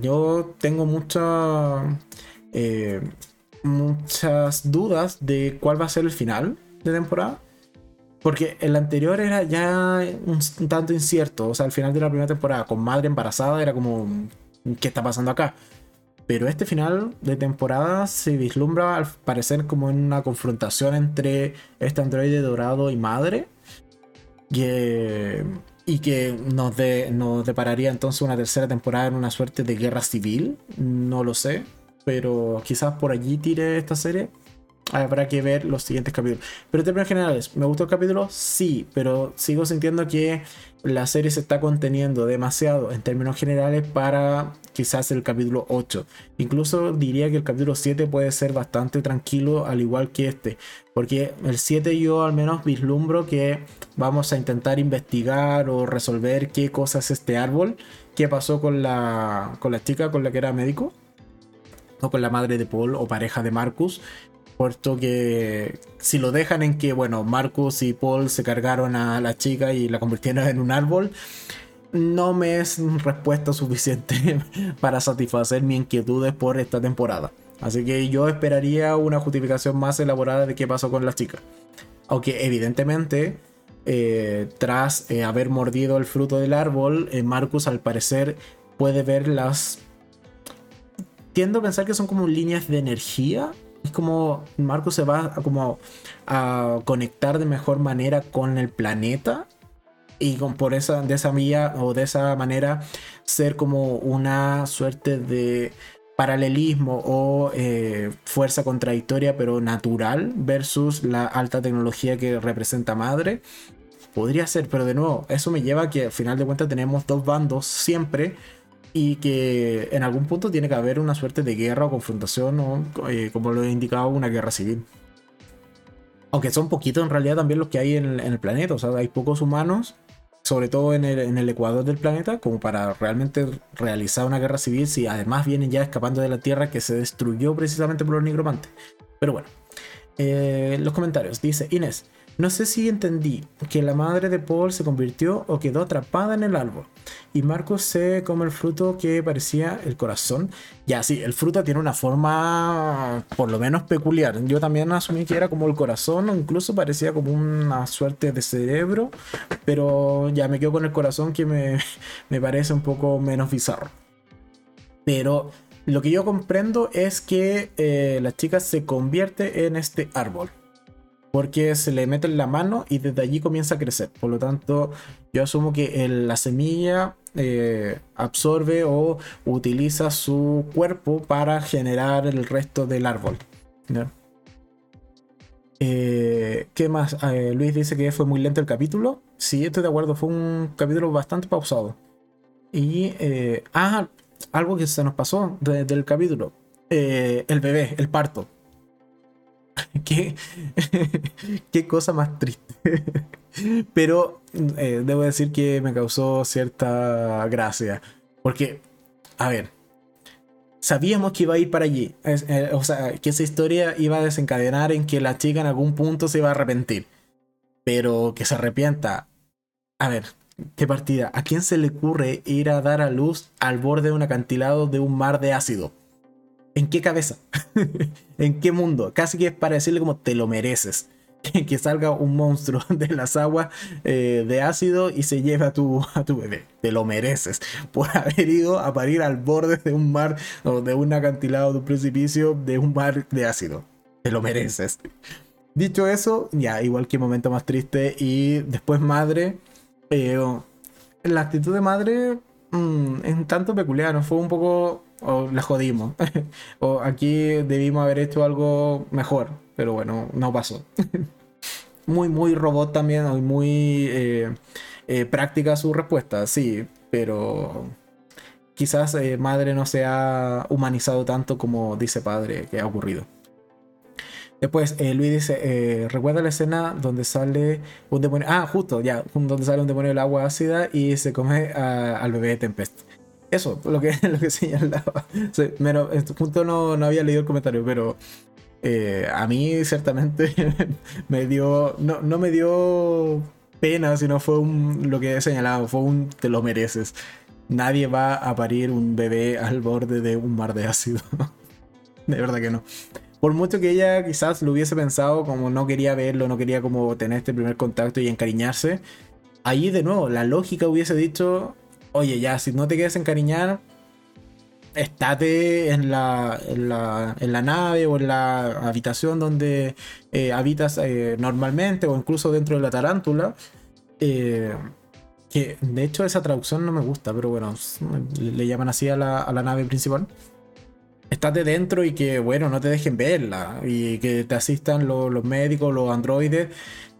yo tengo mucha, muchas dudas de cuál va a ser el final de temporada. Porque el anterior era ya un tanto incierto. O sea, el final de la primera temporada con madre embarazada era como, ¿qué está pasando acá? Pero este final de temporada se vislumbra al parecer como en una confrontación entre este androide dorado y madre. y que nos, depararía entonces una tercera temporada en una suerte de guerra civil. No lo sé. Pero quizás por allí tire esta serie habrá que ver los siguientes capítulos. Pero en términos generales, ¿me gustó el capítulo? Sí, pero sigo sintiendo que la serie se está conteniendo demasiado en términos generales para quizás el capítulo 8. Incluso diría que el capítulo 7 puede ser bastante tranquilo, al igual que este. Porque el 7 yo al menos vislumbro que vamos a intentar investigar o resolver qué cosa es este árbol, qué pasó con la, con la chica con la que era médico. O con la madre de Paul o pareja de Marcus Puesto que si lo dejan en que, bueno, Marcus y Paul se cargaron a la chica y la convirtieron en un árbol, no me es respuesta suficiente para satisfacer mis inquietudes por esta temporada. Así que yo esperaría una justificación más elaborada de qué pasó con la chica. Aunque evidentemente, eh, tras eh, haber mordido el fruto del árbol, eh, Marcus al parecer puede ver las... Tiendo a pensar que son como líneas de energía es como Marco se va a, como a conectar de mejor manera con el planeta y con, por esa, de esa vía o de esa manera ser como una suerte de paralelismo o eh, fuerza contradictoria pero natural versus la alta tecnología que representa Madre. Podría ser, pero de nuevo, eso me lleva a que al final de cuentas tenemos dos bandos siempre y que en algún punto tiene que haber una suerte de guerra o confrontación o, eh, como lo he indicado, una guerra civil. Aunque son poquitos en realidad también los que hay en, el planeta, o sea, hay pocos humanos, sobre todo en el, ecuador del planeta, como para realmente realizar una guerra civil si además vienen ya escapando de la Tierra que se destruyó precisamente por los nigromantes. Pero bueno, eh, los comentarios, dice Inés, no sé si entendí que la madre de Paul se convirtió o quedó atrapada en el árbol. Y Marcos se come el fruto que parecía el corazón. Ya, sí, el fruto tiene una forma por lo menos peculiar. Yo también asumí que era como el corazón o incluso parecía como una suerte de cerebro. Pero ya me quedo con el corazón que me, parece un poco menos bizarro. Pero lo que yo comprendo es que eh, la chica se convierte en este árbol porque se le mete en la mano y desde allí comienza a crecer. Por lo tanto, yo asumo que la semilla eh, absorbe o utiliza su cuerpo para generar el resto del árbol. Eh, ¿Qué más? Eh, Luis dice que fue muy lento el capítulo. Sí, estoy de acuerdo, fue un capítulo bastante pausado. Y, ah, algo que se nos pasó desde el capítulo. el bebé, el parto. qué, qué cosa más triste. Pero eh, debo decir que me causó cierta gracia. Porque, a ver, sabíamos que iba a ir para allí. Eh, o sea, que esa historia iba a desencadenar en que la chica en algún punto se iba a arrepentir. Pero que se arrepienta. A ver, qué partida. ¿A quién se le ocurre ir a dar a luz al borde de un acantilado de un mar de ácido? ¿En qué cabeza? ¿En qué mundo? Casi que es para decirle como te lo mereces. que salga un monstruo de las aguas eh, de ácido y se lleve a tu, a tu bebé. Te lo mereces por haber ido a parir al borde de un mar o de un acantilado, de un precipicio, de un mar de ácido. Te lo mereces. Dicho eso, ya, igual que momento más triste. Y después madre. Eh, la actitud de madre mm, es un tanto peculiar, ¿no? Fue un poco... O la jodimos. o aquí debimos haber hecho algo mejor. Pero bueno, no pasó. muy, muy robot también. Muy eh, eh, práctica su respuesta, sí. Pero quizás madre no se ha humanizado tanto como dice padre que ha ocurrido. Después eh, Luis dice, eh, recuerda la escena donde sale un demonio, ah, justo, ya, donde sale un demonio del agua ácida y se come al bebé de Tempest. Eso, lo que, lo que señalaba. Sí, justo no, no, había leído el comentario, pero eh, a mí ciertamente me dio, no, no, me dio pena, sino fue un, lo que he señalado, fue un te lo mereces. Nadie va a parir un bebé al borde de un mar de ácido. de verdad que no por mucho que ella quizás lo hubiese pensado como no quería verlo, no quería como tener este primer contacto y encariñarse, ahí de nuevo la lógica hubiese dicho, oye ya, si no te quieres encariñar, estate en la, en la, nave o en la habitación donde eh, habitas eh, normalmente o incluso dentro de la tarántula. Eh, que de hecho esa traducción no me gusta, pero bueno, le llaman así a la, a la nave principal estate dentro y que, bueno, no te dejen verla y que te asistan los médicos, los androides.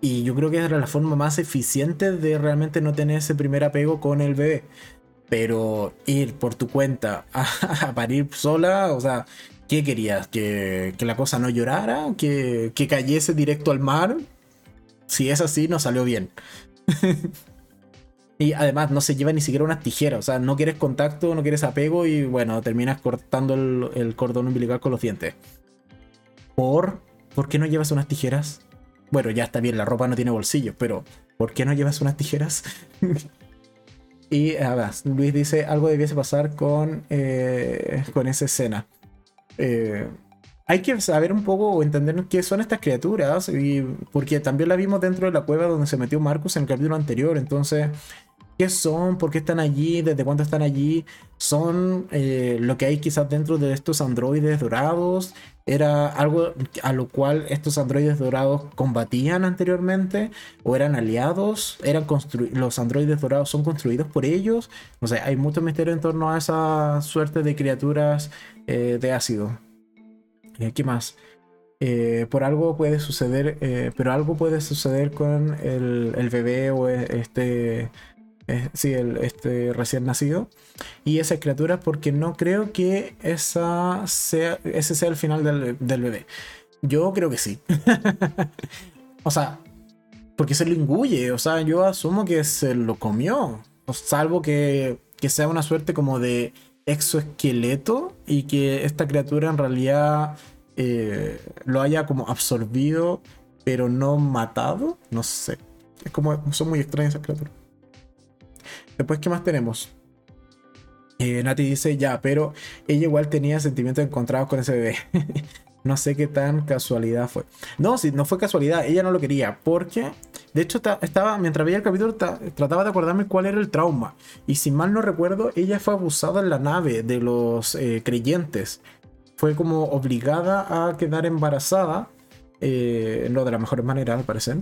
Y yo creo que era la forma más eficiente de realmente no tener ese primer apego con el bebé. Pero ir por tu cuenta a, parir sola, o sea, ¿qué querías? ¿Que, la cosa no llorara? ¿Que, ¿Que cayese directo al mar? Si es así, no salió bien. Y además no se lleva ni siquiera unas tijeras. O sea, no quieres contacto, no quieres apego y bueno, terminas cortando el, cordón umbilical con los dientes. ¿Por? ¿Por qué no llevas unas tijeras? Bueno, ya está bien, la ropa no tiene bolsillos, pero ¿por qué no llevas unas tijeras? y además, Luis dice, algo debiese pasar con, eh, con esa escena. Eh, hay que saber un poco o entender qué son estas criaturas, y, porque también la vimos dentro de la cueva donde se metió Marcus en el capítulo anterior, entonces ¿Qué son? ¿Por qué están allí? ¿Desde cuándo están allí? ¿Son eh, lo que hay quizás dentro de estos androides dorados? ¿Era algo a lo cual estos androides dorados combatían anteriormente? ¿O eran aliados? ¿Eran ¿Los androides dorados son construidos por ellos? No sé, hay mucho misterio en torno a esa suerte de criaturas eh, de ácido. Eh, ¿Qué más? por algo puede suceder, pero algo puede suceder con el, el bebé o este sí, el, este recién nacido, y esa criatura porque no creo que esa sea, ese sea el final del, bebé. Yo creo que sí. o sea, porque se lo inguye, o sea, yo asumo que se lo comió, salvo que, que sea una suerte como de exoesqueleto y que esta criatura en realidad eh, lo haya como absorbido, pero no matado, no sé. Es como, son muy extrañas esas criaturas. Después, ¿qué más tenemos? Eh, Nati dice, ya, pero ella igual tenía sentimientos encontrados con ese bebé. no sé qué tan casualidad fue. No, sí, no fue casualidad, ella no lo quería, porque, de hecho, estaba, mientras veía el capítulo, trataba de acordarme cuál era el trauma. Y si mal no recuerdo, ella fue abusada en la nave de los eh, creyentes. Fue como obligada a quedar embarazada, eh, no de la mejor manera, al parecer,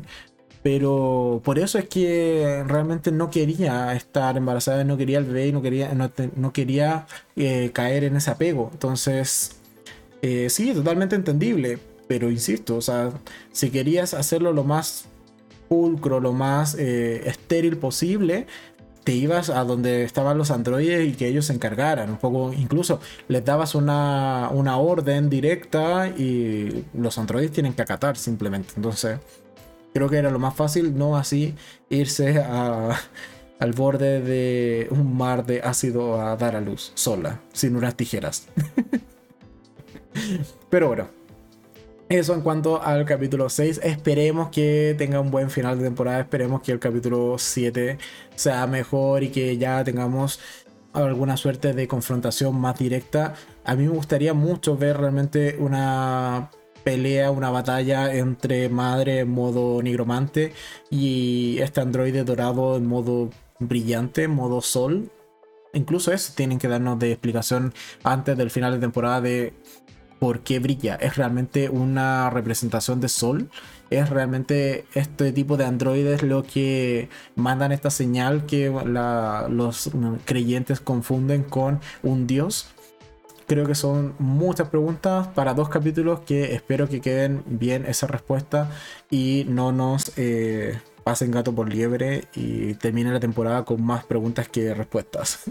pero por eso es que realmente no quería estar embarazada, no quería el bebé no quería, no, quería eh, caer en ese apego. Entonces, eh, sí, totalmente entendible. Pero insisto, o sea, si querías hacerlo lo más pulcro, lo más eh, estéril posible, te ibas a donde estaban los androides y que ellos se encargaran. Un poco, incluso les dabas una, una orden directa y los androides tienen que acatar simplemente. Entonces, Creo que era lo más fácil, no así irse al borde de un mar de ácido a dar a luz sola, sin unas tijeras. Pero bueno, eso en cuanto al capítulo 6. Esperemos que tenga un buen final de temporada. Esperemos que el capítulo 7 sea mejor y que ya tengamos alguna suerte de confrontación más directa. A mí me gustaría mucho ver realmente una pelea, una batalla entre madre en modo nigromante y este androide dorado en modo brillante, en modo sol. Incluso eso tienen que darnos de explicación antes del final de temporada de por qué brilla. ¿Es realmente una representación de Sol? ¿Es realmente este tipo de androides lo que mandan esta señal que los creyentes confunden con un dios? Creo que son muchas preguntas para dos capítulos que espero que queden bien esa respuesta y no nos eh, pasen gato por liebre y termine la temporada con más preguntas que respuestas.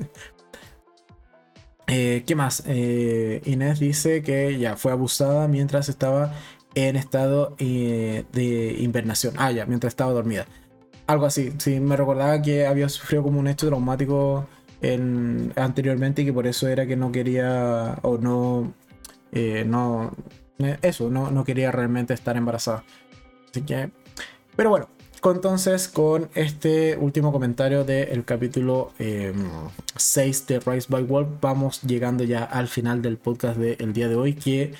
Eh, ¿Qué más? Eh, Inés dice que ya fue abusada mientras estaba en estado de invernación. Ah, ya, mientras estaba dormida. Algo así. Sí, me recordaba que había sufrido como un hecho traumático anteriormente y que por eso era que no quería o no. no eso, no, no quería realmente estar embarazada. Así que. Pero bueno, entonces, con este último comentario del capítulo 6 em, de Rise by Wolf, vamos llegando ya al final del podcast del día de hoy, que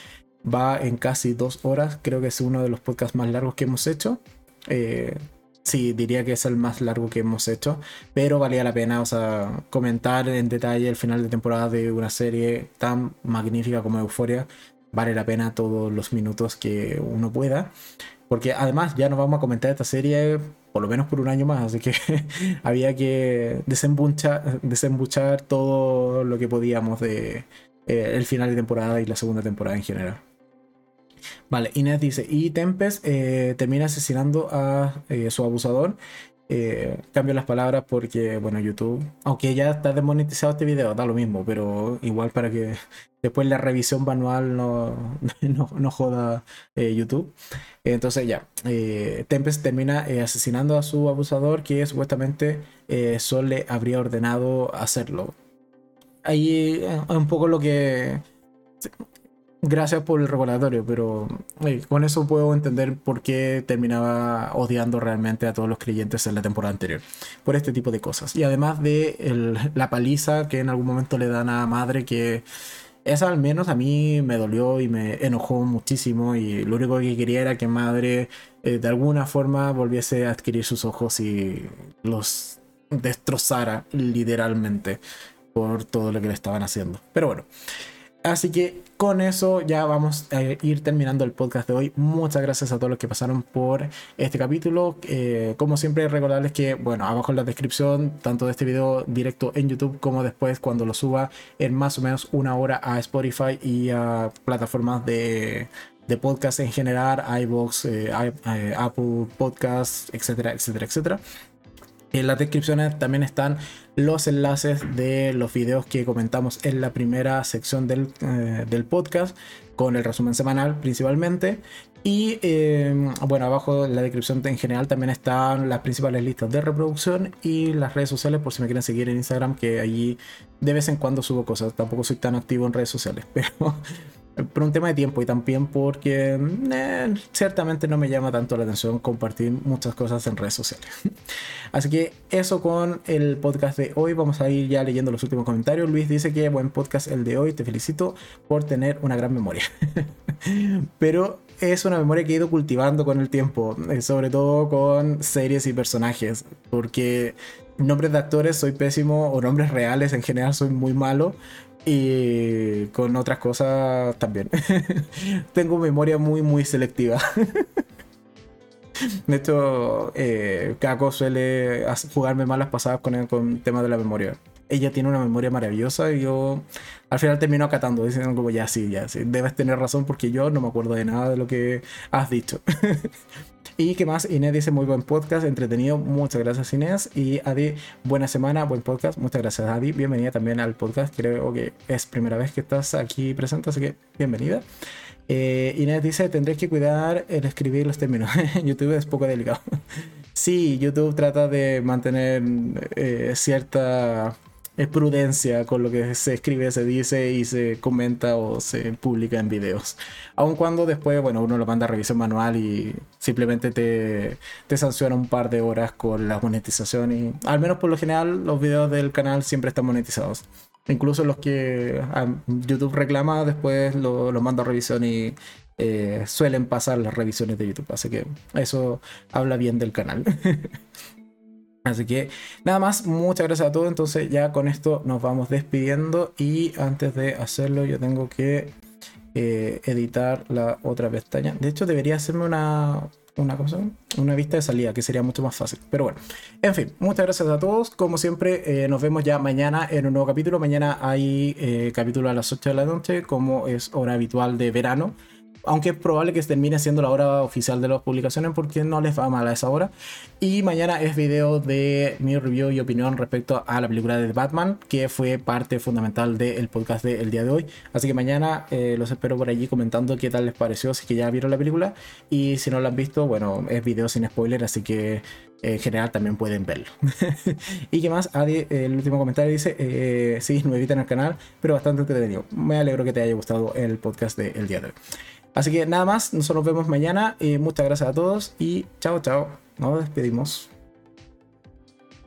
va en casi dos horas. Creo que es uno de los podcasts más largos que hemos hecho. Eh, sí, diría que es el más largo que hemos hecho, pero valía la pena, o sea, comentar en detalle el final de temporada de una serie tan magnífica como Euforia. Vale la pena todos los minutos que uno pueda. Porque además ya nos vamos a comentar esta serie por lo menos por un año más, así que había que desembuchar, todo lo que podíamos de eh, el final de temporada y la segunda temporada en general. Vale, Inés dice, y Tempest eh, termina asesinando a eh, su abusador eh, cambio las palabras porque, bueno, YouTube, aunque ya está desmonetizado este video, da lo mismo, pero igual para que después la revisión manual no, no, joda eh, YouTube. Entonces ya, Tempest termina asesinando a su abusador que supuestamente Sol le habría ordenado hacerlo. Ahí es un poco lo que gracias por el recordatorio, pero con eso puedo entender por qué terminaba odiando realmente a todos los creyentes en la temporada anterior. Por este tipo de cosas. Y además de la paliza que en algún momento le dan a madre, que esa al menos a mí me dolió y me enojó muchísimo. Y lo único que quería era que madre eh, de alguna forma volviese a adquirir sus ojos y los destrozara literalmente por todo lo que le estaban haciendo. Pero bueno. Así que con eso ya vamos a ir terminando el podcast de hoy. Muchas gracias a todos los que pasaron por este capítulo. Eh, como siempre, recordarles que, bueno, abajo en la descripción, tanto de este video directo en YouTube como después cuando lo suba en más o menos una hora a Spotify y a plataformas de, de podcast en general, iBox, eh, eh, Apple Podcasts, etcétera, etcétera, etcétera. En las descripciones también están los enlaces de los videos que comentamos en la primera sección del, eh, podcast, con el resumen semanal principalmente. Y eh, bueno, abajo en la descripción en general también están las principales listas de reproducción y las redes sociales por si me quieren seguir en Instagram, que allí de vez en cuando subo cosas. Tampoco soy tan activo en redes sociales, pero por un tema de tiempo y también porque eh, ciertamente no me llama tanto la atención compartir muchas cosas en redes sociales. Así que eso con el podcast de hoy. Vamos a ir ya leyendo los últimos comentarios. Luis dice que buen podcast el de hoy. Te felicito por tener una gran memoria. Pero es una memoria que he ido cultivando con el tiempo, eh, sobre todo con series y personajes, porque nombres de actores soy pésimo o nombres reales en general soy muy malo, y con otras cosas también. Tengo memoria muy, muy selectiva. De hecho, eh, Kako suele jugarme malas pasadas con el, con tema de la memoria. Ella tiene una memoria maravillosa y yo al final termino acatando, diciendo como ya sí, ya sí, debes tener razón porque yo no me acuerdo de nada de lo que has dicho. Y qué más, Inés dice muy buen podcast, entretenido. Muchas gracias Inés. Y Adi, buena semana, buen podcast. Muchas gracias Adi. Bienvenida también al podcast. Creo que es primera vez que estás aquí presente, así que bienvenida. Eh, Inés dice, tendré que cuidar el escribir los términos. YouTube es poco delicado. sí, YouTube trata de mantener eh, cierta prudencia con lo que se escribe, se dice y se comenta o se publica en videos. Aun cuando después, bueno, uno lo manda a revisión manual y simplemente te, te sanciona un par de horas con la monetización y al menos por lo general los videos del canal siempre están monetizados. Incluso los que ah, YouTube reclama, después lo, lo mando a revisión y eh, suelen pasar las revisiones de YouTube. Así que eso habla bien del canal. Así que nada más, muchas gracias a todos. Entonces ya con esto nos vamos despidiendo y antes de hacerlo yo tengo que eh, editar la otra pestaña. De hecho, debería hacerme una, una cosa, una vista de salida, que sería mucho más fácil. Pero bueno, en fin, muchas gracias a todos. Como siempre, eh, nos vemos ya mañana en un nuevo capítulo. Mañana hay eh, capítulo a las 8 de la noche, como es hora habitual de verano aunque es probable que termine siendo la hora oficial de las publicaciones porque no les va mal a esa hora. Y mañana es video de mi review y opinión respecto a la película de Batman, que fue parte fundamental del podcast del día de hoy. Así que mañana eh, los espero por allí comentando qué tal les pareció, si que ya vieron la película. Y si no la han visto, bueno, es video sin spoiler, así que en general también pueden verlo. y qué más, Adi, el último comentario dice, eh, sí, nuevita en el canal, pero bastante entretenido. Me alegro que te haya gustado el podcast del día de hoy. Así que nada más, nosotros nos vemos mañana. y muchas gracias a todos y chao, chao. Nos despedimos.